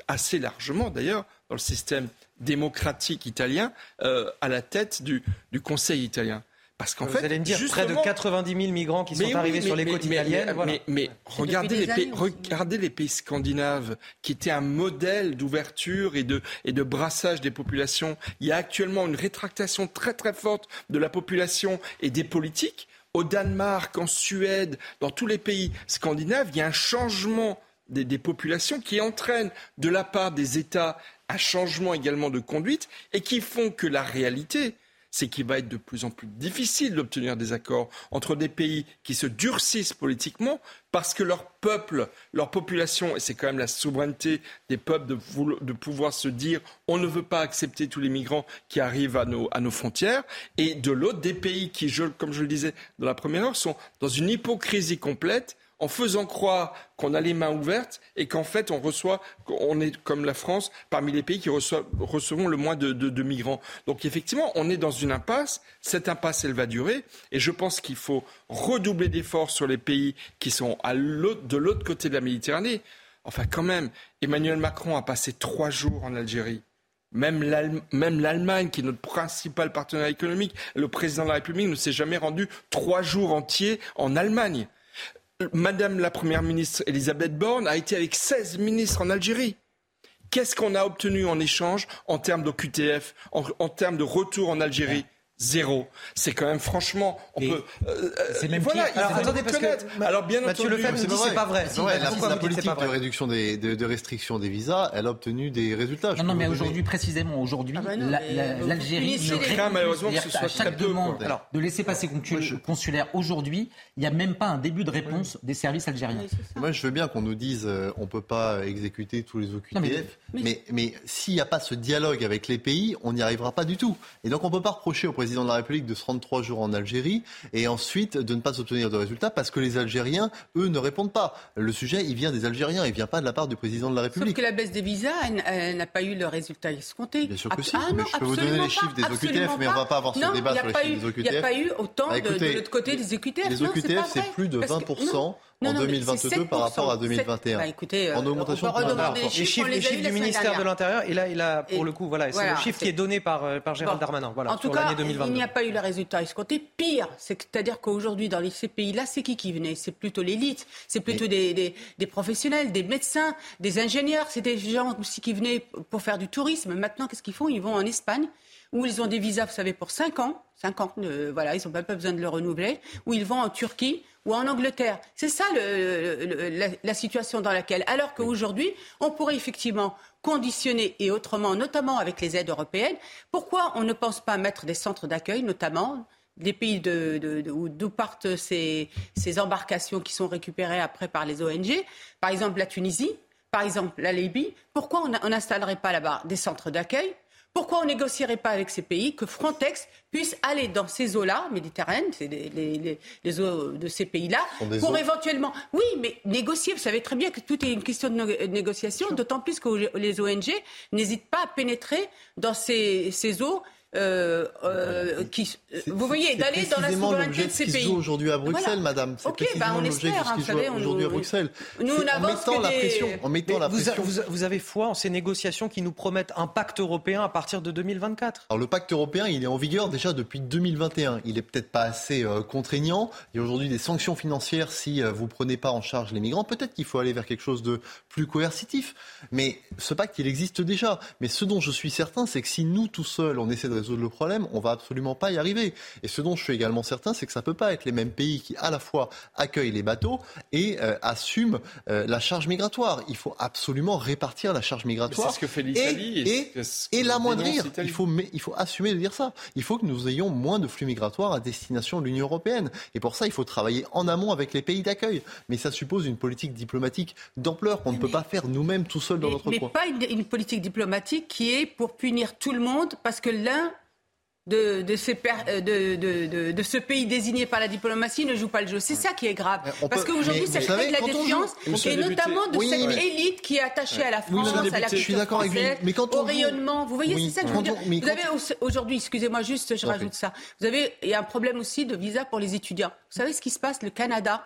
assez largement d'ailleurs dans le système démocratique italien euh, à la tête du, du Conseil italien. Parce qu'en fait, vous allez me dire près de 90 000 migrants qui sont arrivés sur les côtes italiennes. Mais, regardez, les pays, regardez les pays scandinaves qui étaient un modèle d'ouverture et de, et de brassage des populations. Il y a actuellement une rétractation très très forte de la population et des politiques. Au Danemark, en Suède, dans tous les pays scandinaves, il y a un changement des, populations qui entraîne de la part des États un changement également de conduite et qui font que la réalité, c'est qu'il va être de plus en plus difficile d'obtenir des accords entre des pays qui se durcissent politiquement parce que leur peuple, leur population, et c'est quand même la souveraineté des peuples de, pouvoir se dire on ne veut pas accepter tous les migrants qui arrivent à nos, à nos frontières, et de l'autre, des pays qui, comme je le disais dans la première heure, sont dans une hypocrisie complète en faisant croire qu'on a les mains ouvertes et qu'en fait on reçoit, on est comme la France parmi les pays qui recevons le moins de, migrants. Donc effectivement, on est dans une impasse. Cette impasse, elle va durer et je pense qu'il faut redoubler d'efforts sur les pays qui sont de l'autre côté de la Méditerranée. Enfin, quand même, Emmanuel Macron a passé trois jours en Algérie. Même l'Allemagne, qui est notre principal partenaire économique, le président de la République ne s'est jamais rendu trois jours entiers en Allemagne. Madame la Première ministre Elisabeth Borne a été avec 16 ministres en Algérie. Qu'est-ce qu'on a obtenu en échange en termes de QTF, en, termes de retour en Algérie? Zéro. C'est quand même franchement, on peut. Euh, c'est même voilà, il faut attendez, parce que, alors bien Mathieu entendu, Lefebvre dit c'est pas vrai. la, politique de réduction des de, restriction des visas, elle a obtenu des résultats. Non, non, mais aujourd'hui précisément, aujourd'hui, ah bah l'Algérie ne craint malheureusement que ce soit chaque demande de laisser passer consulaire aujourd'hui, il n'y a même pas un début de réponse des services algériens. Moi, je veux bien qu'on nous dise euh, on peut pas exécuter tous les OQTF, mais mais s'il n'y a pas ce dialogue avec les pays, on n'y arrivera pas du tout. Et donc on peut pas reprocher au président président de la République de se rendre trois jours en Algérie et ensuite de ne pas obtenir de résultats parce que les Algériens, eux, ne répondent pas. Le sujet, il vient des Algériens, il ne vient pas de la part du président de la République. Sauf que la baisse des visas n'a pas eu le résultat escompté. Bien sûr que si, ah, mais je peux vous donner les chiffres des OQTF, mais on ne va pas avoir ce débat sur les chiffres des OQTF. Il n'y a pas eu autant bah, de, l'autre côté des OQTF. Les OQTF, c'est plus de 20% en 2022 par rapport à 2021. Bah, écoutez, en augmentation de les chiffres, les chiffres du ministère de l'Intérieur. Et là, il a, pour le coup, voilà, c'est le chiffre qui est donné par, euh, par Gérald Darmanin. Voilà, en tout cas, il n'y a pas eu le résultat escompté. Pire, c'est-à-dire qu'aujourd'hui, dans ces pays-là, c'est qui qui venait? C'est plutôt l'élite, c'est plutôt des, des, des, professionnels, des médecins, des ingénieurs. C'est des gens aussi qui venaient pour faire du tourisme. Maintenant, qu'est-ce qu'ils font? Ils vont en Espagne où ils ont des visas, vous savez, pour 5 ans. 5 ans, euh, voilà, ils n'ont même pas besoin de le renouveler. Où ils vont en Turquie ou en Angleterre. C'est ça la, situation dans laquelle. Alors qu'aujourd'hui, on pourrait effectivement conditionner et autrement, notamment avec les aides européennes. Pourquoi on ne pense pas mettre des centres d'accueil, notamment des pays d'où partent ces, ces embarcations qui sont récupérées après par les ONG, par exemple la Tunisie, par exemple la Libye, pourquoi on n'installerait pas là-bas des centres d'accueil pourquoi on négocierait pas avec ces pays que Frontex puisse aller dans ces eaux-là, méditerranéennes, les, eaux de ces pays-là, pour éventuellement... Oui, mais négocier, vous savez très bien que tout est une question de négociation, d'autant plus que les ONG n'hésitent pas à pénétrer dans ces, ces eaux euh, euh, qui, vous voyez, d'aller dans la souveraineté de ces pays. C'est aujourd'hui à Bruxelles, madame. C'est okay, bah on espère, hein, aujourd'hui à Bruxelles. Nous, on en mettant la pression. En mettant la vous, pression. Vous, vous, avez foi en ces négociations qui nous promettent un pacte européen à partir de 2024 Alors le pacte européen, il est en vigueur déjà depuis 2021. Il est peut-être pas assez euh, contraignant. Il y a aujourd'hui des sanctions financières si euh, vous prenez pas en charge les migrants. Peut-être qu'il faut aller vers quelque chose de plus coercitif. Mais ce pacte, il existe déjà. Mais ce dont je suis certain, c'est que si nous, tout seuls, on essaie de résoudre le problème, on va absolument pas y arriver. Et ce dont je suis également certain, c'est que ça peut pas être les mêmes pays qui, à la fois, accueillent les bateaux et euh, assument euh, la charge migratoire. Il faut absolument répartir la charge migratoire. C'est ce que fait l'Italie. Et, et, l'amoindrir. Il faut, il faut assumer de dire ça. Il faut que nous ayons moins de flux migratoires à destination de l'Union européenne. Et pour ça, il faut travailler en amont avec les pays d'accueil. Mais ça suppose une politique diplomatique d'ampleur qu'on ne peut pas faire nous-mêmes tout seuls dans notre coin. Mais pas une, une politique diplomatique qui est pour punir tout le monde parce que l'un de, de, ces euh, de, de, ce pays désigné par la diplomatie ne joue pas le jeu. C'est ça qui est grave. Parce qu'aujourd'hui, ça crée de la défiance, et notamment de cette élite qui est attachée à la France, à la culture française, au rayonnement. Vous voyez, c'est ça que je veux dire. Vous avez aujourd'hui, excusez-moi juste, je rajoute ça. Vous avez, il y a un problème aussi de visa pour les étudiants. Vous savez ce qui se passe Le Canada,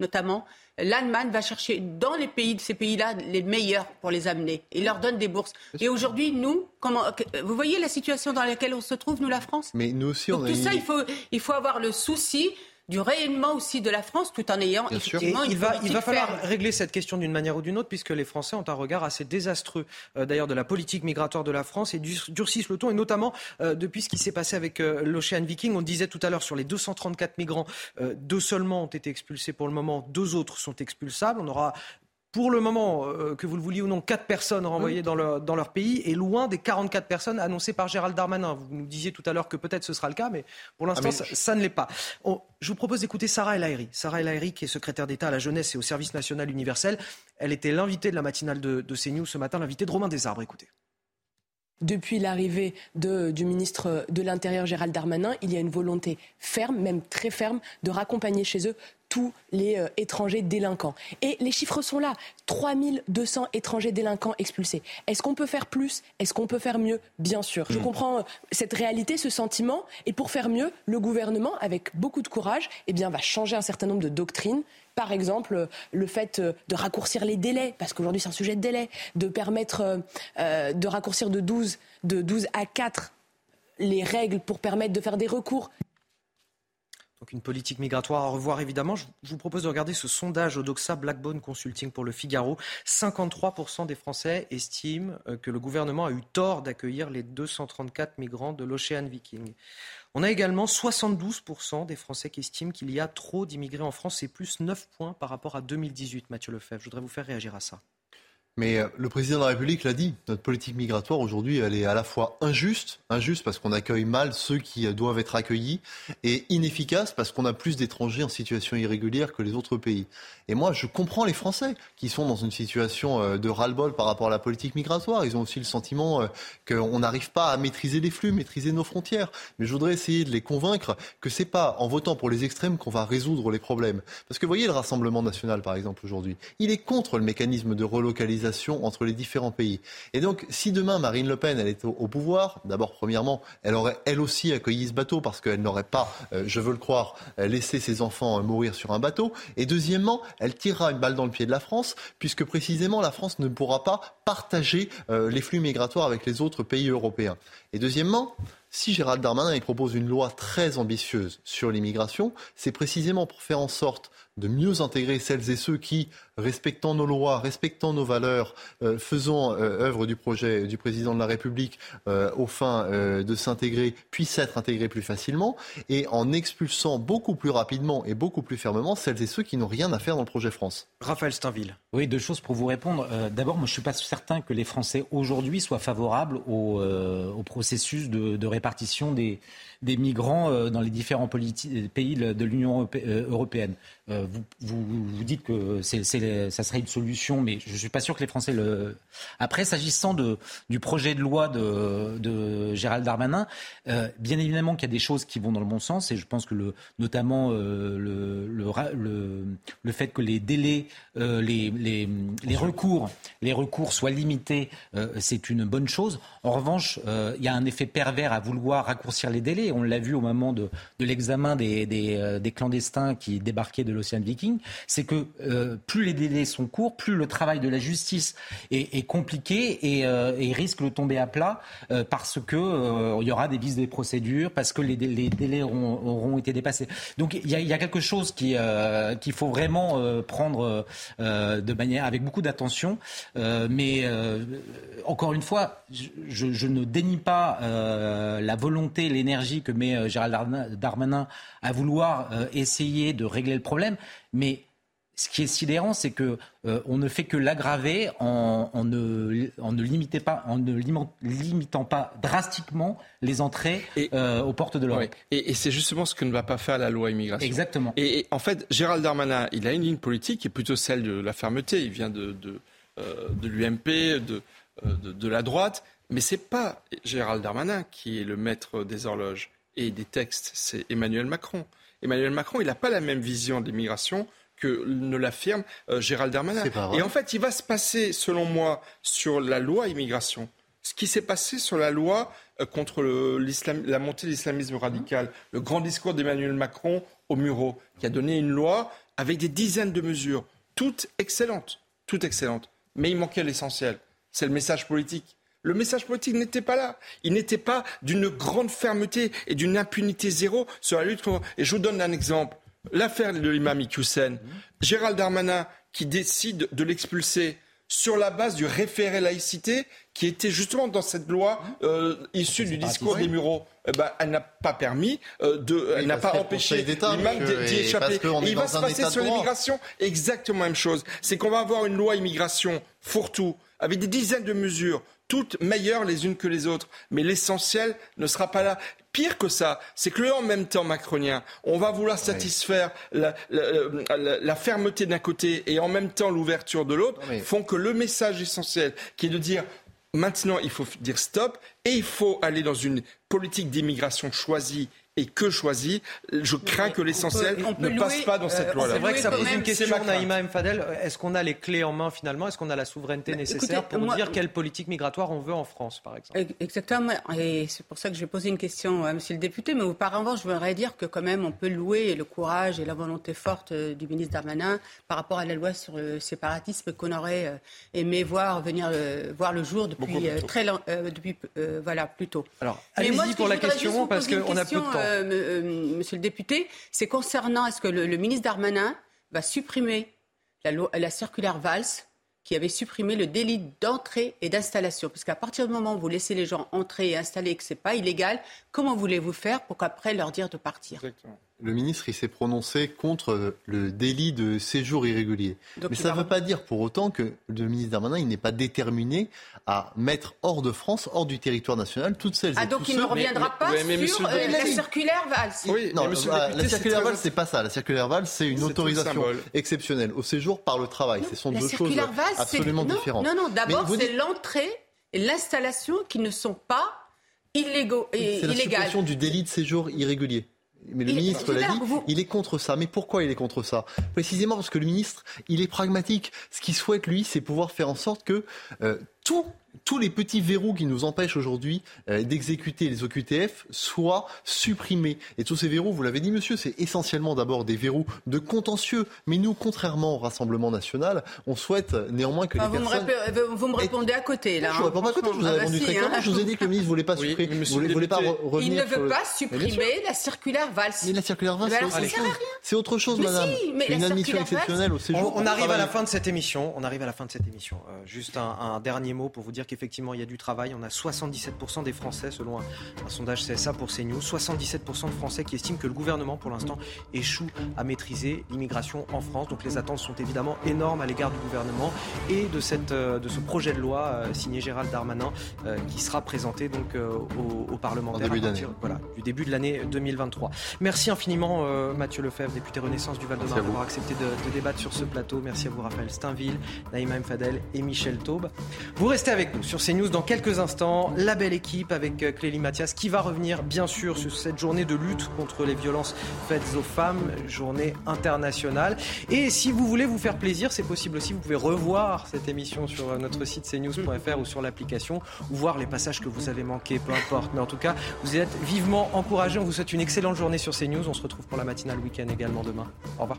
notamment, l'Allemagne va chercher dans les pays de ces pays-là les meilleurs pour les amener et leur donne des bourses. Et aujourd'hui, nous, comment, vous voyez la situation dans laquelle on se trouve, nous, la France? Mais nous aussi, on a tout ça, il faut, il faut avoir le souci du rayonnement aussi de la France tout en ayant effectivement il va, il va falloir régler cette question d'une manière ou d'une autre puisque les Français ont un regard assez désastreux euh, d'ailleurs de la politique migratoire de la France et durcissent le ton et notamment euh, depuis ce qui s'est passé avec euh, l'Ocean Viking. On disait tout à l'heure sur les 234 migrants, deux seulement ont été expulsés pour le moment, deux autres sont expulsables. On aura pour le moment, euh, que vous le vouliez ou non, quatre personnes renvoyées dans, leur, dans leur pays et loin des 44 personnes annoncées par Gérald Darmanin. Vous nous disiez tout à l'heure que peut-être ce sera le cas, mais pour l'instant, ah, ça, ne l'est pas. je vous propose d'écouter Sarah El Haïry. Sarah El Haïry, qui est secrétaire d'État à la jeunesse et au service national universel. Elle était l'invitée de la matinale de, de CNews ce matin, l'invitée de Romain Desarbres. Écoutez. Depuis l'arrivée du ministre de l'Intérieur Gérald Darmanin, il y a une volonté ferme, même très ferme, de raccompagner chez eux tous les euh, étrangers délinquants. Et les chiffres sont là. 3200 étrangers délinquants expulsés. Est-ce qu'on peut faire plus? Est-ce qu'on peut faire mieux? Bien sûr. Je hmm. comprends euh, cette réalité, ce sentiment. Et pour faire mieux, le gouvernement, avec beaucoup de courage, eh bien, va changer un certain nombre de doctrines par exemple, le fait euh, de raccourcir les délais, parce qu'aujourd'hui c'est un sujet de délai, de permettre euh, euh, de raccourcir de 12, de 12 à 4 les règles pour permettre de faire des recours. Donc une politique migratoire à revoir évidemment. Je vous propose de regarder ce sondage Odoxa Blackbone Consulting pour le Figaro. 53% des Français estiment que le gouvernement a eu tort d'accueillir les 234 migrants de l'Ocean Viking. On a également 72% des Français qui estiment qu'il y a trop d'immigrés en France. C'est plus 9 points par rapport à 2018, Mathieu Lefebvre. Je voudrais vous faire réagir à ça. Mais euh, le président de la République l'a dit, notre politique migratoire aujourd'hui, elle est à la fois injuste, injuste parce qu'on accueille mal ceux qui euh, doivent être accueillis, et inefficace parce qu'on a plus d'étrangers en situation irrégulière que les autres pays. Et moi, je comprends les Français qui sont dans une situation euh, de ras-le-bol par rapport à la politique migratoire. Ils ont aussi le sentiment qu'on n'arrive pas à maîtriser les flux, maîtriser nos frontières. Mais je voudrais essayer de les convaincre que c'est pas en votant pour les extrêmes qu'on va résoudre les problèmes. Parce que voyez le Rassemblement national, par exemple, aujourd'hui, il est contre le mécanisme de relocalisation entre les différents pays. Et donc, si demain Marine Le Pen elle est au, pouvoir, d'abord premièrement, elle aurait elle aussi accueilli ce bateau parce qu'elle n'aurait pas, euh, je veux le croire, euh, laissé ses enfants mourir sur un bateau. Et deuxièmement, elle tirera une balle dans le pied de la France puisque précisément la France ne pourra pas partager les flux migratoires avec les autres pays européens. Et deuxièmement, si Gérald Darmanin propose une loi très ambitieuse sur l'immigration, c'est précisément pour faire en sorte de mieux intégrer celles et ceux qui, respectant nos lois, respectant nos valeurs, euh, faisant euh, œuvre du projet du président de la République euh, aux fins de s'intégrer, puissent être intégrés plus facilement, et en expulsant beaucoup plus rapidement et beaucoup plus fermement celles et ceux qui n'ont rien à faire dans le projet France. Raphaël Steinville. Oui, deux choses pour vous répondre. D'abord, moi, je ne suis pas certain que les Français aujourd'hui soient favorables au, processus de répartition des, des migrants euh, dans les différents pays de l'Union euh, européenne. Euh, vous, vous, dites que c'est, ça serait une solution, mais je ne suis pas sûr que les Français le. Après, s'agissant de, du projet de loi de, de Gérald Darmanin, bien évidemment qu'il y a des choses qui vont dans le bon sens, et je pense que le, notamment le, le, le, fait que les délais, les, les, les, recours, les recours soient limités, c'est une bonne chose. En revanche, il y a un effet pervers à vouloir raccourcir les délais on l'a vu au moment de, l'examen euh, des, clandestins qui débarquaient de l'Océan Viking, c'est que euh, plus les délais sont courts, plus le travail de la justice est, compliqué euh, et, risque de tomber à plat parce que il y aura des vices des procédures, parce que les, délais auront, été dépassés. Donc il y a, quelque chose qu'il faut vraiment prendre de manière avec beaucoup d'attention, mais encore une fois, je, je ne dénie pas la volonté, l'énergie que met euh, Gérald Darmanin à vouloir euh, essayer de régler le problème. Mais ce qui est sidérant, c'est que euh, on ne fait que l'aggraver en, ne, ne, pas, en ne limitant pas drastiquement les entrées aux portes de l'Europe. Et, c'est justement ce que ne va pas faire la loi immigration. Exactement. Et, en fait, Gérald Darmanin, il a une ligne politique qui est plutôt celle de la fermeté. Il vient de, de, de l'UMP, de, de, la droite. Mais ce n'est pas Gérald Darmanin qui est le maître des horloges et des textes, c'est Emmanuel Macron. Emmanuel Macron, il n'a pas la même vision de l'immigration que ne l'affirme euh, Gérald Darmanin. Et en fait, il va se passer, selon moi, sur la loi immigration, ce qui s'est passé sur la loi euh, contre la montée de l'islamisme radical, le grand discours d'Emmanuel Macron au Muro, qui a donné une loi avec des dizaines de mesures, toutes excellentes, toutes excellentes. Mais il manquait l'essentiel, c'est le message politique. Le message politique n'était pas là. Il n'était pas d'une grande fermeté et d'une impunité zéro sur la lutte contre. Et je vous donne un exemple. L'affaire de l'imam Iqiyoussen. Gérald Darmanin qui décide de l'expulser sur la base du référé laïcité qui était justement dans cette loi euh, issue du discours des Mureaux. Eh ben, elle n'a pas permis euh, de, elle n'a pas empêché l'imam d'y échapper. Et il va se passer sur l'immigration exactement la même chose. C'est qu'on va avoir une loi immigration fourre-tout avec des dizaines de mesures toutes meilleures les unes que les autres. Mais l'essentiel ne sera pas là. Pire que ça, c'est que le en même temps macronien, on va vouloir satisfaire la, fermeté d'un côté et en même temps l'ouverture de l'autre, font que le message essentiel, qui est de dire maintenant il faut dire stop et il faut aller dans une politique d'immigration choisie et que choisi, je crains que l'essentiel ne passe pas dans cette euh, loi-là. C'est vrai que ça pose une question, Naïma Mfadel. Est-ce qu'on a les clés en main finalement Est-ce qu'on a la souveraineté nécessaire pour dire quelle politique migratoire on veut en France, par exemple Exactement. Et c'est pour ça que je vais poser une question à Monsieur le député. Mais auparavant, je voudrais dire que quand même, on peut louer le courage et la volonté forte euh, du ministre Darmanin par rapport à la loi sur le séparatisme qu'on aurait euh, aimé voir venir voir le jour depuis très depuis voilà plus tôt. Alors, allez-y pour la question parce qu'on a peu de temps. Euh, euh, monsieur le député, c'est concernant est-ce que le, ministre Darmanin va supprimer la, la circulaire Valls qui avait supprimé le délit d'entrée et d'installation? Parce qu'à partir du moment où vous laissez les gens entrer et installer et que ce n'est pas illégal, comment voulez-vous faire pour qu'après leur dire de partir? Le ministre il s'est prononcé contre le délit de séjour irrégulier. Mais ça ne veut pas dire pour autant que le ministre Darmanin il n'est pas déterminé à mettre hors de France, hors du territoire national, toutes celles et ah, donc il ne reviendra pas sur euh, la circulaire Valls. Oui, non, la, circulaire Valls c'est pas ça. La circulaire Valls c'est une autorisation exceptionnelle au séjour par le travail. Ce sont deux choses absolument différentes. Non, non, d'abord c'est l'entrée et l'installation qui ne sont pas illégaux et illégales. C'est la suppression du délit de séjour irrégulier. Mais le ministre l'a dit, il est contre ça. Mais pourquoi il est contre ça? Précisément parce que le ministre, il est pragmatique. Ce qu'il souhaite, lui, c'est pouvoir faire en sorte que euh, tout tous les petits verrous qui nous empêchent aujourd'hui euh, d'exécuter les OQTF soient supprimés. Et tous ces verrous, vous l'avez dit monsieur, c'est essentiellement d'abord des verrous de contentieux. Mais nous, contrairement au Rassemblement national, on souhaite néanmoins que ah, les vous personnes... Me vous me répondez à côté là. Je ne réponds pas à côté, je vous ai ah, bah très clairement. Hein. Je vous ai dit que le ministre ne voulait pas supprimer. Vous voulez, pas revenir Il ne veut pas supprimer la circulaire Valls. Mais la circulaire Valls, c'est autre chose, madame. C'est une admission exceptionnelle au séjour. On, arrive à la fin de cette émission. On arrive à la fin de cette émission. Euh, juste un dernier mot pour vous dire qu'effectivement, il y a du travail. On a 77% des Français, selon un, sondage CSA pour CNews, 77% de Français qui estiment que le gouvernement, pour l'instant, échoue à maîtriser l'immigration en France. Donc les attentes sont évidemment énormes à l'égard du gouvernement et de, cette, euh, de ce projet de loi euh, signé Gérald Darmanin euh, qui sera présenté donc au, au parlementaires voilà, du début de l'année 2023. Merci infiniment Mathieu Lefebvre, député Renaissance du Val-de-Marne, d'avoir accepté de, de, débattre sur ce plateau. Merci à vous Raphaël Steinville, Naïma Mfadel et Michel Taube. Vous restez avec nous sur CNews dans quelques instants. La belle équipe avec euh, Clélie Mathias qui va revenir bien sûr sur cette journée de lutte contre les violences faites aux femmes, journée internationale. Et si vous voulez vous faire plaisir, c'est possible aussi, vous pouvez revoir cette émission sur euh, notre site cnews.fr ou sur l'application ou voir les passages que vous avez manqués, peu importe. Mais en tout cas, vous êtes vivement encouragés. On vous souhaite une excellente journée sur CNews. On se retrouve pour la matinale week-end également demain. Au revoir.